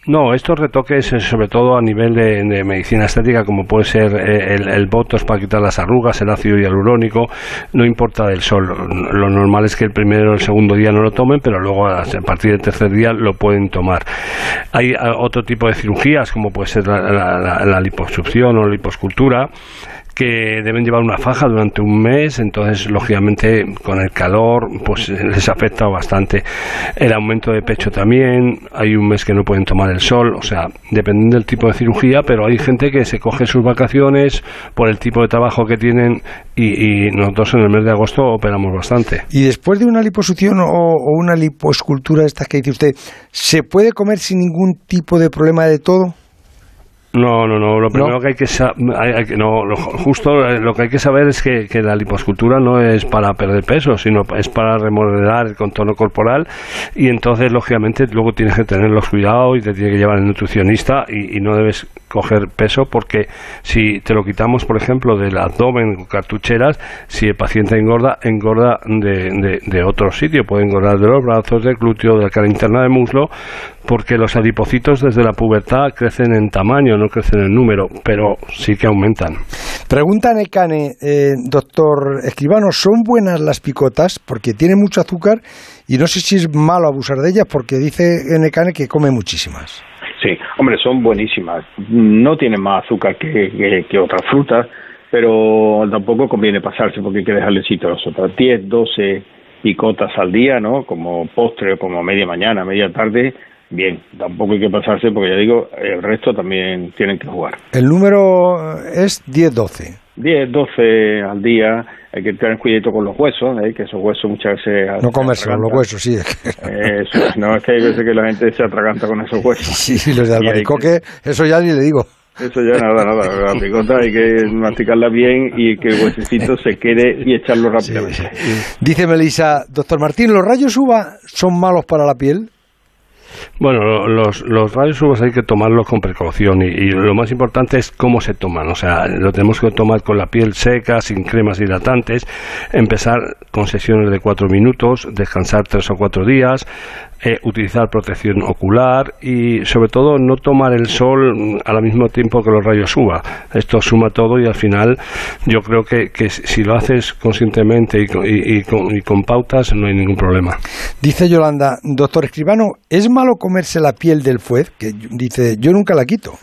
no, estos retoques, eh, sobre todo a nivel de, medicina estética, como puede ser eh, el, el, botox para quitar las arrugas, el ácido hialurónico, no importa del sol. Lo normal es que el primero o el segundo día no lo tomen, pero luego a partir del tercer día lo pueden tomar. Hay otro tipo de cirugías, como puede ser la, la, la liposucción o la liposcultura, que deben llevar una faja durante un mes, entonces lógicamente con el calor pues les afecta bastante. El aumento de pecho también, hay un mes que no pueden tomar el sol, o sea, dependiendo del tipo de cirugía, pero hay gente que se coge sus vacaciones por el tipo de trabajo que tienen y, nosotros en el mes de agosto operamos bastante. Y después de una liposucción o, una lipoescultura, estas que dice usted, ¿se puede comer sin ningún tipo de problema de todo? No, no, no. Lo primero que hay que saber, no, justo eh, lo que hay que saber es que, la liposcultura no es para perder peso, sino es para remodelar el contorno corporal y entonces lógicamente luego tienes que tener los cuidados y te tiene que llevar el nutricionista y, no debes coger peso porque si te lo quitamos, por ejemplo, del abdomen o cartucheras, si el paciente engorda, engorda de, de, otro sitio, puede engordar de los brazos, del glúteo, de la cara interna del muslo, porque los adipocitos desde la pubertad crecen en tamaño, no crecen en número, pero sí que aumentan. Pregunta Necane, eh, doctor Escribano, ¿son buenas las picotas? Porque tienen mucho azúcar y no sé si es malo abusar de ellas porque dice Necane que come muchísimas. Sí, hombre, son buenísimas. No tienen más azúcar que, que, otras frutas, pero tampoco conviene pasarse porque hay que dejarle sitio a las otras. 10, 12 picotas al día, ¿no? Como postre, como media mañana, media tarde, bien, tampoco hay que pasarse porque ya digo, el resto también tienen que jugar. El número es 10-12. 10, 12 al día, hay que tener cuidado con los huesos, ¿eh? que esos huesos muchas veces... No comerse los huesos, sí. Eso, no, es que hay veces que la gente se atraganta con esos huesos. Sí, los de albaricoque, eso ya ni le digo. Eso ya nada, nada. La picota hay que masticarla bien y que el huesecito se quede y echarlo rápidamente. Dice Melissa, doctor Martín, ¿los rayos UVA son malos para la piel? Bueno, los, los rayos UVA hay que tomarlos con precaución y, y, lo más importante es cómo se toman. O sea, lo tenemos que tomar con la piel seca, sin cremas hidratantes, empezar con sesiones de cuatro minutos, descansar tres o cuatro días, eh, utilizar protección ocular y sobre todo no tomar el sol al mismo tiempo que los rayos UVA. Esto suma todo y al final yo creo que, que si lo haces conscientemente y, y, y, con, y, con, pautas no hay ningún problema. Dice Yolanda, doctor Escribano, ¿es malo comerse la piel del fuet? Que dice, yo nunca la quito.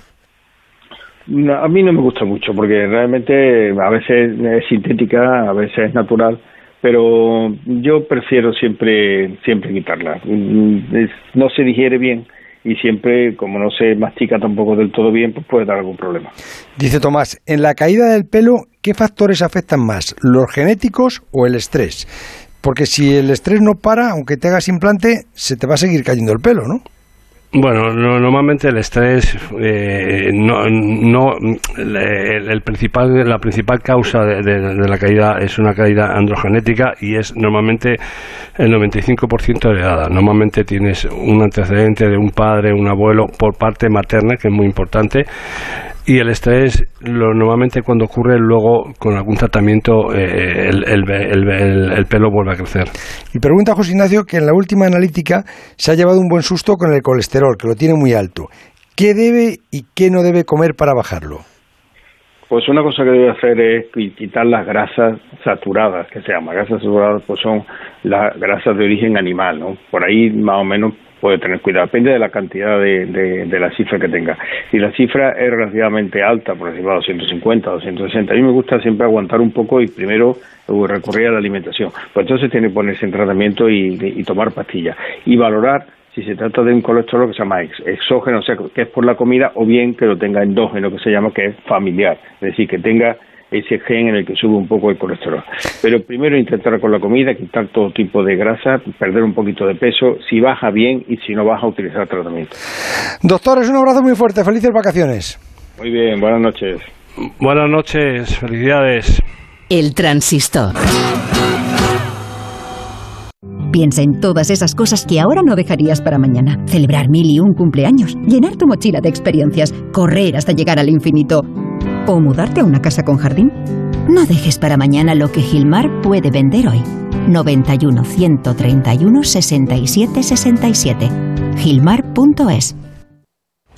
No, a mí no me gusta mucho porque realmente a veces es sintética, a veces es natural pero yo prefiero siempre siempre quitarla. No se digiere bien y siempre, como no se mastica tampoco del todo bien, pues puede dar algún problema. Dice Tomás, en la caída del pelo, ¿qué factores afectan más, los genéticos o el estrés? Porque si el estrés no para, aunque te hagas implante, se te va a seguir cayendo el pelo, ¿no? Bueno, no, normalmente el estrés, eh, no, no el, el, principal, la principal causa de, de, la caída es una caída androgenética y es normalmente el 95% heredada. Normalmente tienes un antecedente de un padre, un abuelo por parte materna, que es muy importante. Y el estrés, lo, normalmente cuando ocurre, luego con algún tratamiento, eh, el, el, el, el, pelo vuelve a crecer. Y pregunta José Ignacio que en la última analítica se ha llevado un buen susto con el colesterol, que lo tiene muy alto. ¿Qué debe y qué no debe comer para bajarlo? Pues una cosa que debe hacer es quitar las grasas saturadas, que se llama. Grasas saturadas pues son las grasas de origen animal, ¿no? Por ahí más o menos puede tener cuidado, depende de la cantidad de, de, de, la cifra que tenga. Si la cifra es relativamente alta, por ejemplo 250, 260, a mí me gusta siempre aguantar un poco y primero recurrir a la alimentación. Pues entonces tiene que ponerse en tratamiento y tomar pastillas. Y valorar si se trata de un colesterol que se llama exógeno, o sea, que es por la comida, o bien que lo tenga endógeno, que se llama que es familiar, es decir, que tenga ese gen en el que sube un poco el colesterol. Pero primero intentar con la comida, quitar todo tipo de grasa, perder un poquito de peso, si baja bien y si no baja, utilizar tratamiento. Doctores, un abrazo muy fuerte, felices vacaciones. Muy bien, buenas noches. Buenas noches, felicidades. El transistor. Piensa en todas esas cosas que ahora no dejarías para mañana. Celebrar mil y un cumpleaños, llenar tu mochila de experiencias, correr hasta llegar al infinito o mudarte a una casa con jardín. No dejes para mañana lo que Gilmar puede vender hoy. 91 131 67 67. Gilmar.es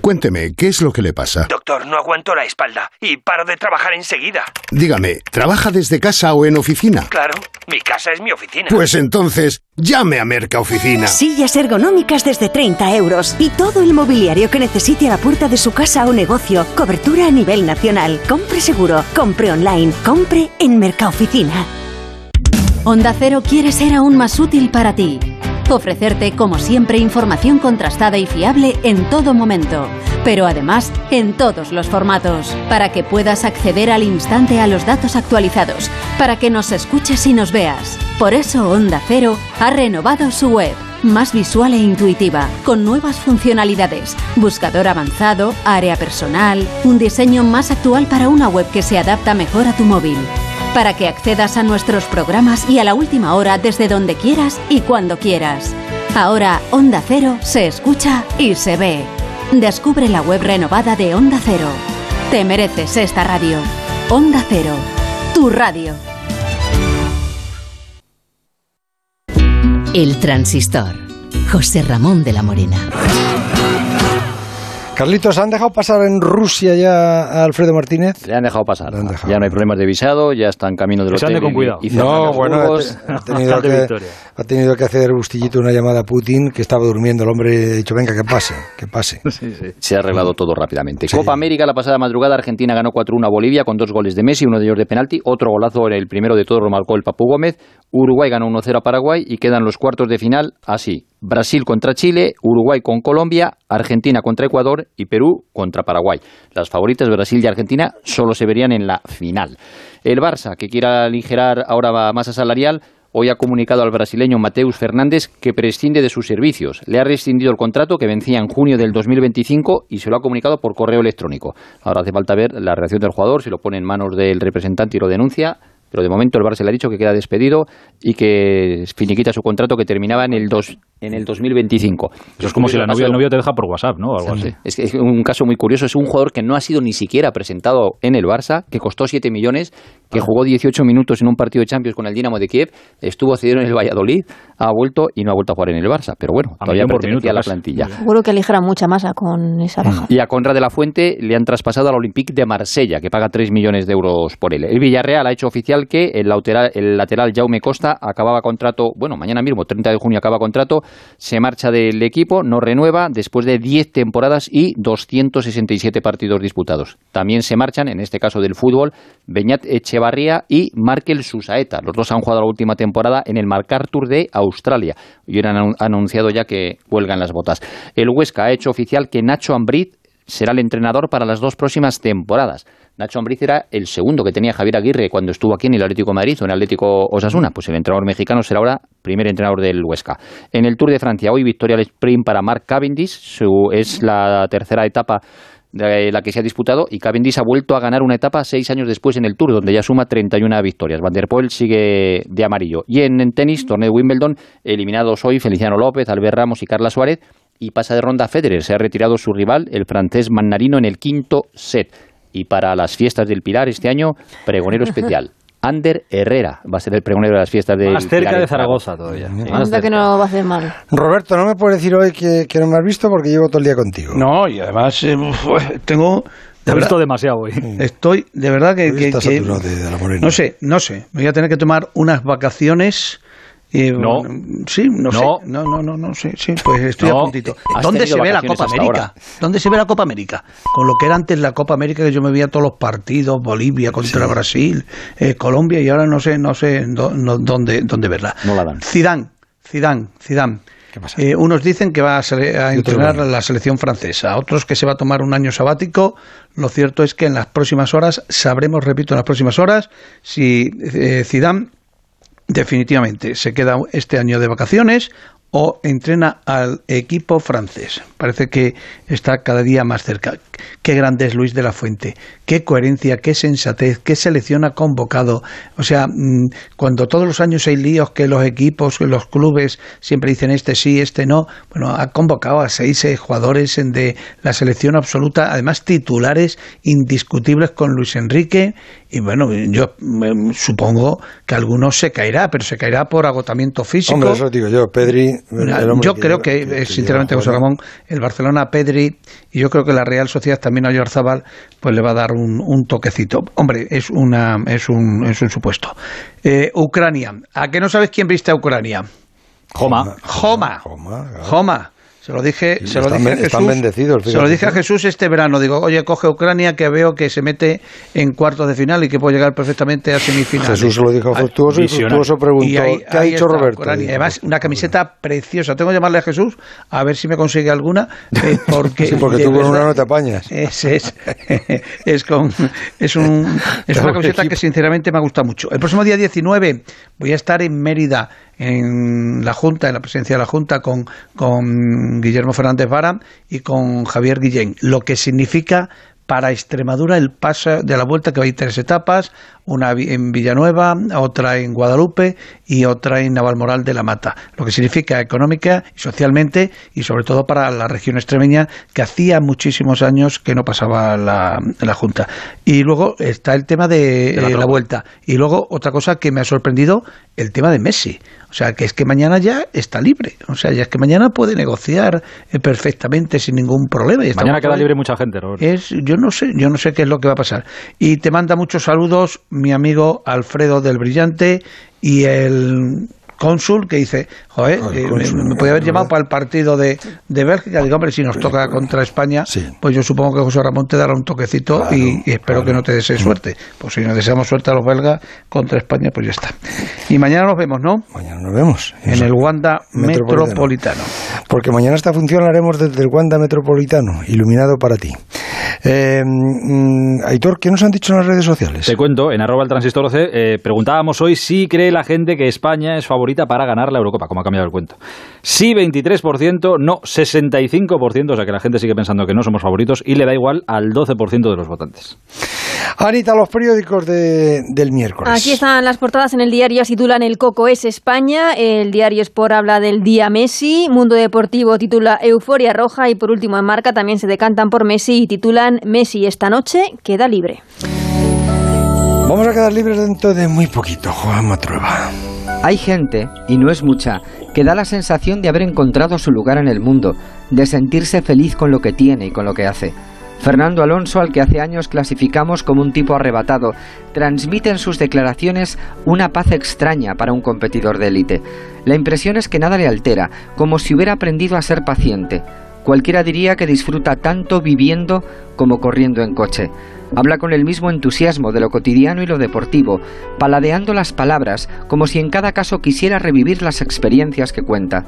Cuénteme, ¿qué es lo que le pasa? Doctor, no aguanto la espalda y paro de trabajar enseguida. Dígame, ¿trabaja desde casa o en oficina? Claro, mi casa es mi oficina. Pues entonces, llame a Merca Oficina. Sillas ergonómicas desde 30 euros y todo el mobiliario que necesite a la puerta de su casa o negocio. Cobertura a nivel nacional. Compre seguro, compre online, compre en Mercaoficina. Onda Cero quiere ser aún más útil para ti ofrecerte, como siempre, información contrastada y fiable en todo momento, pero además en todos los formatos, para que puedas acceder al instante a los datos actualizados, para que nos escuches y nos veas. Por eso Onda Cero ha renovado su web más visual e intuitiva, con nuevas funcionalidades, buscador avanzado, área personal, un diseño más actual para una web que se adapta mejor a tu móvil. Para que accedas a nuestros programas y a la última hora desde donde quieras y cuando quieras. Ahora Onda Cero se escucha y se ve. Descubre la web renovada de Onda Cero. Te mereces esta radio. Onda Cero, tu radio. El transistor. José Ramón de la Morena. Carlitos, ¿han dejado pasar en Rusia ya a Alfredo Martínez? Le han dejado pasar. Han dejado. Ya no hay problemas de visado, ya está en camino del hotel. con cuidado. Y, y no, bueno, ha, tenido que, ha tenido que hacer Bustillito una llamada a Putin que estaba durmiendo. El hombre ha dicho, venga, que pase, que pase. Sí, sí. Se ha arreglado todo rápidamente. Sí. Copa América, la pasada madrugada, Argentina ganó 4-1 a Bolivia con dos goles de Messi, uno de ellos de penalti. Otro golazo, el primero de todos lo marcó el Papu Gómez. Uruguay ganó 1-0 a Paraguay y quedan los cuartos de final así. Brasil contra Chile, Uruguay con Colombia, Argentina contra Ecuador y Perú contra Paraguay. Las favoritas Brasil y Argentina solo se verían en la final. El Barça, que quiera aligerar ahora masa salarial, hoy ha comunicado al brasileño Mateus Fernández que prescinde de sus servicios. Le ha rescindido el contrato que vencía en junio del 2025 y se lo ha comunicado por correo electrónico. Ahora hace falta ver la reacción del jugador, si lo pone en manos del representante y lo denuncia. Pero de momento el Barça le ha dicho que queda despedido y que finiquita su contrato que terminaba en el, dos, en el 2025. Eso es como si la novia el novio te deja por WhatsApp, ¿no? Algo así. Es, que es un caso muy curioso. Es un jugador que no ha sido ni siquiera presentado en el Barça, que costó 7 millones, que jugó 18 minutos en un partido de Champions con el Dinamo de Kiev, estuvo cedido en el Valladolid, ha vuelto y no ha vuelto a jugar en el Barça. Pero bueno, A todavía por a la plantilla. Seguro que aligera mucha masa con esa baja. Y a Conrad de la Fuente le han traspasado al Olympique de Marsella, que paga 3 millones de euros por él. El Villarreal ha hecho oficial que el lateral, el lateral Jaume Costa acababa contrato, bueno, mañana mismo, 30 de junio acaba contrato, se marcha del equipo, no renueva, después de 10 temporadas y 267 partidos disputados. También se marchan, en este caso del fútbol, Beñat Echevarría y Markel Susaeta. Los dos han jugado la última temporada en el MacArthur de Australia y han anun- anunciado ya que cuelgan las botas. El Huesca ha hecho oficial que Nacho Ambrit será el entrenador para las dos próximas temporadas. Nacho Ambriz era el segundo que tenía Javier Aguirre cuando estuvo aquí en el Atlético Madrid o en el Atlético Osasuna. Pues el entrenador mexicano será ahora primer entrenador del Huesca. En el Tour de Francia, hoy victoria al sprint para Mark Cavendish. Su, es la tercera etapa de la que se ha disputado y Cavendish ha vuelto a ganar una etapa seis años después en el Tour, donde ya suma 31 victorias. Van der Poel sigue de amarillo. Y en, en tenis, torneo de Wimbledon, eliminados hoy Feliciano López, Albert Ramos y Carla Suárez. Y pasa de ronda Federer. Se ha retirado su rival, el francés Mannarino, en el quinto set. Y para las fiestas del Pilar este año, pregonero especial. Ander Herrera va a ser el pregonero de las fiestas del Más cerca Pilar de Zaragoza todavía. Más Anda cerca. que no va a hacer mal. Roberto, no me puedes decir hoy que, que no me has visto porque llevo todo el día contigo. No, y además eh, uf, tengo... Te de he visto demasiado hoy. Estoy, de verdad que... Que- estás que- de- de no sé, no sé. Me voy a tener que tomar unas vacaciones... eh, No. Sí, no, No. sé. No, no, no, no sé. Sí, pues estoy No. a puntito. ¿Dónde se ve la Copa América? ¿Dónde se ve la Copa América? Con lo que era antes la Copa América que yo me veía todos los partidos, Bolivia contra Brasil, eh, Colombia y ahora no sé, no sé dónde, dónde verla. No la dan. Zidane, Zidane, Zidane. Eh, unos dicen que va a, a entrenar a la selección francesa, otros que se va a tomar un año sabático. Lo cierto es que en las próximas horas sabremos, repito, en las próximas horas si eh, Zidane definitivamente se queda este año de vacaciones o entrena al equipo francés. Parece que está cada día más cerca. Qué grande es Luis de la Fuente, qué coherencia, qué sensatez, qué selección ha convocado. O sea, mm, cuando todos los años hay líos que los equipos, los clubes siempre dicen este sí, este no, bueno, ha convocado a seis eh, jugadores de la selección absoluta, además titulares indiscutibles con Luis Enrique y bueno, yo mm, supongo que algunos se caerá, pero se caerá por agotamiento físico. Hombre, eso digo yo, Pedri. Yo creo que, sinceramente, José. Ramón, el Barcelona Pedri y yo creo que la Real Sociedad también a Oyarzábal pues le va a dar un, un toquecito. Hombre, es una es un, es un supuesto. Eh, Ucrania. ¿A qué no sabes quién viste a Ucrania? Joma. Joma. Joma. Se lo dije, se lo dije a Jesús. bendecidos, Se lo dije a. Jesús este verano. Digo, oye, coge Ucrania que veo que se mete en cuartos de final y que puede llegar perfectamente a semifinales. Jesús se lo dijo Ah, fructuoso y fructuoso preguntó, Y ahí- ¿qué ha dicho Roberto? Ucrania. Además, una camiseta preciosa. Tengo que llamarle a Jesús a ver si me consigue alguna. eh, porque Sí, porque tú con una no te apañas. es, es, es, con, es, un, es una camiseta que sinceramente me ha gustado mucho. El próximo día 19 voy a estar en Mérida, en la Junta, en la presidencia de la Junta, con, con Guillermo Fernández Vara y con Javier Guillén, lo que significa para Extremadura el paso de la vuelta que va a ir tres etapas, una en Villanueva, otra en Guadalupe y otra en Navalmoral de la Mata, lo que significa económica y socialmente y sobre todo para la región extremeña que hacía muchísimos años que no pasaba la, la Junta. Y luego está el tema de, De la eh, la vuelta. Y luego otra cosa que me ha sorprendido, el tema de Messi. O sea, que es que mañana ya está libre. O sea, ya es que mañana puede negociar eh, perfectamente sin ningún problema. Y Mañana queda libre mucha gente, Roberto. es, yo no sé, yo no sé qué es lo que va a pasar. Y te manda muchos saludos mi amigo Alfredo del Brillante y el cónsul que dice, joder, eh, me, me podía haber llevado para el partido de, de Bélgica. Digo, hombre, si nos toca contra España, pues yo supongo que José Ramón te dará un toquecito y, y espero que no te desee suerte. Pues si nos deseamos suerte a los belgas contra España, pues ya está. Y mañana nos vemos, ¿no? Mañana nos vemos. En el Wanda Metropolitano. Metropolitano. Porque mañana esta función la haremos desde el Wanda Metropolitano, iluminado para ti. Eh, mm, Aitor, ¿qué nos han dicho en las redes sociales? Te cuento, en arroba el transistor 12, eh, preguntábamos hoy si cree la gente que España es favorita para ganar la Eurocopa, como ha cambiado el cuento. Sí, 23%, no, 65%, o sea que la gente sigue pensando que no somos favoritos y le da igual al 12% de los votantes. Anita, los periódicos de- del miércoles. Aquí están las portadas en el diario, titulan El Coco es España, el diario Sport habla del día Messi, Mundo Deportivo titula Euforia Roja y por último en Marca también se decantan por Messi y titulan Messi esta noche queda libre. Vamos a quedar libres dentro de muy poquito, Juan Matrueva. Hay gente, y no es mucha, que da la sensación de haber encontrado su lugar en el mundo, de sentirse feliz con lo que tiene y con lo que hace. Fernando Alonso, al que hace años clasificamos como un tipo arrebatado, transmite en sus declaraciones una paz extraña para un competidor de élite. La impresión es que nada le altera, como si hubiera aprendido a ser paciente. Cualquiera diría que disfruta tanto viviendo como corriendo en coche. Habla con el mismo entusiasmo de lo cotidiano y lo deportivo, paladeando las palabras como si en cada caso quisiera revivir las experiencias que cuenta.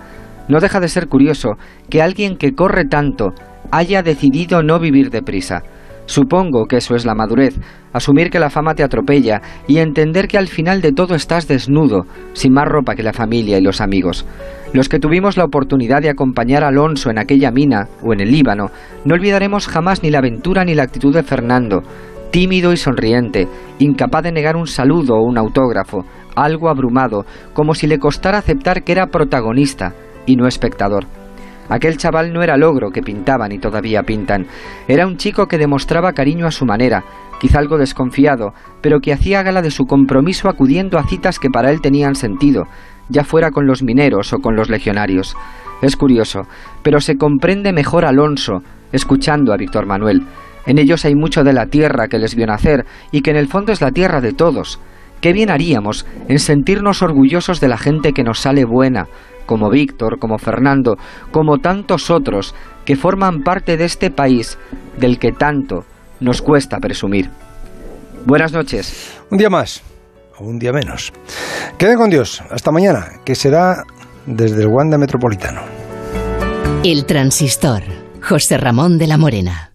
No deja de ser curioso que alguien que corre tanto haya decidido no vivir deprisa. Supongo que eso es la madurez, asumir que la fama te atropella y entender que al final de todo estás desnudo, sin más ropa que la familia y los amigos. Los que tuvimos la oportunidad de acompañar a Alonso en aquella mina o en el Líbano, no olvidaremos jamás ni la aventura ni la actitud de Fernando, tímido y sonriente, incapaz de negar un saludo o un autógrafo, algo abrumado, como si le costara aceptar que era protagonista y no espectador. Aquel chaval no era logro que pintaban y todavía pintan. Era un chico que demostraba cariño a su manera, quizá algo desconfiado, pero que hacía gala de su compromiso acudiendo a citas que para él tenían sentido, ya fuera con los mineros o con los legionarios. Es curioso, pero se comprende mejor Alonso escuchando a Víctor Manuel. En ellos hay mucho de la tierra que les vio nacer y que en el fondo es la tierra de todos. Qué bien haríamos en sentirnos orgullosos de la gente que nos sale buena, como Víctor, como Fernando, como tantos otros que forman parte de este país del que tanto nos cuesta presumir. Buenas noches. Un día más, o un día menos. Queden con Dios. Hasta mañana, que será desde el Wanda Metropolitano. El transistor. José Ramón de la Morena.